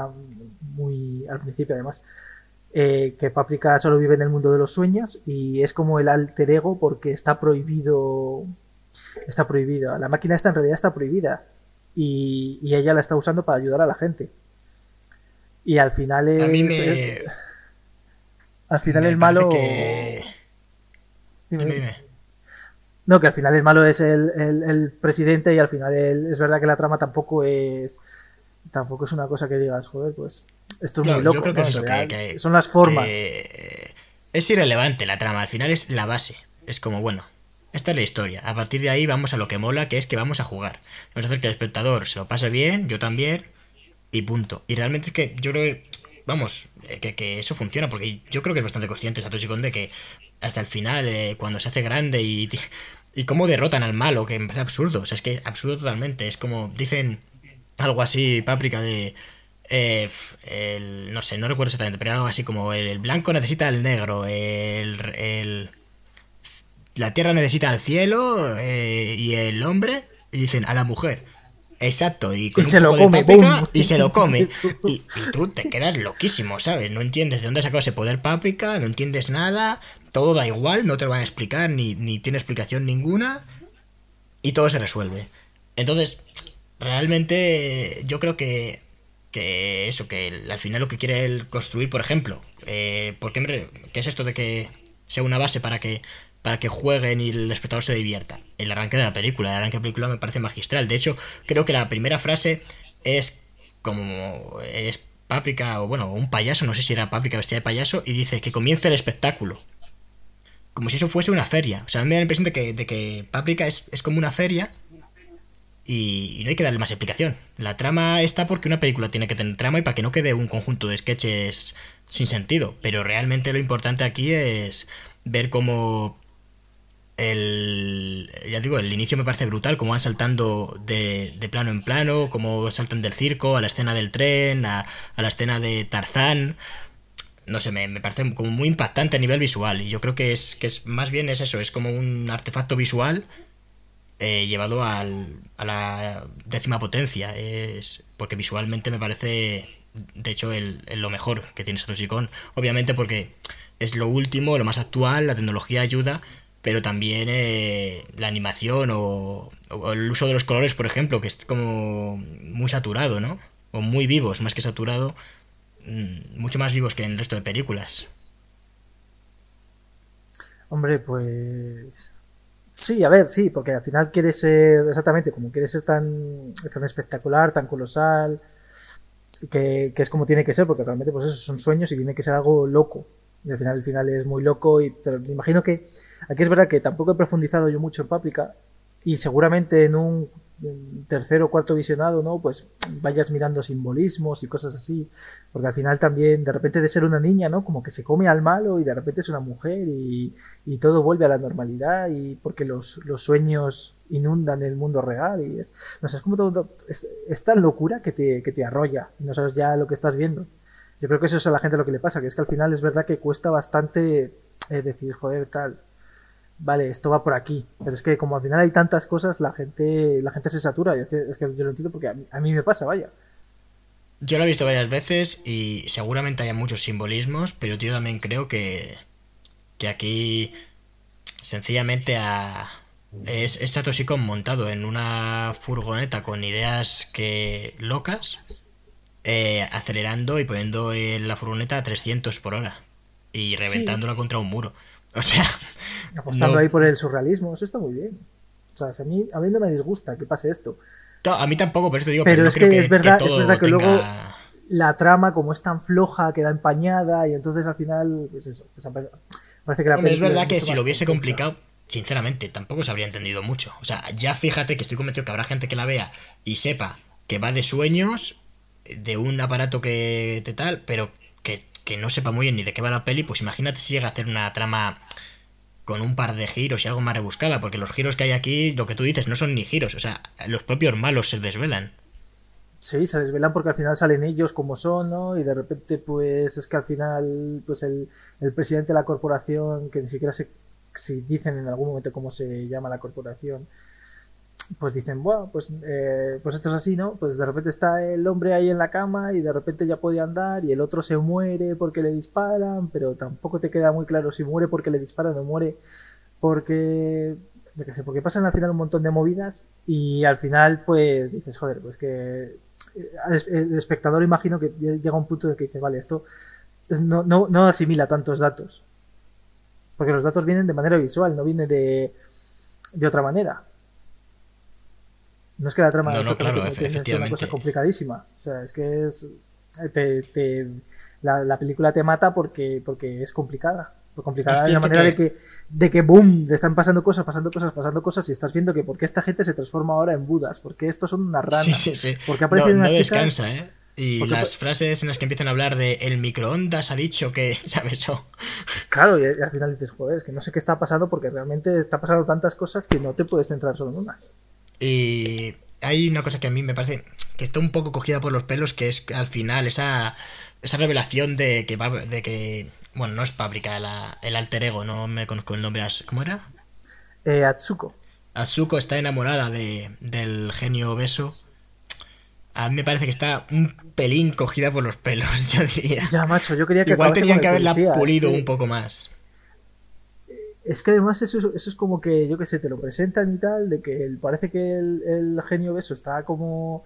muy al principio además, eh, que Paprika solo vive en el mundo de los sueños y es como el alter ego porque está prohibido, está prohibido, la máquina esta en realidad está prohibida y, ella la está usando para ayudar a la gente. Y al final es... al final el malo... Dime, dime. No, que al final el malo es el, presidente y al final es verdad que la trama tampoco es tampoco es una cosa que digas, joder, pues esto es muy loco. Yo creo que, son las formas. es irrelevante la trama, al final es la base. Es como, bueno, esta es la historia. A partir de ahí vamos a lo que mola, que es que vamos a jugar. Vamos a hacer que el espectador se lo pase bien, yo también, y punto. Y realmente es que yo creo que, vamos, que, que eso funciona, porque yo creo que es bastante consciente Satoshi Kon de que hasta el final, eh, cuando se hace grande y, y cómo derrotan al malo, que me parece absurdo. O sea, es que es absurdo totalmente. Es como, dicen algo así, páprica de... Eh, no sé, no recuerdo exactamente, pero algo así como el, blanco necesita al negro, el, el, la tierra necesita al cielo eh, y el hombre, y dicen a la mujer. Exacto, y, se lo come, y se lo come. Y, tú te quedas loquísimo, ¿sabes? No entiendes de dónde ha sacado ese poder páprica, no entiendes nada, todo da igual, no te lo van a explicar, ni, ni tiene explicación ninguna, y todo se resuelve. Entonces, realmente yo creo que, que eso, que al final lo que quiere él construir, por ejemplo, eh, ¿por qué, qué es esto de que sea una base para que para que jueguen y el espectador se divierta. El arranque de la película, el arranque de la película me parece magistral. De hecho, creo que la primera frase es como es Páprica o bueno, un payaso, no sé si era Páprica vestida de payaso y dice que comience el espectáculo. Como si eso fuese una feria. O sea, a mí me da la impresión de que, de que Páprica es, es como una feria y, no hay que darle más explicación. La trama está porque una película tiene que tener trama y para que no quede un conjunto de sketches sin sentido. Pero realmente lo importante aquí es ver cómo el ya digo el inicio me parece brutal como van saltando de, de, plano en plano como saltan del circo a la escena del tren a, la escena de Tarzán. No sé me, parece como muy impactante a nivel visual y yo creo que es que es más bien es eso es como un artefacto visual eh, llevado al, a la décima potencia. Es porque visualmente me parece de hecho el, lo mejor que tiene Satoshi Kon obviamente porque es lo último lo más actual la tecnología ayuda pero también eh, la animación o, el uso de los colores, por ejemplo, que es como muy saturado, ¿no? O muy vivos, más que saturado, mm, mucho más vivos que en el resto de películas. Hombre, pues... Sí, a ver, sí, porque al final quiere ser, exactamente, como quiere ser tan, tan espectacular, tan colosal, que, que, es como tiene que ser, porque realmente pues eso son sueños y tiene que ser algo loco. Y al final, el final es muy loco. Y me imagino que aquí es verdad que tampoco he profundizado yo mucho en Paprika. Y seguramente en un tercer o cuarto visionado, ¿no? Pues vayas mirando simbolismos y cosas así. Porque al final también, de repente de ser una niña, ¿no? Como que se come al malo y de repente es una mujer y, y todo vuelve a la normalidad y porque los, los sueños inundan el mundo real y es, no sé, como todo, es, locura que te, que te arrolla y no sabes ya lo que estás viendo. Yo creo que eso es a la gente lo que le pasa, que es que al final es verdad que cuesta bastante eh, decir, joder, tal, vale, esto va por aquí. Pero es que como al final hay tantas cosas, la gente, la gente se satura. Es que, es que yo lo entiendo porque a mí, me pasa, vaya. Yo lo he visto varias veces y seguramente haya muchos simbolismos, pero yo también creo que, que aquí sencillamente a, es, es Satoshi Kon montado en una furgoneta con ideas que locas, eh, acelerando y poniendo la furgoneta a 300 por hora y reventándola contra un muro. O sea... Apostando ahí por el surrealismo, eso está muy bien. O sea, a mí, a mí no me disgusta que pase esto. a mí tampoco, pero esto digo, pero, es que, es, verdad, es verdad que luego la trama, como es tan floja, queda empañada y entonces al final, pues eso. parece que la es verdad que si lo hubiese complicado, sinceramente, tampoco se habría entendido mucho. O sea, ya fíjate que estoy convencido que habrá gente que la vea y sepa que va de sueños, de un aparato que te tal, pero que, que no sepa muy bien ni de qué va la peli, pues imagínate si llega a hacer una trama con un par de giros y algo más rebuscada, porque los giros que hay aquí, lo que tú dices, no son ni giros, o sea, los propios malos se desvelan. Sí, se desvelan porque al final salen ellos como son, ¿no? Y de repente, pues es que al final, pues el, el presidente de la corporación, que ni siquiera se si dicen en algún momento cómo se llama la corporación, pues dicen, bueno, pues, eh, pues esto es así, ¿no? Pues de repente está el hombre ahí en la cama y de repente ya puede andar y el otro se muere porque le disparan, pero tampoco te queda muy claro si muere porque le disparan o muere porque, yo qué sé, porque pasan al final un montón de movidas y al final pues dices, joder, pues que eh, el espectador imagino que llega a un punto de que dice, vale, esto no, no, no asimila tantos datos. Porque los datos vienen de manera visual, no viene de, de otra manera. No es que la trama no, no, claro, es una cosa complicadísima. O sea, es que es. Te, te, la, la, película te mata porque, porque es complicada. complicada de la manera de que, de que, boom, te están pasando cosas, pasando cosas, pasando cosas, y estás viendo que por qué esta gente se transforma ahora en budas, porque estos son unas ranas, sí, sí, sí. porque aparecen no, unas descansa, ¿eh? Y las frases en las que empiezan a hablar de el microondas ha dicho que, ¿sabes? Oh. Claro, y al final dices, joder, es que no sé qué está pasando porque realmente está pasando tantas cosas que no te puedes centrar solo en una. Y hay una cosa que a mí me parece que está un poco cogida por los pelos, que es al final esa, esa revelación de que de que, bueno, no es Paprika, el alter ego, no me conozco el nombre, ¿cómo era? Eh, Atsuko. Atsuko está enamorada de, del genio obeso a mí me parece que está un pelín cogida por los pelos, yo diría. Ya, macho, yo quería que Igual tenían que haberla pulido un poco más. Es que además eso, eso es como que, yo qué sé, te lo presentan y tal, de que parece que el, genio beso está como,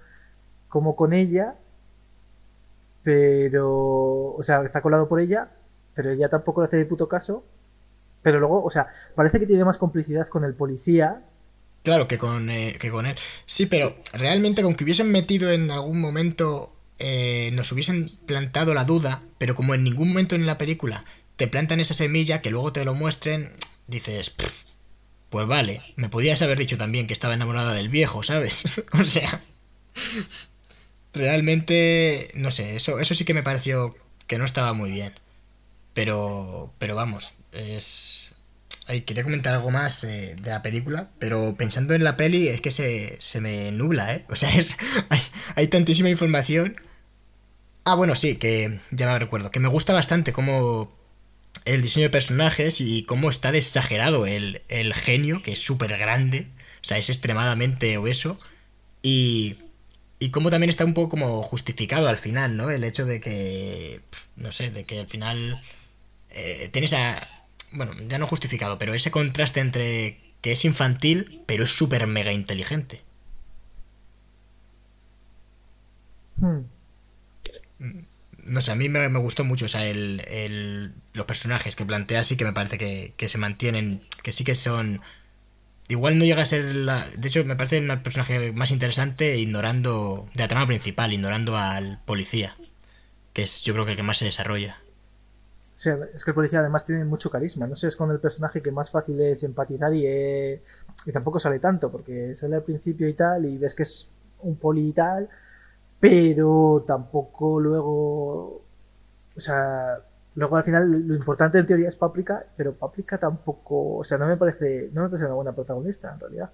como con ella, pero, o sea, está colado por ella, pero ella tampoco le hace de puto caso. Pero luego, o sea, parece que tiene más complicidad con el policía Claro, que con, eh, que con él. Sí, pero realmente con que hubiesen metido en algún momento, eh, nos hubiesen plantado la duda, pero como en ningún momento en la película te plantan esa semilla, que luego te lo muestren, dices, pues vale, me podías haber dicho también que estaba enamorada del viejo, ¿sabes? o sea, realmente, no sé, eso, eso sí que me pareció que no estaba muy bien. Pero, pero vamos, es quería comentar algo más eh, de la película, pero pensando en la peli es que se, se me nubla, ¿eh? O sea, es, hay, hay, tantísima información. Ah, bueno, sí, que ya me recuerdo, que me gusta bastante cómo el diseño de personajes y cómo está exagerado el, el genio, que es súper grande, o sea, es extremadamente obeso, y, y cómo también está un poco como justificado al final, ¿no? El hecho de que, no sé, de que al final eh, tienes a bueno, ya no justificado, pero ese contraste entre que es infantil, pero es súper mega inteligente. Hmm. No sé, a mí me, gustó mucho, o sea, el, los personajes que plantea sí que me parece que, que, se mantienen, que sí que son... Igual no llega a ser la... De hecho, me parece el personaje más interesante ignorando... De la trama principal, ignorando al policía. Que es yo creo que el que más se desarrolla es que el policía además tiene mucho carisma. No sé, es con el personaje que más fácil es empatizar y, eh, y tampoco sale tanto, porque sale al principio y tal, y ves que es un poli y tal, pero tampoco luego. O sea, luego al final lo importante en teoría es Paprika, pero Paprika tampoco. O sea, no me parece, no me parece una buena protagonista en realidad.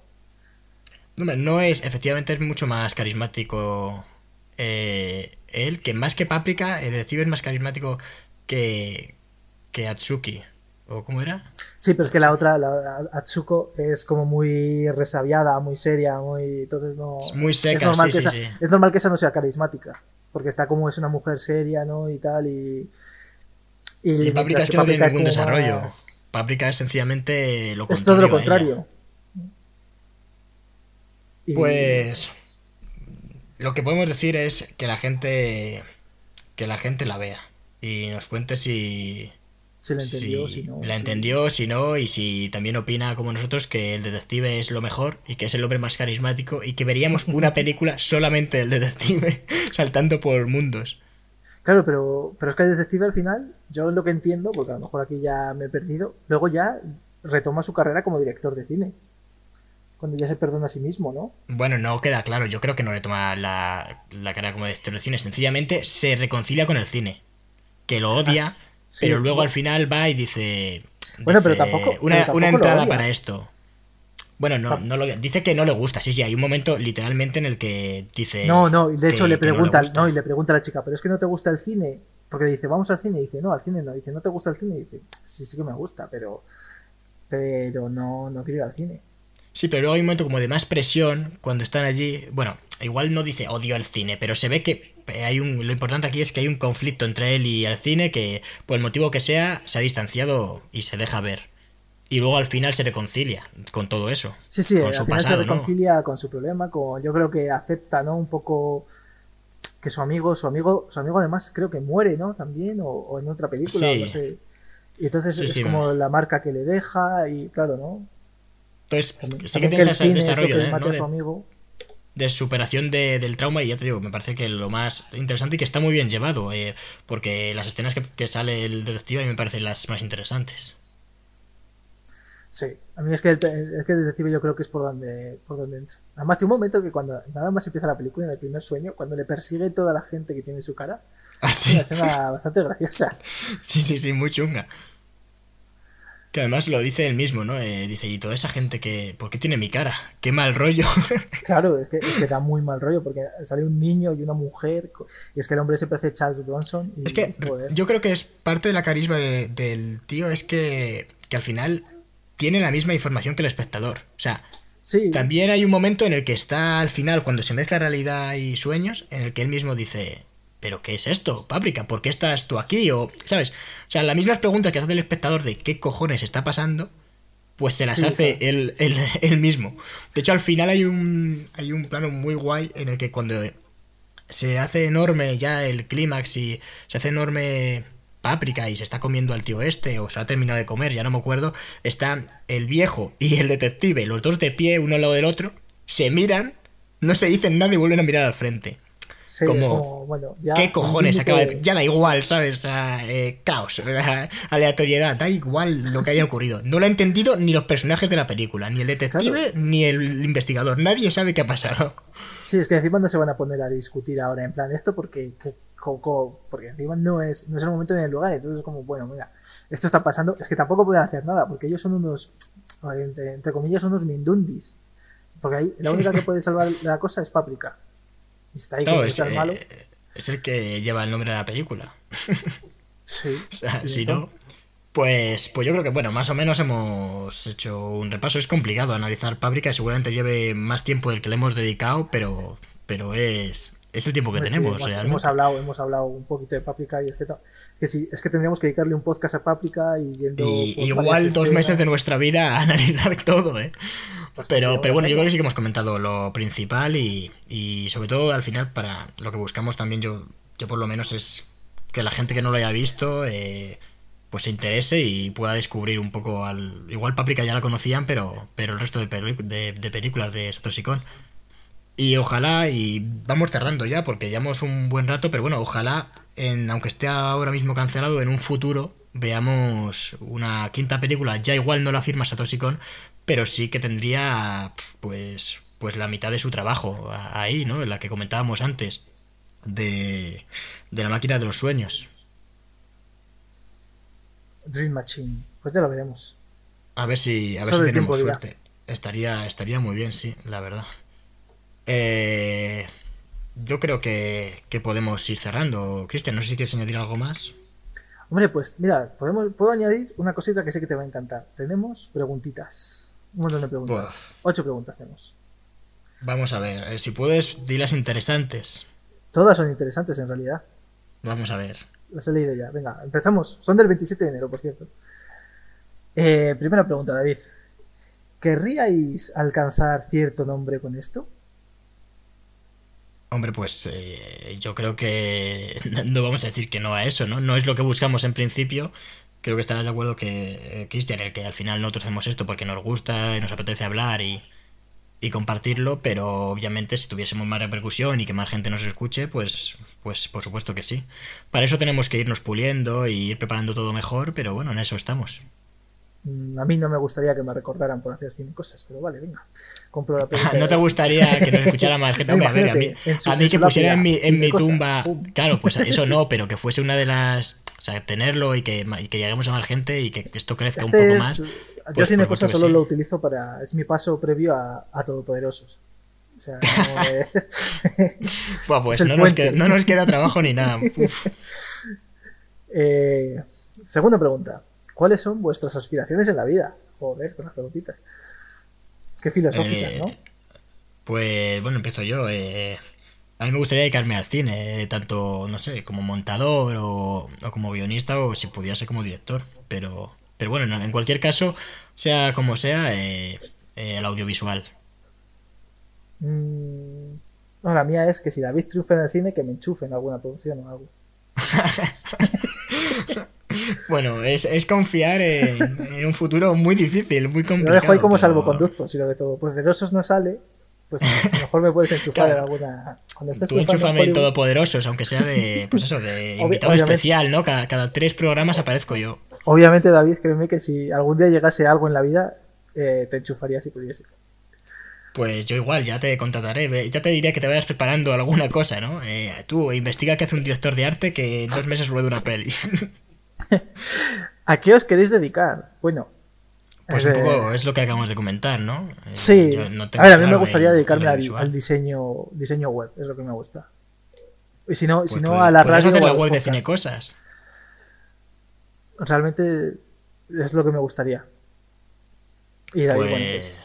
No, es, efectivamente es mucho más carismático eh, él, que más que Paprika, el detective es más carismático que, que Atsuki. ¿O cómo era? Sí, pero es que la otra, la Atsuko, es como muy resabiada, muy seria, muy. Entonces no. Es muy seca, es normal, sí, que sí, esa, es normal que esa no sea carismática. porque está como es una mujer seria, ¿no? Y tal, y... Y, Paprika es que, no tiene ningún desarrollo. Paprika es sencillamente lo contrario. Es todo lo contrario. Pues... Lo que podemos decir es que la gente... Que la gente la vea. Y nos cuente si si la entendió, si, no. La entendió, si no, y si también opina como nosotros que el detective es lo mejor y que es el hombre más carismático y que veríamos una película solamente del detective saltando por mundos. Claro, pero, pero es que el detective al final, yo lo que entiendo, porque a lo mejor aquí ya me he perdido, luego ya retoma su carrera como director de cine. Cuando ya se perdona a sí mismo, ¿no? Bueno, no queda claro. Yo creo que no retoma la, la carrera como director de cine. Sencillamente se reconcilia con el cine. Que lo odia. Pero luego al final va y dice. Bueno, pero tampoco. Una, entrada para esto. Bueno, no, no lo, dice que no le gusta, sí, sí, hay un momento literalmente en el que dice... No, no, de hecho le pregunta, no, y le pregunta a la chica, pero es que no te gusta el cine, porque dice, vamos al cine, y dice, no, al cine no, dice, no te gusta el cine, y dice, sí, sí que me gusta, pero, pero no, no quiero ir al cine. Sí, pero luego hay un momento como de más presión cuando están allí, bueno, igual no dice odio el cine, pero se ve que hay un, lo importante aquí es que hay un conflicto entre él y el cine que, por el motivo que sea, se ha distanciado y se deja ver. Y luego al final se reconcilia con todo eso. Sí, sí, al final se reconcilia con su problema, con, yo creo que acepta, ¿no? Un poco que su amigo, su amigo, su amigo además creo que muere, ¿no? También, o, en otra película, no sé. Y entonces es como la marca que le deja, y claro, ¿no? Entonces, sí que tiene ese desarrollo, ¿no? su amigo de superación del trauma y ya te digo, me parece que lo más interesante y que está muy bien llevado, eh, porque las escenas que, sale el detective a mí me parecen las más interesantes. Sí, a mí es que, el, es que el detective yo creo que es por donde, por donde entra. Además, tiene un momento que cuando nada más empieza la película, en el primer sueño, cuando le persigue toda la gente que tiene su cara, ¿Ah, es una escena bastante graciosa. Sí, sí, sí, muy chunga. Que además lo dice él mismo, ¿no? Eh, dice, y toda esa gente que... ¿Por qué tiene mi cara? ¡Qué mal rollo! claro, es que, es que da muy mal rollo, porque sale un niño y una mujer, y es que el hombre se parece a Charles Bronson. Y, es que yo creo que es parte de la carisma del tío, es que, que al final tiene la misma información que el espectador. O sea, sí. también hay un momento en el que está al final, cuando se mezcla realidad y sueños, en el que él mismo dice, ¿pero qué es esto, Páprica? ¿Por qué estás tú aquí? O, ¿sabes? O sea, las mismas preguntas que hace el espectador de qué cojones está pasando, pues se las hace él, mismo. De hecho, al final hay un, hay un plano muy guay en el que cuando se hace enorme ya el clímax y se hace enorme Páprica y se está comiendo al tío este o se ha terminado de comer, ya no me acuerdo, está el viejo y el detective, los dos de pie, uno al lado del otro, se miran, no se dicen nada y vuelven a mirar al frente como, bueno, ya, ¿qué cojones acaba de... Ya da igual, ¿sabes? Eh, caos, aleatoriedad, da igual lo que haya ocurrido. No lo ha entendido ni los personajes de la película, ni el detective, ni el investigador. Nadie sabe qué ha pasado. Sí, es que encima no se van a poner a discutir ahora en plan esto porque porque encima no es, no es el momento ni el lugar, entonces es como, bueno, mira, esto está pasando, es que tampoco pueden hacer nada, porque ellos son unos, entre, entre comillas, son unos mindundis, porque ahí la única que puede salvar la cosa es Paprika, Está ahí es, el malo. Es el que lleva el nombre de la película. Sí. o sea, si no. Pues, pues yo creo que, bueno, más o menos hemos hecho un repaso. Es complicado analizar Pábrica y seguramente lleve más tiempo del que le hemos dedicado, pero, pero es, es el tiempo que tenemos. hemos, hablado, hemos hablado un poquito de Páprica y es que, que sí, es que tendríamos que dedicarle un podcast a Páprica y yendo. igual dos meses de nuestra vida a analizar todo, ¿eh? Pues pero, pero bueno, yo creo que sí que hemos comentado lo principal y, y sobre todo al final para lo que buscamos también yo, yo por lo menos es que la gente que no lo haya visto eh, pues se interese y pueda descubrir un poco al... Igual Paprika ya la conocían, pero, pero el resto de, de, películas de Satoshi Kon. Y ojalá, y vamos cerrando ya porque llevamos un buen rato, pero bueno, ojalá, en, aunque esté ahora mismo cancelado, en un futuro veamos una quinta película, ya igual no la firma Satoshi Kon, pero sí que tendría pues pues la mitad de su trabajo ahí, ¿no? En la que comentábamos antes de, de la máquina de los sueños. Dream Machine, pues ya lo veremos. A ver si a ver si tenemos suerte. Estaría estaría muy bien, sí, la verdad. Eh, yo creo que, que podemos ir cerrando. Cristian, no sé si quieres añadir algo más. Hombre, pues mira, podemos, puedo añadir una cosita que sé que te va a encantar. Tenemos preguntitas. Un montón de preguntas. Ocho preguntas tenemos. Vamos a ver, eh, si puedes, di las interesantes. Todas son interesantes en realidad. Vamos a ver. Las he leído ya. Venga, empezamos. Son del 27 de enero, por cierto. Eh, primera pregunta, David. ¿Querríais alcanzar cierto nombre con esto? Hombre, pues eh, yo creo que no vamos a decir que no a eso, ¿no? No es lo que buscamos en principio. Creo que estarás de acuerdo que, eh, Cristian, el que al final nosotros hacemos esto porque nos gusta y nos apetece hablar y, y compartirlo, pero obviamente si tuviésemos más repercusión y que más gente nos escuche, pues, pues por supuesto que sí. Para eso tenemos que irnos puliendo y ir preparando todo mejor, pero bueno, en eso estamos. Mm, a mí no me gustaría que me recordaran por hacer cine cosas, pero vale, venga. Compro la ¿No te gustaría que nos escuchara más gente? a, ver, a mí, a mí que pusiera en mi, en mi tumba. Claro, pues eso no, pero que fuese una de las. O sea, tenerlo y que, y que lleguemos a más gente y que esto crezca un este poco más. yo pues, cine cosas solo lo utilizo para. Es mi paso previo a, a Todopoderosos. O sea, no es. Buah, pues no nos, queda, no nos, queda, trabajo ni nada. Eh, segunda pregunta. ¿Cuáles son vuestras aspiraciones en la vida? Joder, con las preguntitas. Qué filosóficas, Eh, ¿no? Pues bueno, empiezo yo. eh, a mí me gustaría dedicarme al cine, eh, tanto, no sé, como montador o, o como guionista o si pudiese como director. Pero, pero bueno, en, en cualquier caso, sea como sea, eh, el audiovisual. Mm, no, la mía es que si David triunfa en el cine, que me enchufe en alguna producción o algo. Bueno, es, es confiar en, en un futuro muy difícil, muy Lo complicado. dejo ahí como pero- salvoconducto. Si lo de todo poderosos no sale, pues a lo mejor me puedes enchufar en alguna. Cuando estés Tú enchúfame en Todopoderosos, aunque sea de, pues eso, de invitado obviamente. especial, ¿no? Cada, cada tres programas aparezco yo. Obviamente, David, créeme que si algún día llegase algo en la vida, eh, te enchufaría si pudiese. Pues yo igual, ya te contrataré, ya te diré que te vayas preparando alguna cosa, ¿no? Eh, tú investiga qué hace un director de arte que en dos meses rueda una peli. ¿A qué os queréis dedicar? Bueno. Pues eh, un poco es lo que acabamos de comentar, ¿no? Eh, Sí. yo no a ver, a mí me gustaría el- dedicarme al, al diseño, diseño web, es lo que me gusta. Y si no, Pues si no pod- a la radio. hacer la web de cine cosas. Realmente es lo que me gustaría. Y David, Pues- bueno, pues,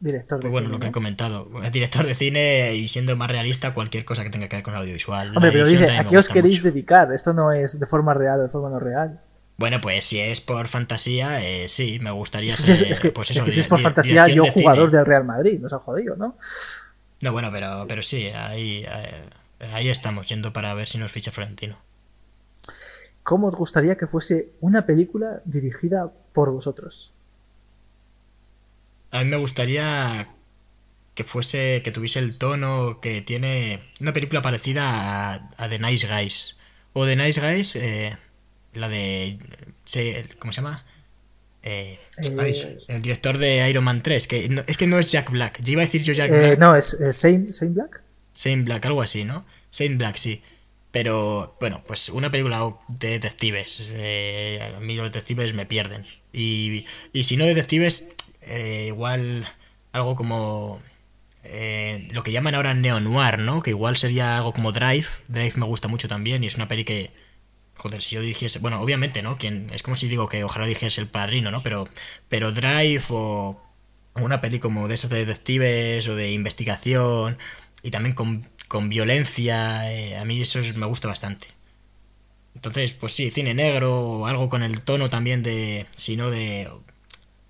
director de Pues bueno, cine, lo que he comentado. Es director de cine y siendo más realista, cualquier cosa que tenga que ver con audiovisual. Hombre, pero dice, ¿a qué os queréis mucho. dedicar? Esto no es de forma real o de forma no real. Bueno, pues si es por fantasía, eh, sí, me gustaría Es que, si es, ser, es que, pues es eso, que si es por fantasía, yo de cine. jugador del Real Madrid, nos ha jodido, ¿no? No, bueno, pero, pero sí, ahí, eh, ahí estamos, yendo para ver si nos ficha Florentino. ¿Cómo os gustaría que fuese una película dirigida por vosotros? A mí me gustaría que fuese, que tuviese el tono que tiene una película parecida a, a The Nice Guys. O The Nice Guys, eh, la de... se- ¿Cómo se llama? Eh, ay, el director de Iron Man 3, que no- es que no es Jack Black. Yo iba a decir yo Jack Eh, Black. no, es eh, Saint, Saint Black. Saint Black, algo así, ¿no? Saint Black, sí. Pero, bueno, pues una película de detectives. eh, a mí los detectives me pierden. Y, y si no detectives, eh, igual algo como eh, lo que llaman ahora neo-noir, ¿no? Que igual sería algo como Drive. Drive me gusta mucho también y es una peli que... Joder, si yo dirigiese... Bueno, obviamente, ¿no? Quien, es como si digo que ojalá dirigiese El Padrino, ¿no? Pero, pero Drive o una peli como de esas de detectives o de investigación y también con, con violencia, eh, a mí eso es- me gusta bastante. Entonces, pues sí, cine negro o algo con el tono también de, si no de,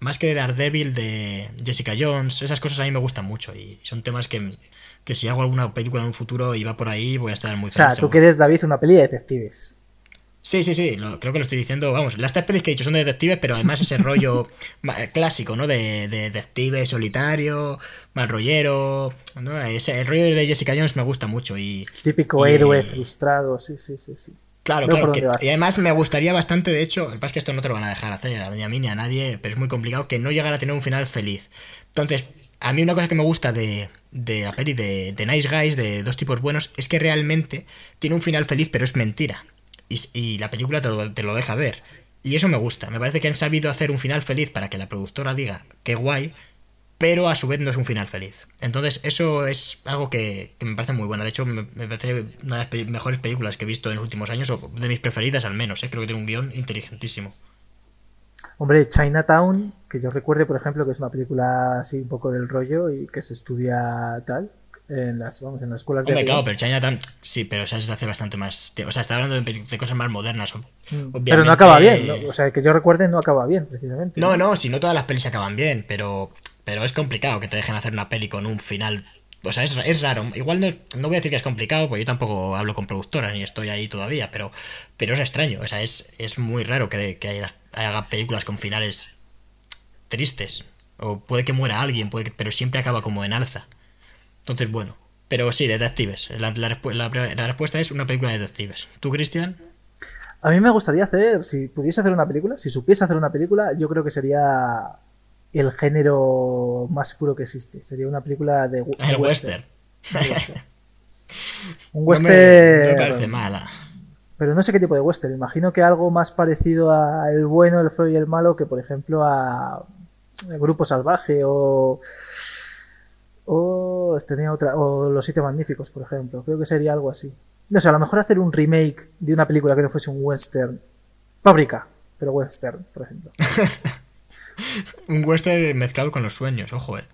más que de Daredevil, de Jessica Jones, esas cosas a mí me gustan mucho y son temas que, que si hago alguna película en un futuro y va por ahí voy a estar muy O sea, feliz, tú quieres, David, una peli de detectives. Sí, sí, sí, lo- creo que lo estoy diciendo. Vamos, las tres pelis que he dicho son de detectives, pero además ese rollo clásico, ¿no? De, de detective solitario, mal rollero. ¿no? Ese, el rollo de Jessica Jones me gusta mucho. Y El típico Y- héroe frustrado, sí, sí, sí, sí. Claro, claro. que- y además me gustaría bastante, de hecho, el pasa es que esto no te lo van a dejar hacer, ni a mí ni a nadie, pero es muy complicado que no llegara a tener un final feliz. Entonces, a mí una cosa que me gusta de, de la peli de, de Nice Guys, de dos tipos buenos, es que realmente tiene un final feliz, pero es mentira. Y, y la película te lo, te lo deja ver. Y eso me gusta. Me parece que han sabido hacer un final feliz para que la productora diga qué guay, pero a su vez no es un final feliz. Entonces, eso es algo que, que me parece muy bueno. De hecho, me, me parece una de las pe- mejores películas que he visto en los últimos años, o de mis preferidas al menos. ¿eh? Creo que tiene un guion inteligentísimo. Hombre, Chinatown, que yo recuerde, por ejemplo, que es una película así un poco del rollo y que se estudia tal. En las, vamos, en las escuelas de Hombre, claro, arriba. pero Chinatown, sí, pero o sea, se hace bastante más. O sea, está hablando de, de cosas más modernas. Mm. obviamente- Pero no acaba bien, ¿no? o sea, que yo recuerde no acaba bien, precisamente. No, no, si no todas las pelis acaban bien, pero, pero es complicado que te dejen hacer una peli con un final. O sea, es, es raro. Igual no, no voy a decir que es complicado, porque yo tampoco hablo con productoras ni estoy ahí todavía, pero, pero es extraño. O sea, es, es muy raro que, que haga películas con finales tristes. O puede que muera alguien, puede pero siempre acaba como en alza. Entonces, bueno. Pero sí, detectives. La, la respuesta es una película de detectives. ¿Tú, Cristian? A mí me gustaría hacer, si pudiese hacer una película, si supiese hacer una película, yo creo que sería el género más puro que existe. Sería una película de, El western. Un western. no me parece mala. Pero no sé qué tipo de western. Imagino que algo más parecido a El bueno, el feo y el malo que, por ejemplo, a Grupo Salvaje o. O tenía otra. O Los Siete Magníficos, por ejemplo. Creo que sería algo así. No sé, a lo mejor hacer un remake de una película que no fuese un western. Fábrica, pero western, por ejemplo. Un western mezclado con los sueños, ojo, eh.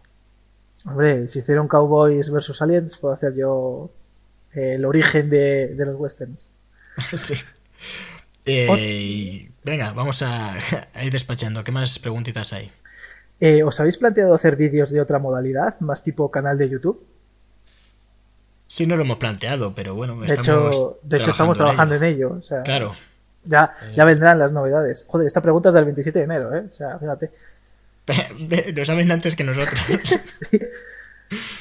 Hombre, si hicieron Cowboys versus Aliens, puedo hacer yo eh, el origen de, de los westerns. sí. Eh, venga, vamos a, a ir despachando. ¿Qué más preguntitas hay? Eh, ¿Os habéis planteado hacer vídeos de otra modalidad, más tipo canal de YouTube? Sí, no lo hemos planteado, pero bueno, De hecho, de hecho estamos trabajando en ello. O sea, Claro. Ya, ya vendrán las novedades. Joder, esta pregunta es del 27 de enero, ¿eh? O sea, fíjate. Lo saben antes que nosotros. Sí.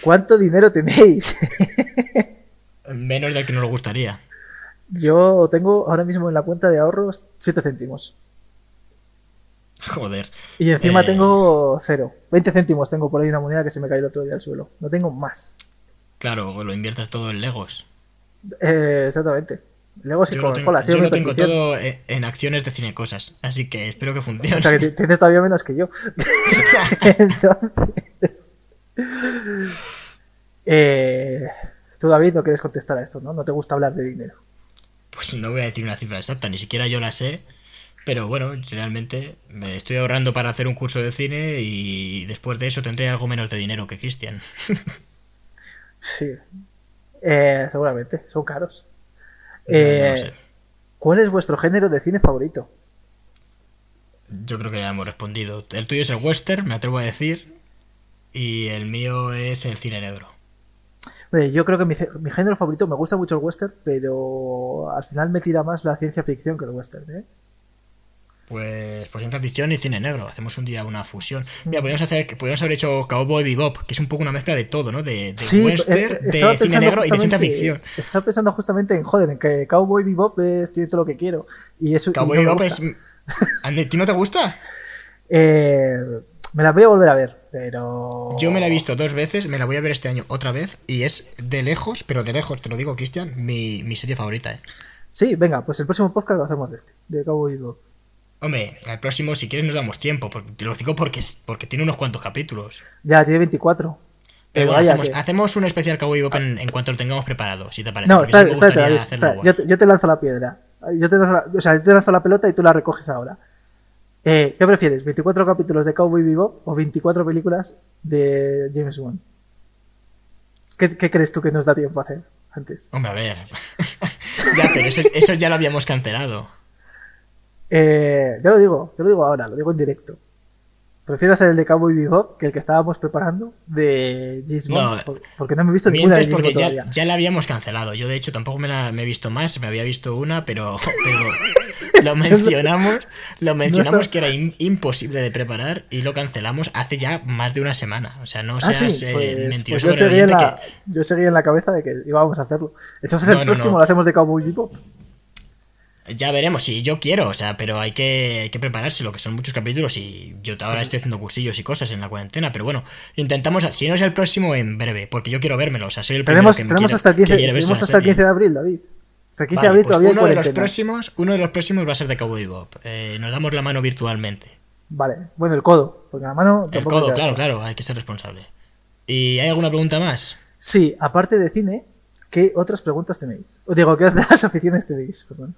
¿Cuánto dinero tenéis? Menos del que nos gustaría. Yo tengo ahora mismo en la cuenta de ahorros 7 céntimos. Joder. Y encima Eh. tengo cero. 20 céntimos tengo por ahí una moneda que se me cayó el otro día al suelo. No tengo más. Claro, lo inviertes todo en Legos. Eh, exactamente. Luego sí Yo lo tengo, Coca-Cola, sí, yo lo tengo todo en, en acciones de cinecosas. Así que espero que funcione. O sea que tienes todavía menos que yo. Entonces. Eh, tú, David, no quieres contestar a esto, ¿no? No te gusta hablar de dinero. Pues no voy a decir una cifra exacta, ni siquiera yo la sé. Pero bueno, realmente me estoy ahorrando para hacer un curso de cine y después de eso tendré algo menos de dinero que Cristian. Sí. Eh, seguramente, son caros. Eh, sé. ¿Cuál es vuestro género de cine favorito? Yo creo que ya hemos respondido. El tuyo es el western, me atrevo a decir. Y el mío es el cine negro. Hombre, yo creo que mi, mi género favorito, me gusta mucho el western, pero al final me tira más la ciencia ficción que el western, ¿eh? Pues, pues ciencia ficción y cine negro. Hacemos un día una fusión. Mira, podríamos hacer, podríamos haber hecho Cowboy Bebop, que es un poco una mezcla de todo, ¿no? De, de Sí, western, eh, de cine negro y de ciencia ficción. Estaba pensando justamente en, joder, en que Cowboy Bebop es, tiene todo lo que quiero. Y eso y Cowboy no me Bebop es. ¿A ti no te gusta? Eh, me la voy a volver a ver, pero... Yo me la he visto dos veces, me la voy a ver este año otra vez. Y es de lejos, pero de lejos, te lo digo, Cristian, mi, mi serie favorita, ¿eh? Sí, venga, pues el próximo podcast lo hacemos de este, de Cowboy Bebop. Hombre, al próximo, si quieres, nos damos tiempo. Porque, te lo digo porque, porque tiene unos cuantos capítulos. Ya, tiene 24. Pero Pero bueno, vaya hacemos, que- hacemos un especial Cowboy Bebop en, en cuanto lo tengamos preparado, si te parece. No, espérate, espérate, guay. yo, te, yo te lanzo la piedra. Yo te lanzo la, o sea, yo te lanzo la pelota y tú la recoges ahora. Eh, ¿Qué prefieres? ¿24 capítulos de Cowboy Bebop o 24 películas de James Bond? ¿Qué, qué crees tú que nos da tiempo a hacer antes? Hombre, a ver. ya, pero eso, eso ya lo habíamos cancelado. Eh, yo lo digo, yo lo digo ahora, lo digo en directo. Prefiero hacer el de Cowboy Bebop que el que estábamos preparando de James Bond, No, por- porque no me he visto ninguna de James Bond ya, todavía. ya la habíamos cancelado. Yo, de hecho, tampoco me la me he visto más. Me había visto una, pero, pero lo mencionamos. Lo mencionamos está- que era im- imposible de preparar y lo cancelamos hace ya más de una semana. O sea, no Ah, seas sí, eh, pues, pues mentiroso yo, con el seguí en la, yo seguí en la cabeza de que íbamos a hacerlo. Entonces No, el próximo lo hacemos de Cowboy Bebop. Ya veremos si yo quiero, o sea, pero hay que, hay que prepararse, lo que son muchos capítulos y yo ahora estoy haciendo cursillos y cosas en la cuarentena, pero bueno, intentamos, si no es el próximo, en breve, porque yo quiero vérmelo, o sea, soy el primero Tenemos, que tenemos quiere- hasta el que 15, quiere verse tenemos hasta el serie. 15 de abril, David. Hasta el 15 Vale, de abril pues todavía uno de los próximos, uno de los próximos va a ser de Cowboy Bebop. Eh, nos damos la mano virtualmente. Vale, bueno, el codo, porque la mano El codo, claro, eso. claro, hay que ser responsable. ¿Y hay alguna pregunta más? Sí, aparte de cine, ¿qué otras preguntas tenéis? Digo, ¿qué otras aficiones tenéis? Perdón.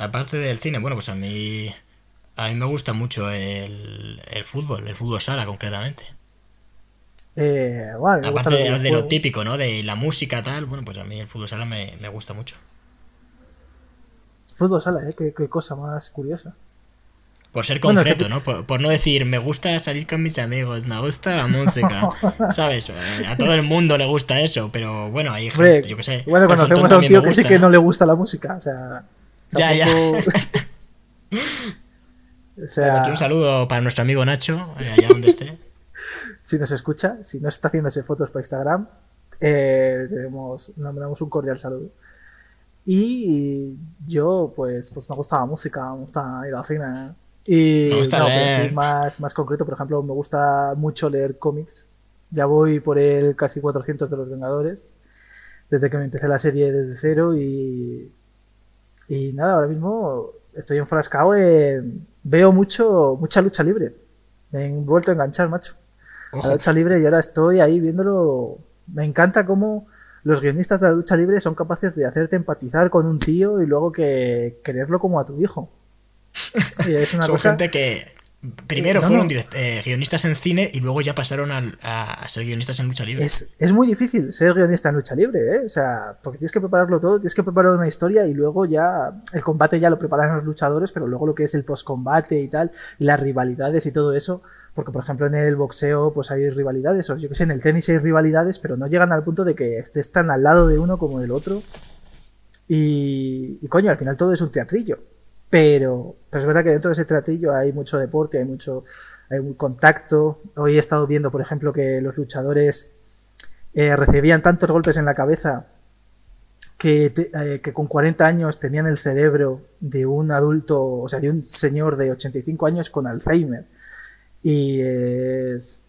Aparte del cine, bueno, pues a mí a mí me gusta mucho el, el fútbol, el fútbol sala concretamente. Eh, bueno, Aparte de, lo de típico, ¿no? De la música tal, bueno, pues a mí el fútbol sala me, me gusta mucho. Fútbol sala, ¿eh? Qué, qué cosa más curiosa. Por ser Bueno, concreto, que- ¿no? Por, por no decir, me gusta salir con mis amigos, me gusta la música, ¿sabes? Eh, A todo el mundo le gusta eso, pero bueno, hay gente, yo qué sé. bueno, conocemos a un tío que sí que no le gusta la música, o sea. Ya, ya. o sea, Aquí un saludo para nuestro amigo Nacho, eh, allá donde esté. si nos escucha, si no está haciéndose fotos para Instagram, eh, tenemos, le mandamos un cordial saludo. Y yo, pues, pues me gusta la música, me gusta ir al cine. Y Me gusta no, leer. más, más concreto, por ejemplo, me gusta mucho leer cómics. Ya voy por el casi 400 de los Vengadores, desde que me empecé la serie desde cero y, y nada, ahora mismo estoy enfrascado en... Veo mucho, mucha lucha libre. Me he vuelto a enganchar, macho a la lucha libre y ahora estoy ahí viéndolo. Me encanta cómo los guionistas de la lucha libre son capaces de hacerte empatizar con un tío y luego que quererlo como a tu hijo. Y es una son cosa. gente que primero No, fueron no. eh, guionistas en cine y luego ya pasaron a, a ser guionistas en lucha libre. Es, es muy difícil ser guionista en lucha libre, ¿eh? O sea, porque tienes que prepararlo todo, tienes que preparar una historia y luego ya el combate ya lo preparan los luchadores, pero luego lo que es el postcombate y tal, y las rivalidades y todo eso, porque por ejemplo en el boxeo pues hay rivalidades, o yo que sé, en el tenis hay rivalidades, pero no llegan al punto de que estés tan al lado de uno como del otro. Y, y coño, al final todo es un teatrillo. Pero, pero es verdad que dentro de ese teatrillo hay mucho deporte, hay mucho hay un contacto. Hoy he estado viendo, por ejemplo, que los luchadores eh, recibían tantos golpes en la cabeza que, te- eh, que con 40 años tenían el cerebro de un adulto, o sea, de un señor de 85 años con Alzheimer. Y es,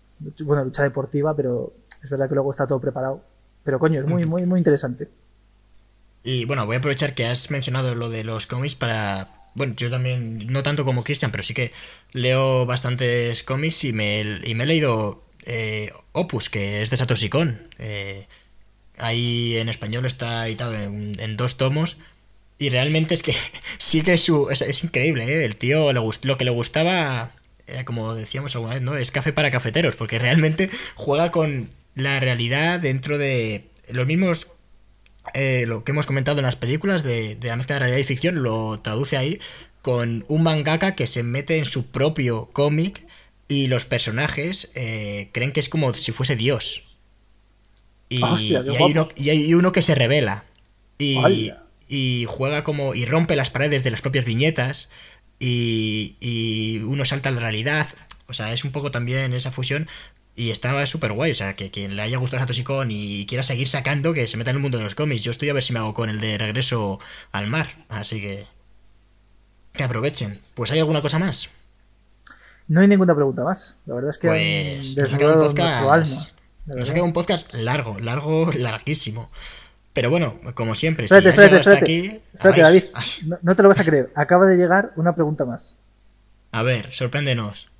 bueno, lucha deportiva, pero es verdad que luego está todo preparado. Pero coño, es muy, muy, muy interesante. Y bueno, voy a aprovechar que has mencionado lo de los cómics para... Bueno, yo también, no tanto como Cristian, pero sí que leo bastantes cómics y me, y me he leído eh, Opus, que es de Satoshi Kon. Eh, ahí en español está editado en, dos tomos. Y realmente es que sigue su... Es, increíble, ¿eh? El tío gust- lo que le gustaba, era como decíamos alguna vez, ¿no? Es café para cafeteros, porque realmente juega con la realidad dentro de los mismos eh, lo que hemos comentado en las películas de, de la mezcla de realidad y ficción, lo traduce ahí con un mangaka que se mete en su propio cómic y los personajes eh, creen que es como si fuese Dios. Y, Hostia, y hay, uno, y hay uno que se revela. Y, y juega como. y rompe las paredes de las propias viñetas. Y, y uno salta a la realidad. O sea, es un poco también esa fusión. Y estaba súper guay. O sea, que quien le haya gustado Satoshi Kon y quiera seguir sacando, que se meta en el mundo de los cómics. Yo estoy a ver si me hago con el de regreso al mar. Así que. Que aprovechen. Pues hay alguna cosa más. No hay ninguna pregunta más. La verdad es que Pues nos ha quedado un podcast. alma. Nos ha quedado un podcast largo, largo, larguísimo. Pero bueno, como siempre, si Espérate, has espérate, espérate. aquí. Espérate, David. No, no te lo vas a creer. Acaba de llegar una pregunta más. A ver, sorpréndenos.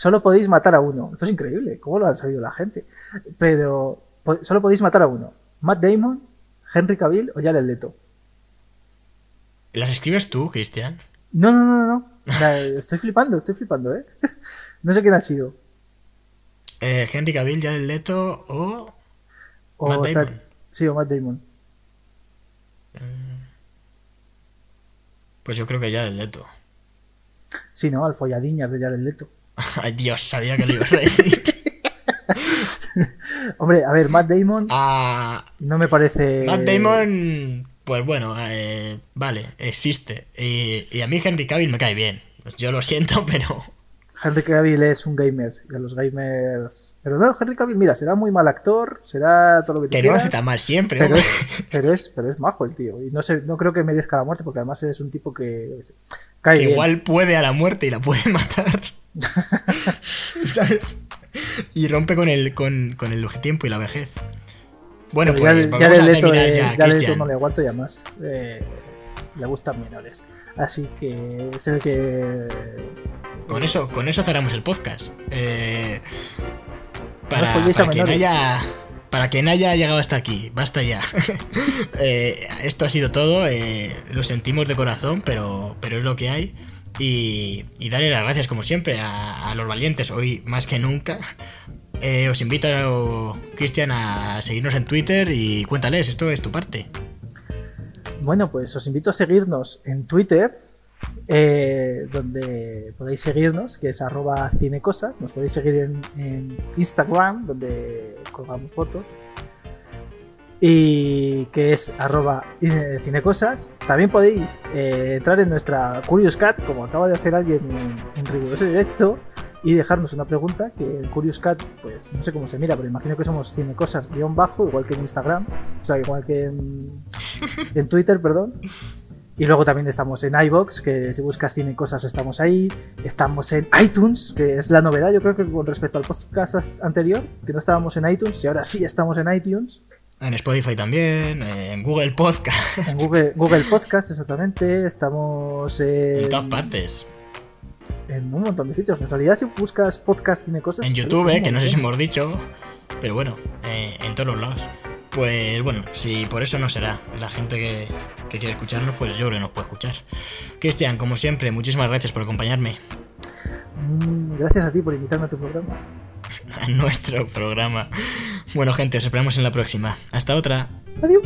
Solo podéis matar a uno. Esto es increíble. ¿Cómo lo han sabido la gente? Pero po- solo podéis matar a uno. Matt Damon, Henry Cavill o Jared Leto. ¿Las escribes tú, Cristian? No, no, no, no, estoy flipando, estoy flipando, ¿eh? No sé quién ha sido. Eh, Henry Cavill, Jared Leto o... O, Matt Damon. Sí, o Matt Damon. Pues yo creo que Jared Leto. Sí, ¿no? Al folladiñas de Jared Leto. Ay, Dios, sabía que lo ibas a decir. Hombre, a ver, Matt Damon Ah, no me parece... Matt Damon, pues bueno, eh, vale, existe. Y, y a mí Henry Cavill me cae bien. Yo lo siento, pero... Henry Cavill es un gamer. Y a los gamers... Pero no, Henry Cavill, mira, será muy mal actor, será todo lo que Que no quieras. hace tan mal siempre, Pero hombre. es, pero es, pero es majo el tío. Y no sé, no creo que merezca la muerte, porque además es un tipo que cae bien. igual puede a la muerte y la puede matar. ¿Sabes? Y rompe con el, con, con el tiempo y la vejez. Bueno, Pero pues ya, vamos ya a Leto, terminar es- ya, ya del Leto Cristian. no le aguanto y además eh, le gustan menores. Así que es el que. Con eso, con eso cerramos el podcast. Eh, para, No para quien haya. Para quien haya llegado hasta aquí, basta ya. Eh, esto ha sido todo. eh, lo sentimos de corazón, pero, pero es lo que hay. Y, darle las gracias, como siempre, a, los valientes, hoy más que nunca, Eh, os invito, Cristian, a seguirnos en Twitter y cuéntales, esto es tu parte. Bueno, pues os invito a seguirnos en Twitter, eh, donde podéis seguirnos, que es arroba cinecosas. Nos podéis seguir en Instagram, donde colgamos fotos y que es arroba cinecosas. También podéis eh, entrar en nuestra Curious Cat, como acaba de hacer alguien en, riguroso directo, y dejarnos una pregunta que en Curious Cat, pues no sé cómo se mira, pero imagino que somos cinecosas guion bajo, igual que en Instagram, o sea, igual que en, en Twitter, perdón. Y luego también estamos en iBox, que si buscas Cine Cosas estamos ahí. Estamos en iTunes, que es la novedad, yo creo que con respecto al podcast anterior, que no estábamos en iTunes y ahora sí estamos en iTunes. En Spotify también, en Google Podcast. En Google, Google Podcast, exactamente. Estamos en... En todas partes. En un montón de sitios. En realidad, si buscas podcast, tiene cosas. En YouTube, que no sé si hemos dicho. Pero bueno, eh, en todos los lados. Pues bueno, si por eso no será. La gente que, que quiere escucharnos, pues yo creo que nos puede escuchar. Cristian, como siempre, muchísimas gracias por acompañarme. Mm, gracias a ti por invitarme a tu programa. A nuestro programa. Bueno, gente, os esperamos en la próxima. Hasta otra. Adiós.